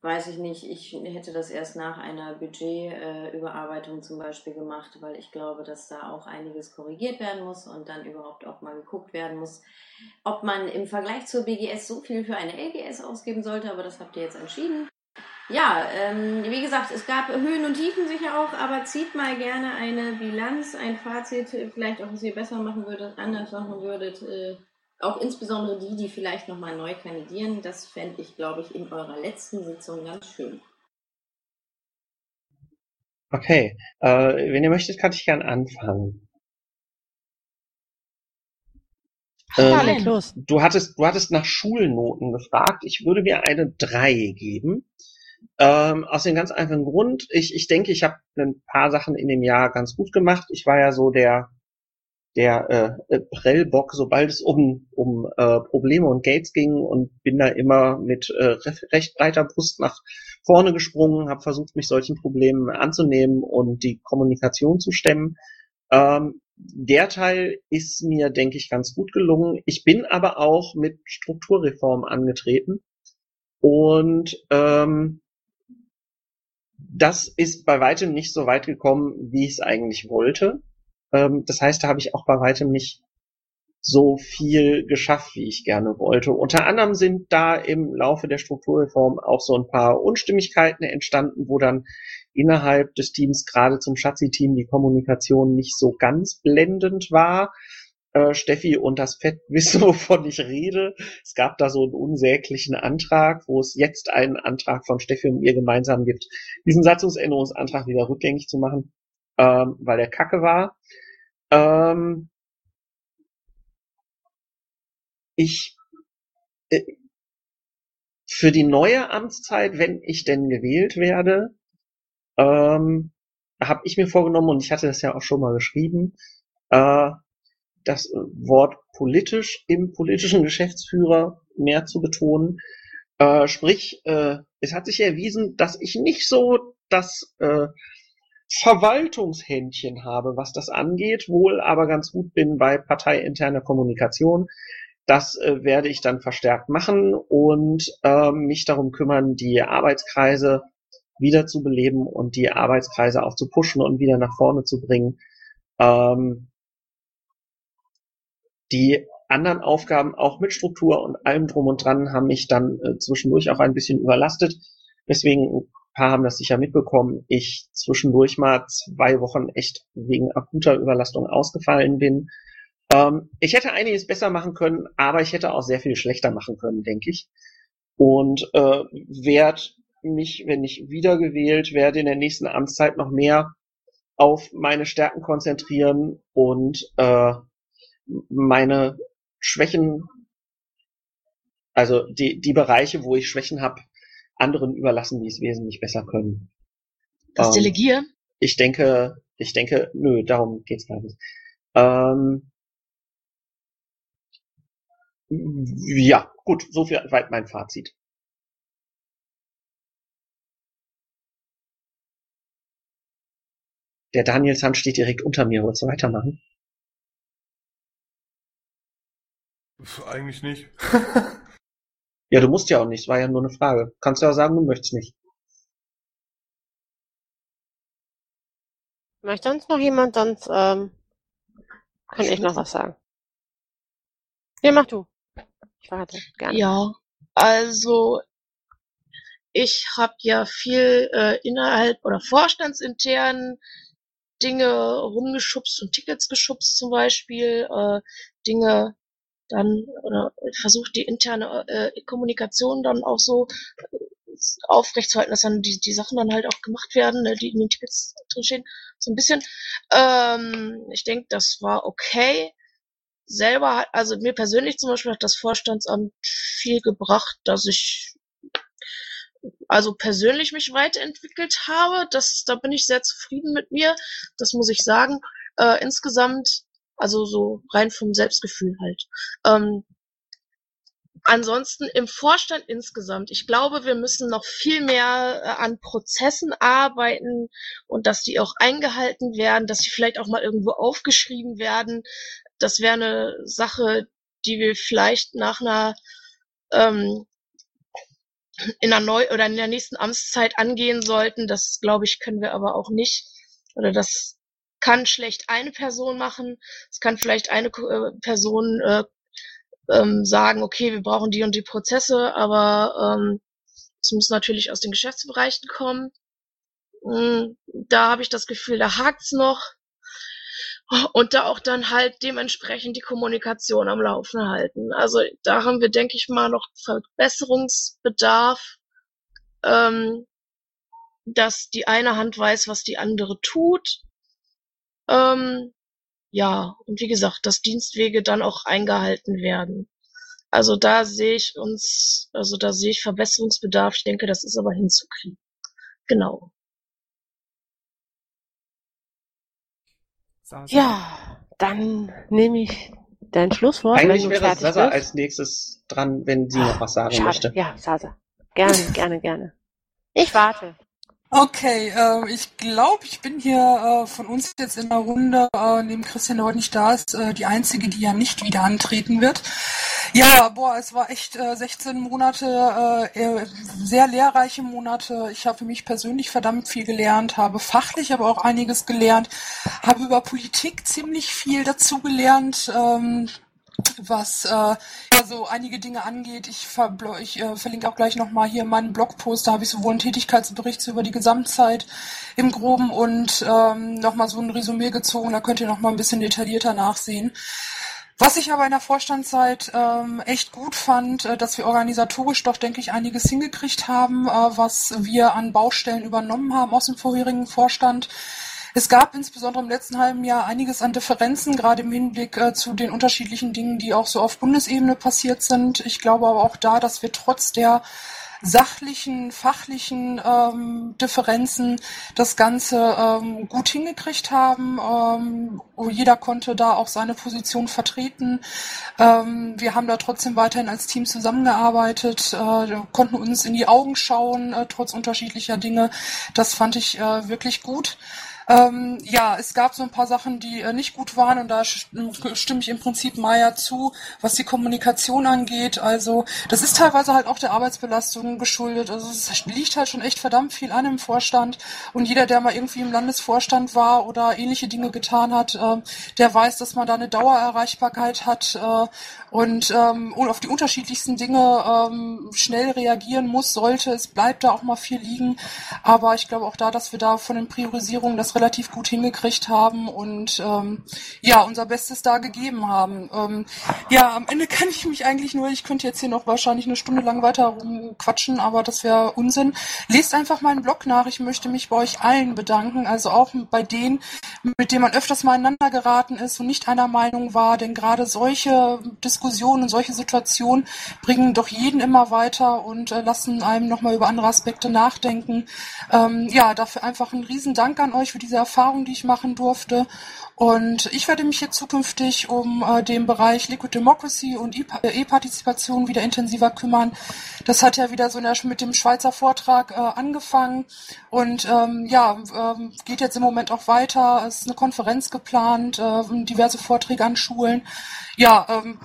A: weiß ich nicht, ich hätte das erst nach einer Budgetüberarbeitung äh, zum Beispiel gemacht, weil ich glaube, dass da auch einiges korrigiert werden muss und dann überhaupt auch mal geguckt werden muss, ob man im Vergleich zur BGS so viel für eine LGS ausgeben sollte, aber das habt ihr jetzt entschieden. Ja, ähm, wie gesagt, es gab Höhen und Tiefen sicher auch, aber zieht mal gerne eine Bilanz, ein Fazit, vielleicht auch, was ihr besser machen würdet, anders machen würdet. Äh, auch insbesondere die, die vielleicht nochmal neu kandidieren, das fände ich, glaube ich, in eurer letzten Sitzung ganz schön.
B: Okay, äh, wenn ihr möchtet, kann ich gern anfangen.
D: Ähm, los.
B: Du hattest, du hattest nach Schulnoten gefragt. Ich würde mir eine 3 geben. Ähm, aus dem ganz einfachen Grund, ich, ich denke, ich habe ein paar Sachen in dem Jahr ganz gut gemacht. Ich war ja so der der äh, Prellbock, sobald es um, um äh, Probleme und Gates ging und bin da immer mit äh, recht breiter Brust nach vorne gesprungen, habe versucht, mich solchen Problemen anzunehmen und die Kommunikation zu stemmen. Ähm, der Teil ist mir, denke ich, ganz gut gelungen. Ich bin aber auch mit Strukturreform angetreten und ähm, das ist bei weitem nicht so weit gekommen, wie ich es eigentlich wollte. Ähm, das heißt, da habe ich auch bei weitem nicht so viel geschafft, wie ich gerne wollte. Unter anderem sind da im Laufe der Strukturreform auch so ein paar Unstimmigkeiten entstanden, wo dann innerhalb des Teams, gerade zum Schatzi-Team, die Kommunikation nicht so ganz blendend war. Äh, Steffi und das Fett (laughs) wissen, wovon ich rede. Es gab da so einen unsäglichen Antrag, wo es jetzt einen Antrag von Steffi und ihr gemeinsam gibt, diesen Satzungsänderungsantrag wieder rückgängig zu machen ähm, weil der Kacke war. Ähm, ich äh, für die neue Amtszeit, wenn ich denn gewählt werde, ähm, habe ich mir vorgenommen, und ich hatte das ja auch schon mal geschrieben, äh, das Wort politisch im politischen Geschäftsführer mehr zu betonen. Äh, sprich, äh, es hat sich erwiesen, dass ich nicht so das äh, Verwaltungshändchen habe, was das angeht, wohl aber ganz gut bin bei parteiinterner Kommunikation. Das äh, werde ich dann verstärkt machen und äh, mich darum kümmern, die Arbeitskreise wieder zu beleben und die Arbeitskreise auch zu pushen und wieder nach vorne zu bringen. Ähm, die anderen Aufgaben auch mit Struktur und allem drum und dran haben mich dann äh, zwischendurch auch ein bisschen überlastet. Deswegen paar haben das sicher mitbekommen, ich zwischendurch mal zwei Wochen echt wegen akuter Überlastung ausgefallen bin. Ähm, ich hätte einiges besser machen können, aber ich hätte auch sehr viel schlechter machen können, denke ich. Und äh, werde mich, wenn ich wiedergewählt werde, in der nächsten Amtszeit noch mehr auf meine Stärken konzentrieren und äh, meine Schwächen, also die, die Bereiche, wo ich Schwächen habe, anderen überlassen, die es wesentlich besser können.
G: Das ähm, Delegieren?
B: Ich denke, ich denke, nö, darum geht's gar nicht. Ähm, ja, gut, so viel weit mein Fazit. Der Danielsson steht direkt unter mir. Wolltest du weitermachen?
F: Eigentlich nicht. (laughs)
B: Ja, du musst ja auch nicht, war ja nur eine Frage. Kannst ja auch sagen, du möchtest nicht.
D: Möchte uns noch jemand, sonst ähm, kann ich noch was sagen. Ja, mach du. Ich warte, gerne.
G: Ja, also ich habe ja viel äh, innerhalb oder vorstandsintern Dinge rumgeschubst und Tickets geschubst zum Beispiel, äh, Dinge dann oder versucht die interne äh, Kommunikation dann auch so aufrechtzuerhalten, dass dann die, die Sachen dann halt auch gemacht werden, ne, die in den Tickets drinstehen, so ein bisschen. Ähm, ich denke, das war okay. Selber, hat- also mir persönlich zum Beispiel hat das Vorstandsamt viel gebracht, dass ich also persönlich mich weiterentwickelt habe. Das, da bin ich sehr zufrieden mit mir. Das muss ich sagen. Äh, insgesamt, also so rein vom Selbstgefühl halt. Ähm, ansonsten im Vorstand insgesamt, ich glaube, wir müssen noch viel mehr äh, an Prozessen arbeiten und dass die auch eingehalten werden, dass sie vielleicht auch mal irgendwo aufgeschrieben werden. Das wäre eine Sache, die wir vielleicht nach einer ähm, in der neu oder in der nächsten Amtszeit angehen sollten. Das glaube ich können wir aber auch nicht. Oder das kann schlecht eine Person machen. Es kann vielleicht eine äh, Person äh, ähm, sagen, okay, wir brauchen die und die Prozesse, aber ähm, es muss natürlich aus den Geschäftsbereichen kommen. Mm, Da habe ich das Gefühl, da hakt's noch. Und da auch dann halt dementsprechend die Kommunikation am Laufen halten. Also da haben wir, denke ich mal, noch Verbesserungsbedarf, ähm, dass die eine Hand weiß, was die andere tut. Ähm, ja, und wie gesagt, dass Dienstwege dann auch eingehalten werden. Also da sehe ich uns, also da sehe ich Verbesserungsbedarf. Ich denke, das ist aber hinzukriegen. Genau.
M: Sasa.
D: Ja, dann nehme ich dein Schlusswort,
B: Eigentlich
D: wenn du
B: wäre Sasa
D: bist.
B: als nächstes dran, wenn sie noch was sagen
D: Schade.
B: möchte.
D: Ja, Sasa. Gerne, (laughs) gerne, gerne. Ich warte.
E: Okay, äh, ich glaube, ich bin hier äh, von uns jetzt in der Runde, äh, neben Christian, der heute nicht da ist, äh, die Einzige, die ja nicht wieder antreten wird. Ja, boah, es war echt äh, 16 Monate, äh, sehr lehrreiche Monate. Ich habe für mich persönlich verdammt viel gelernt, habe fachlich aber auch einiges gelernt, habe über Politik ziemlich viel dazu gelernt. Ähm, was äh, also einige Dinge angeht. Ich, verblo- ich äh, verlinke auch gleich nochmal hier meinen Blogpost. Da habe ich sowohl einen Tätigkeitsbericht über die Gesamtzeit im Groben und ähm, nochmal so ein Resümee gezogen. Da könnt ihr nochmal ein bisschen detaillierter nachsehen. Was ich aber in der Vorstandszeit ähm, echt gut fand, äh, dass wir organisatorisch doch, denke ich, einiges hingekriegt haben, äh, was wir an Baustellen übernommen haben aus dem vorherigen Vorstand. Es gab insbesondere im letzten halben Jahr einiges an Differenzen, gerade im Hinblick äh, zu den unterschiedlichen Dingen, die auch so auf Bundesebene passiert sind. Ich glaube aber auch da, dass wir trotz der sachlichen, fachlichen ähm, Differenzen das Ganze ähm, gut hingekriegt haben. Ähm, oh, jeder konnte da auch seine Position vertreten. Ähm, wir haben da trotzdem weiterhin als Team zusammengearbeitet, äh, konnten uns in die Augen schauen, äh, trotz unterschiedlicher Dinge. Das fand ich äh, wirklich gut. Ähm, ja, es gab so ein paar Sachen, die äh, nicht gut waren und da st- stimme ich im Prinzip Maya zu, was die Kommunikation angeht. Also das ist teilweise halt auch der Arbeitsbelastung geschuldet. Also es liegt halt schon echt verdammt viel an im Vorstand und jeder, der mal irgendwie im Landesvorstand war oder ähnliche Dinge getan hat, äh, der weiß, dass man da eine Dauererreichbarkeit hat äh, und ähm, auf die unterschiedlichsten Dinge ähm, schnell reagieren muss, sollte. Es bleibt da auch mal viel liegen. Aber ich glaube auch da, dass wir da von den Priorisierungen das relativ gut hingekriegt haben und ähm, ja, unser Bestes da gegeben haben. Ähm, ja, am Ende kann ich mich eigentlich nur, ich könnte jetzt hier noch wahrscheinlich eine Stunde lang weiter rumquatschen, aber das wäre Unsinn. Lest einfach meinen Blog nach. Ich möchte mich bei euch allen bedanken, also auch bei denen, mit denen man öfters mal ineinander geraten ist und nicht einer Meinung war, denn gerade solche Diskussionen und solche Situationen bringen doch jeden immer weiter und äh, lassen einem nochmal über andere Aspekte nachdenken. Ähm, ja, dafür einfach ein Riesendank an euch für diese Erfahrung, die ich machen durfte. Und ich werde mich jetzt zukünftig um äh, den Bereich Liquid Democracy und äh, E-Partizipation wieder intensiver kümmern. Das hat ja wieder so mit dem Schweizer Vortrag äh, angefangen und ähm, ja, ähm, geht jetzt im Moment auch weiter. Es ist eine Konferenz geplant, äh, diverse Vorträge an Schulen. Ja, ähm,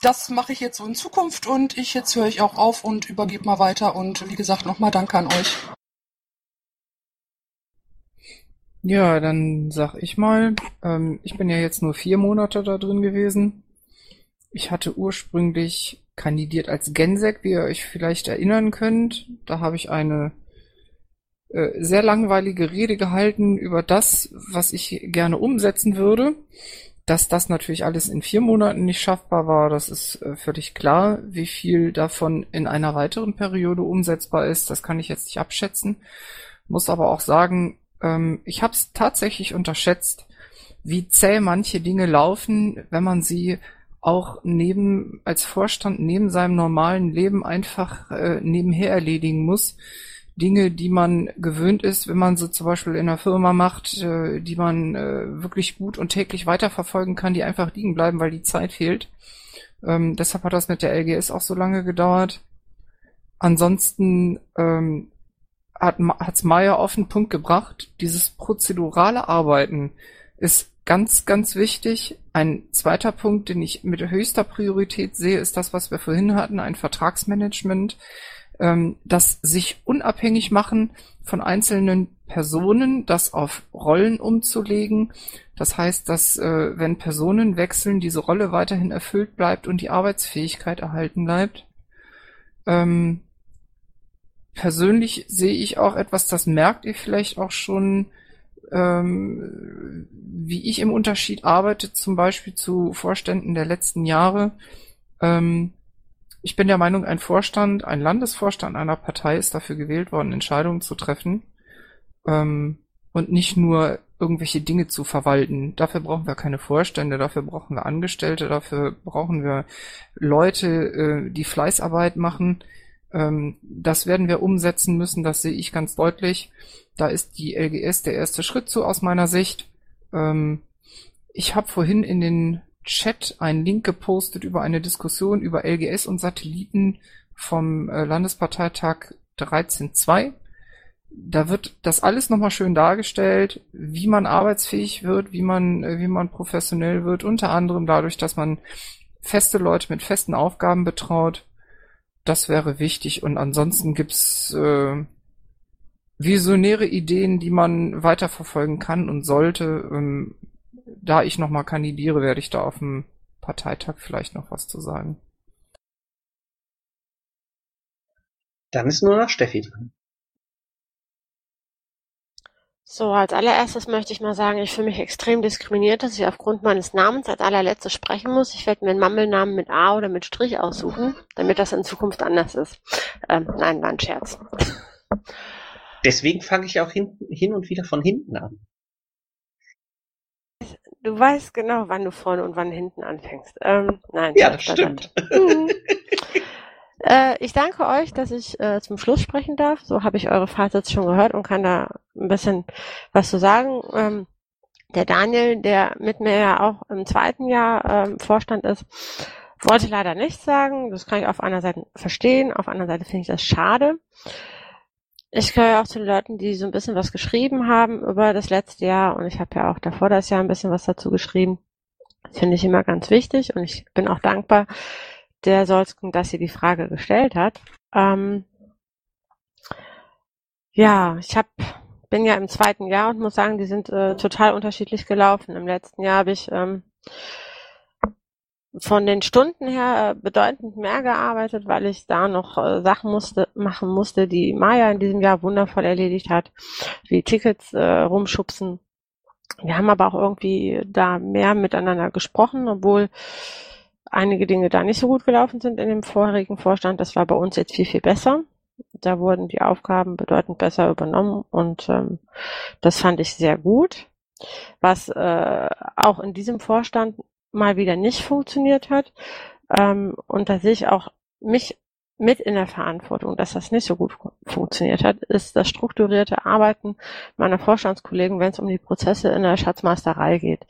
E: das mache ich jetzt so in Zukunft und ich jetzt höre ich auch auf und übergebe mal weiter und wie gesagt nochmal Danke an euch.
H: Ja, dann sag ich mal, ähm, ich bin ja jetzt nur vier Monate da drin gewesen. Ich hatte ursprünglich kandidiert als Gensek, wie ihr euch vielleicht erinnern könnt. Da habe ich eine äh, sehr langweilige Rede gehalten über das, was ich gerne umsetzen würde. dass das natürlich alles in vier Monaten nicht schaffbar war, das ist äh, völlig klar. Wie viel davon in einer weiteren Periode umsetzbar ist, das kann ich jetzt nicht abschätzen. Muss aber auch sagen, ähm, ich habe es tatsächlich unterschätzt, wie zäh manche Dinge laufen, wenn man sie auch neben als Vorstand neben seinem normalen Leben einfach äh, nebenher erledigen muss. Dinge, die man gewöhnt ist, wenn man sie zum Beispiel in einer Firma macht, äh, die man äh, wirklich gut und täglich weiterverfolgen kann, die einfach liegen bleiben, weil die Zeit fehlt. Ähm, deshalb hat das mit der LGS auch so lange gedauert. Ansonsten ähm, hat hat's Maya auf den Punkt gebracht. Dieses prozedurale Arbeiten ist ganz, ganz wichtig. Ein zweiter Punkt, den ich mit höchster Priorität sehe, ist das, was wir vorhin hatten, ein Vertragsmanagement ähm, das sich unabhängig machen von einzelnen Personen, das auf Rollen umzulegen. Das heißt, dass äh, wenn Personen wechseln, diese Rolle weiterhin erfüllt bleibt und die Arbeitsfähigkeit erhalten bleibt. Ähm, persönlich sehe ich auch etwas, das merkt ihr vielleicht auch schon, ähm, wie ich im Unterschied arbeite, zum Beispiel zu Vorständen der letzten Jahre. Ähm, ich bin der Meinung, ein Vorstand, ein Landesvorstand einer Partei ist dafür gewählt worden, Entscheidungen zu treffen ähm, und nicht nur irgendwelche Dinge zu verwalten. Dafür brauchen wir keine Vorstände, dafür brauchen wir Angestellte, dafür brauchen wir Leute, äh, die Fleißarbeit machen. Ähm, das werden wir umsetzen müssen, das sehe ich ganz deutlich. Da ist die LGS der erste Schritt zu aus meiner Sicht. Ähm, ich habe vorhin in den Chat einen Link gepostet über eine Diskussion über LGS und Satelliten vom äh, Landesparteitag 13.2. Da wird das alles nochmal schön dargestellt, wie man arbeitsfähig wird, wie man, äh, wie man professionell wird, unter anderem dadurch, dass man feste Leute mit festen Aufgaben betraut. Das wäre wichtig und ansonsten gibt's äh, visionäre Ideen, die man weiterverfolgen kann und sollte. Ähm, da ich nochmal kandidiere, werde ich da auf dem Parteitag vielleicht noch was zu sagen.
B: Dann ist nur noch Steffi dran.
D: So, als allererstes möchte ich mal sagen, ich fühle mich extrem diskriminiert, dass ich aufgrund meines Namens als allerletztes sprechen muss. Ich werde mir einen Mammelnamen mit A oder mit Strich aussuchen, damit das in Zukunft anders ist. Ähm, nein, war ein Scherz.
B: Deswegen fange ich auch hin, hin und wieder von hinten an.
D: Du weißt genau, wann du vorne und wann hinten anfängst. Ähm, nein.
B: Ja, das stimmt.
D: Mhm. (laughs) äh, ich danke euch, dass ich äh, zum Schluss sprechen darf. So habe ich eure Fazits schon gehört und kann da ein bisschen was zu sagen. Ähm, der Daniel, der mit mir ja auch im zweiten Jahr ähm, Vorstand ist, wollte leider nichts sagen. Das kann ich auf einer Seite verstehen, auf einer Seite finde ich das schade. Ich gehöre auch zu den Leuten, die so ein bisschen was geschrieben haben über das letzte Jahr und ich habe ja auch davor das Jahr ein bisschen was dazu geschrieben. Finde ich immer ganz wichtig und ich bin auch dankbar der Solsken, dass sie die Frage gestellt hat. Ähm, ja, ich hab, bin ja im zweiten Jahr und muss sagen, die sind äh, total unterschiedlich gelaufen. Im letzten Jahr habe ich ähm, von den Stunden her äh, bedeutend mehr gearbeitet, weil ich da noch äh, Sachen musste, machen musste, die Maya in diesem Jahr wundervoll erledigt hat, wie Tickets äh, rumschubsen. Wir haben aber auch irgendwie da mehr miteinander gesprochen, obwohl einige Dinge da nicht so gut gelaufen sind in dem vorherigen Vorstand. Das war bei uns jetzt viel, viel besser. Da wurden die Aufgaben bedeutend besser übernommen und ähm, das fand ich sehr gut. Was äh, auch in diesem Vorstand mal wieder nicht funktioniert hat. Ähm, und da sehe ich auch mich mit in der Verantwortung, dass das nicht so gut funktioniert hat, ist das strukturierte Arbeiten meiner Vorstandskollegen, wenn es um die Prozesse in der Schatzmeisterei geht.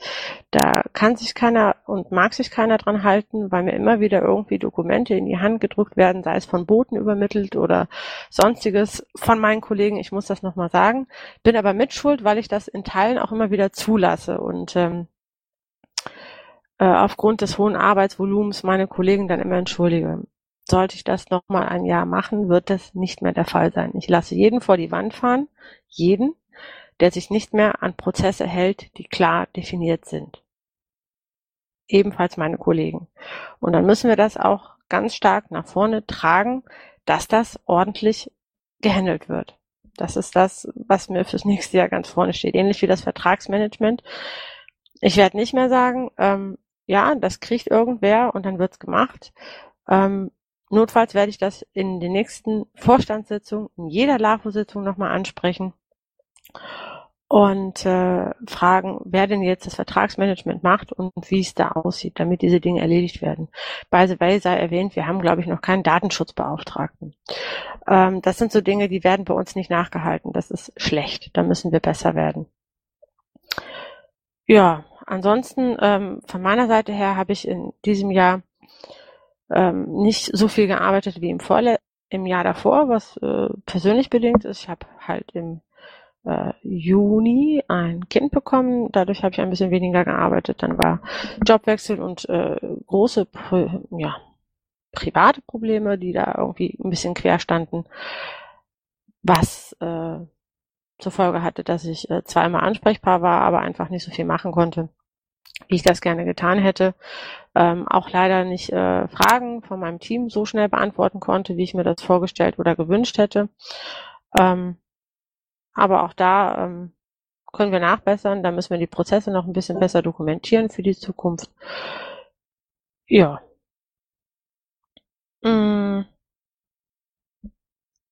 D: Da kann sich keiner und mag sich keiner dran halten, weil mir immer wieder irgendwie Dokumente in die Hand gedrückt werden, sei es von Boten übermittelt oder sonstiges von meinen Kollegen. Ich muss das nochmal sagen. Bin aber mitschuld, weil ich das in Teilen auch immer wieder zulasse und ähm, äh, aufgrund des hohen Arbeitsvolumens meine Kollegen dann immer entschuldige. Sollte ich das nochmal ein Jahr machen, wird das nicht mehr der Fall sein. Ich lasse jeden vor die Wand fahren, jeden, der sich nicht mehr an Prozesse hält, die klar definiert sind. Ebenfalls meine Kollegen. Und dann müssen wir das auch ganz stark nach vorne tragen, dass das ordentlich gehandelt wird. Das ist das, was mir fürs nächste Jahr ganz vorne steht. Ähnlich wie das Vertragsmanagement Ich werde nicht mehr sagen, ähm, ja, das kriegt irgendwer und dann wird's gemacht. Ähm, notfalls werde ich das in den nächsten Vorstandssitzungen, in jeder LAFO-Sitzung nochmal ansprechen und äh, fragen, wer denn jetzt das Vertragsmanagement macht und wie es da aussieht, damit diese Dinge erledigt werden. By the way sei erwähnt, wir haben, glaube ich, noch keinen Datenschutzbeauftragten. Ähm, das sind so Dinge, die werden bei uns nicht nachgehalten. Das ist schlecht. Da müssen wir besser werden. Ja, ansonsten ähm, von meiner Seite her habe ich in diesem Jahr ähm, nicht so viel gearbeitet wie im Vorle im Jahr davor, was äh, persönlich bedingt ist. Ich habe halt im äh, Juni ein Kind bekommen. Dadurch habe ich ein bisschen weniger gearbeitet. Dann war Jobwechsel und äh, große, ja, private Probleme, die da irgendwie ein bisschen quer standen, was äh, zur Folge hatte, dass ich äh, zweimal ansprechbar war, aber einfach nicht so viel machen konnte, wie ich das gerne getan hätte. Ähm, auch leider nicht äh, Fragen von meinem Team so schnell beantworten konnte, wie ich mir das vorgestellt oder gewünscht hätte. Ähm, aber auch da ähm, können wir nachbessern. Da müssen wir die Prozesse noch ein bisschen besser dokumentieren für die Zukunft. Ja. Mm.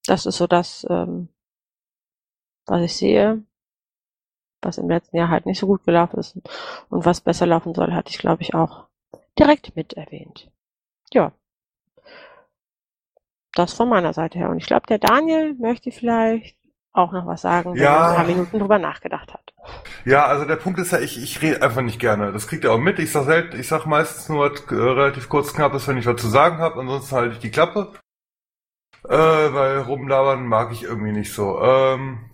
D: Das ist so das, ähm, was ich sehe, was im letzten Jahr halt nicht so gut gelaufen ist und was besser laufen soll, hatte ich glaube ich auch direkt mit erwähnt. Ja. Das von meiner Seite her. Und ich glaube, der Daniel möchte vielleicht auch noch was sagen, wenn
F: Ja.
D: er ein paar Minuten drüber nachgedacht hat.
F: Ja, also der Punkt ist ja, ich, ich rede einfach nicht gerne. Das kriegt ihr auch mit. Ich sag selten, ich sag meistens nur was, äh, relativ kurz knappes, wenn ich was zu sagen habe. Ansonsten halte ich die Klappe. Äh, weil rumlabern mag ich irgendwie nicht so. Ähm,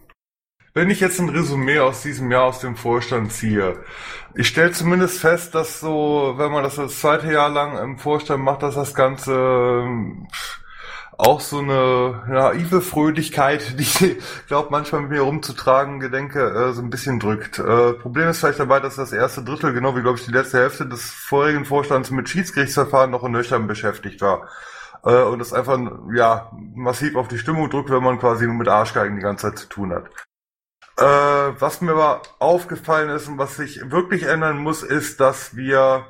F: wenn ich jetzt ein Resümee aus diesem Jahr aus dem Vorstand ziehe, ich stelle zumindest fest, dass so, wenn man das das zweite Jahr lang im Vorstand macht, dass das Ganze ähm, auch so eine naive Fröhlichkeit, die ich glaube manchmal mit mir rumzutragen gedenke, äh, so ein bisschen drückt. Äh, Problem ist vielleicht dabei, dass das erste Drittel, genau wie glaube ich die letzte Hälfte des vorigen Vorstands mit Schiedsgerichtsverfahren noch in nüchtern beschäftigt war. Äh, und das einfach ja massiv auf die Stimmung drückt, wenn man quasi nur mit Arschgeigen die ganze Zeit zu tun hat. Äh, was mir aber aufgefallen ist und was sich wirklich ändern muss, ist, dass wir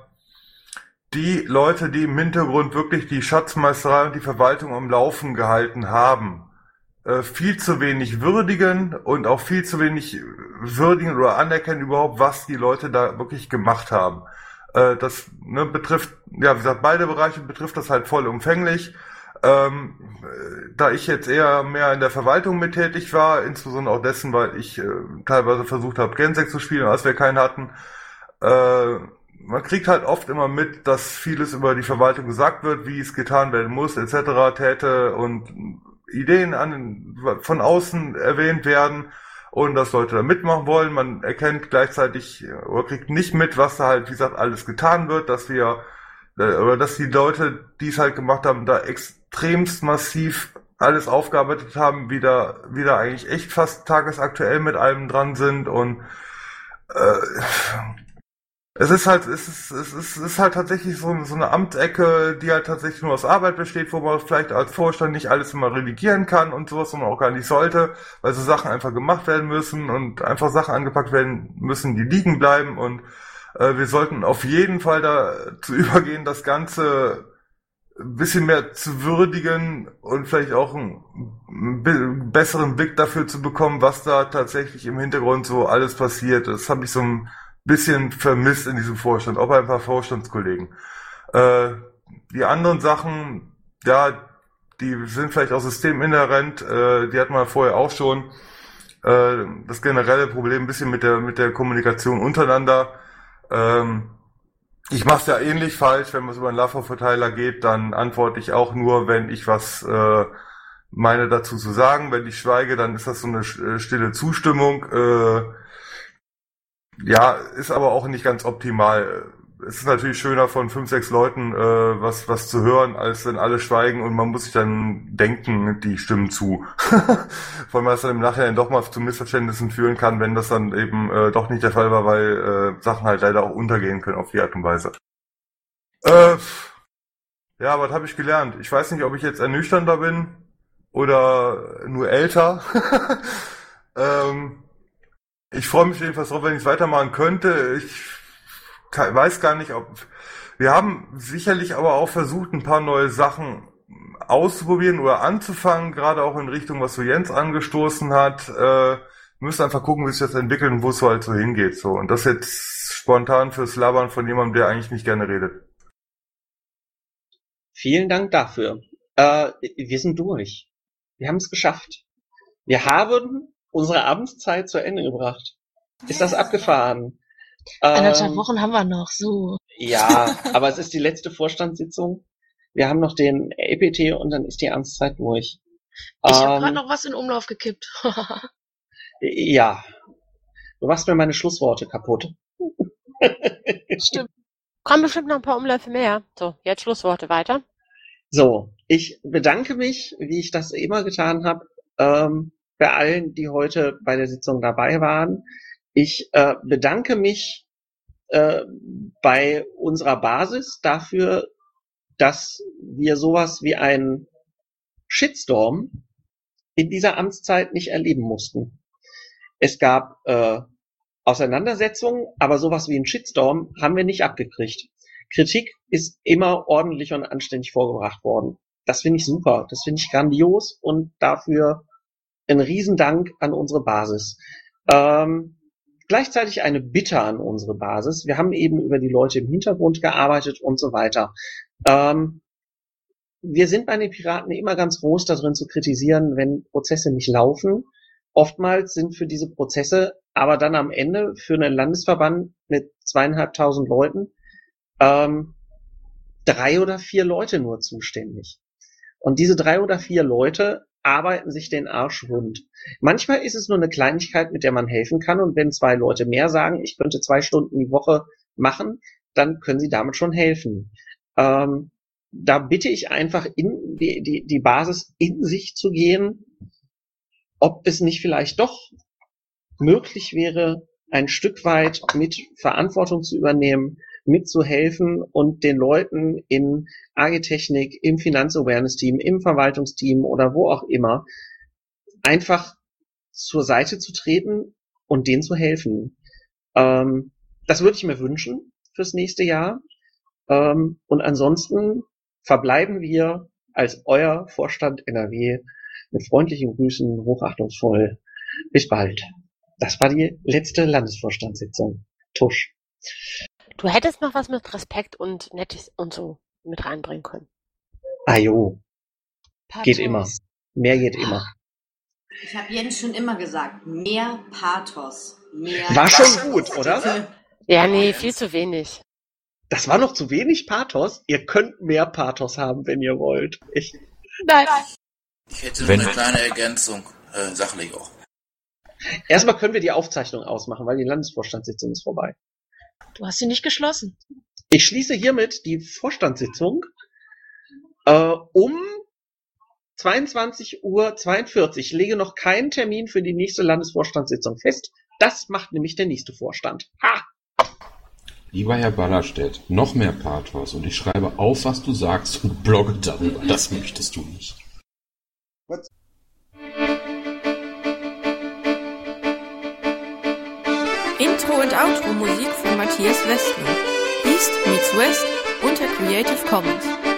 F: die Leute, die im Hintergrund wirklich die Schatzmeisterei und die Verwaltung am Laufen gehalten haben, äh, viel zu wenig würdigen und auch viel zu wenig würdigen oder anerkennen überhaupt, was die Leute da wirklich gemacht haben. Äh, das ne, betrifft, ja, wie gesagt, beide Bereiche betrifft das halt vollumfänglich. Ähm, äh, da ich jetzt eher mehr in der Verwaltung mit tätig war, insbesondere auch dessen, weil ich äh, teilweise versucht habe, Gensek zu spielen, als wir keinen hatten, äh, man kriegt halt oft immer mit, dass vieles über die Verwaltung gesagt wird, wie es getan werden muss, etc., täte und Ideen an, von außen erwähnt werden und dass Leute da mitmachen wollen. Man erkennt gleichzeitig oder kriegt nicht mit, was da halt, wie gesagt, alles getan wird, dass wir äh, oder dass die Leute, die es halt gemacht haben, da extremst massiv alles aufgearbeitet haben, wieder wieder eigentlich echt fast tagesaktuell mit allem dran sind und äh, es ist halt, es ist, es ist, es ist halt tatsächlich so, so eine Amtsecke, die halt tatsächlich nur aus Arbeit besteht, wo man vielleicht als Vorstand nicht alles immer redigieren kann und sowas und auch gar nicht sollte, weil so Sachen einfach gemacht werden müssen und einfach Sachen angepackt werden müssen, die liegen bleiben und äh, wir sollten auf jeden Fall dazu (laughs) übergehen, das Ganze bisschen mehr zu würdigen und vielleicht auch einen be- besseren Blick dafür zu bekommen, was da tatsächlich im Hintergrund so alles passiert. Das habe ich so ein bisschen vermisst in diesem Vorstand, auch bei ein paar Vorstandskollegen. Äh, die anderen Sachen, ja, die sind vielleicht auch systeminhärent, äh, die hatten wir vorher auch schon. Äh, das generelle Problem ein bisschen mit der mit der Kommunikation untereinander. Ähm, ich mache es ja ähnlich falsch, wenn es über einen LAFO-Verteiler geht, dann antworte ich auch nur, wenn ich was äh, meine dazu zu sagen. Wenn ich schweige, dann ist das so eine äh, stille Zustimmung. Äh, ja, ist aber auch nicht ganz optimal. Es ist natürlich schöner von fünf, sechs Leuten äh, was was zu hören, als wenn alle schweigen und man muss sich dann denken, die stimmen zu. (laughs) Vor allem, was dann im Nachhinein doch mal zu Missverständnissen führen kann, wenn das dann eben äh, doch nicht der Fall war, weil äh, Sachen halt leider auch untergehen können auf die Art und Weise. Äh, ja, was habe ich gelernt? Ich weiß nicht, ob ich jetzt ernüchternder bin oder nur älter. (laughs) ähm, ich freue mich jedenfalls drauf, wenn ich es weitermachen könnte. Ich weiß gar nicht, ob wir haben sicherlich aber auch versucht, ein paar neue Sachen auszuprobieren oder anzufangen, gerade auch in Richtung, was so Jens angestoßen hat. Äh, müssen einfach gucken, wie sich das entwickelt und wo es so halt so hingeht. So. Und das jetzt spontan fürs Labern von jemandem, der eigentlich nicht gerne redet.
B: Vielen Dank dafür. Äh, wir sind durch. Wir haben es geschafft. Wir haben unsere Abendszeit zu Ende gebracht. Ist das abgefahren?
G: Eineinhalb
B: Ähm,
G: Wochen haben wir noch, so.
B: Ja, (laughs) aber es ist die letzte Vorstandssitzung. Wir haben noch den EPT und dann ist die Amtszeit durch.
G: Ich habe
B: Ähm,
G: gerade noch was in Umlauf gekippt. (laughs)
B: Ja. Du machst mir meine Schlussworte kaputt.
G: Stimmt.
D: Kommen bestimmt noch ein paar Umläufe mehr. So, jetzt Schlussworte weiter.
B: So, ich bedanke mich, wie ich das immer getan habe, ähm, bei allen, die heute bei der Sitzung dabei waren. Ich äh, bedanke mich äh, bei unserer Basis dafür, dass wir sowas wie einen Shitstorm in dieser Amtszeit nicht erleben mussten. Es gab äh, Auseinandersetzungen, aber sowas wie einen Shitstorm haben wir nicht abgekriegt. Kritik ist immer ordentlich und anständig vorgebracht worden. Das finde ich super, das finde ich grandios und dafür ein Riesendank an unsere Basis. Ähm, gleichzeitig eine Bitte an unsere Basis. Wir haben eben über die Leute im Hintergrund gearbeitet und so weiter. Ähm, wir sind bei den Piraten immer ganz groß darin zu kritisieren, wenn Prozesse nicht laufen. Oftmals sind für diese Prozesse aber dann am Ende für einen Landesverband mit zweieinhalbtausend Leuten ähm, drei oder vier Leute nur zuständig. Und diese drei oder vier Leute arbeiten sich den Arsch wund. Manchmal ist es nur eine Kleinigkeit, mit der man helfen kann. Und wenn zwei Leute mehr sagen, ich könnte zwei Stunden die Woche machen, dann können sie damit schon helfen. Ähm, da bitte ich einfach in die, die, die Basis in sich zu gehen, ob es nicht vielleicht doch möglich wäre, ein Stück weit mit Verantwortung zu übernehmen, mitzuhelfen und den Leuten in Agitechnik, im Finanzawareness-Team, im Verwaltungsteam oder wo auch immer einfach zur Seite zu treten und denen zu helfen. Ähm, das würde ich mir wünschen fürs nächste Jahr. Ähm, und ansonsten verbleiben wir als euer Vorstand NRW mit freundlichen Grüßen, hochachtungsvoll. Bis bald. Das war die letzte Landesvorstandssitzung. Tusch.
D: Du hättest noch was mit Respekt und Nettes und so mit reinbringen können.
B: Ajo. Geht
A: Pathos.
B: immer. Mehr geht immer.
A: Ich habe Jens schon immer gesagt, mehr Pathos. Mehr
B: War schon gut, oder?
D: Ja, nee, viel zu wenig.
B: Das war noch zu wenig Pathos. Ihr könnt mehr Pathos haben, wenn ihr wollt. Ich,
D: Nein.
K: Ich hätte
B: Wenn-
K: eine kleine Ergänzung, äh, sachlich auch.
B: erstmal können wir die Aufzeichnung ausmachen, weil die Landesvorstandssitzung ist vorbei.
G: Du hast sie nicht geschlossen.
B: Ich schließe hiermit die Vorstandssitzung äh, um 22.42 Uhr. Ich lege noch keinen Termin für die nächste Landesvorstandssitzung fest. Das macht nämlich der nächste Vorstand. Ha!
T: Lieber Herr Ballerstedt, noch mehr Pathos und ich schreibe auf, was du sagst und blogge darüber. Das möchtest du nicht.
U: Intro und Outro Musik von Matthias Westner. East meets West unter Creative Commons.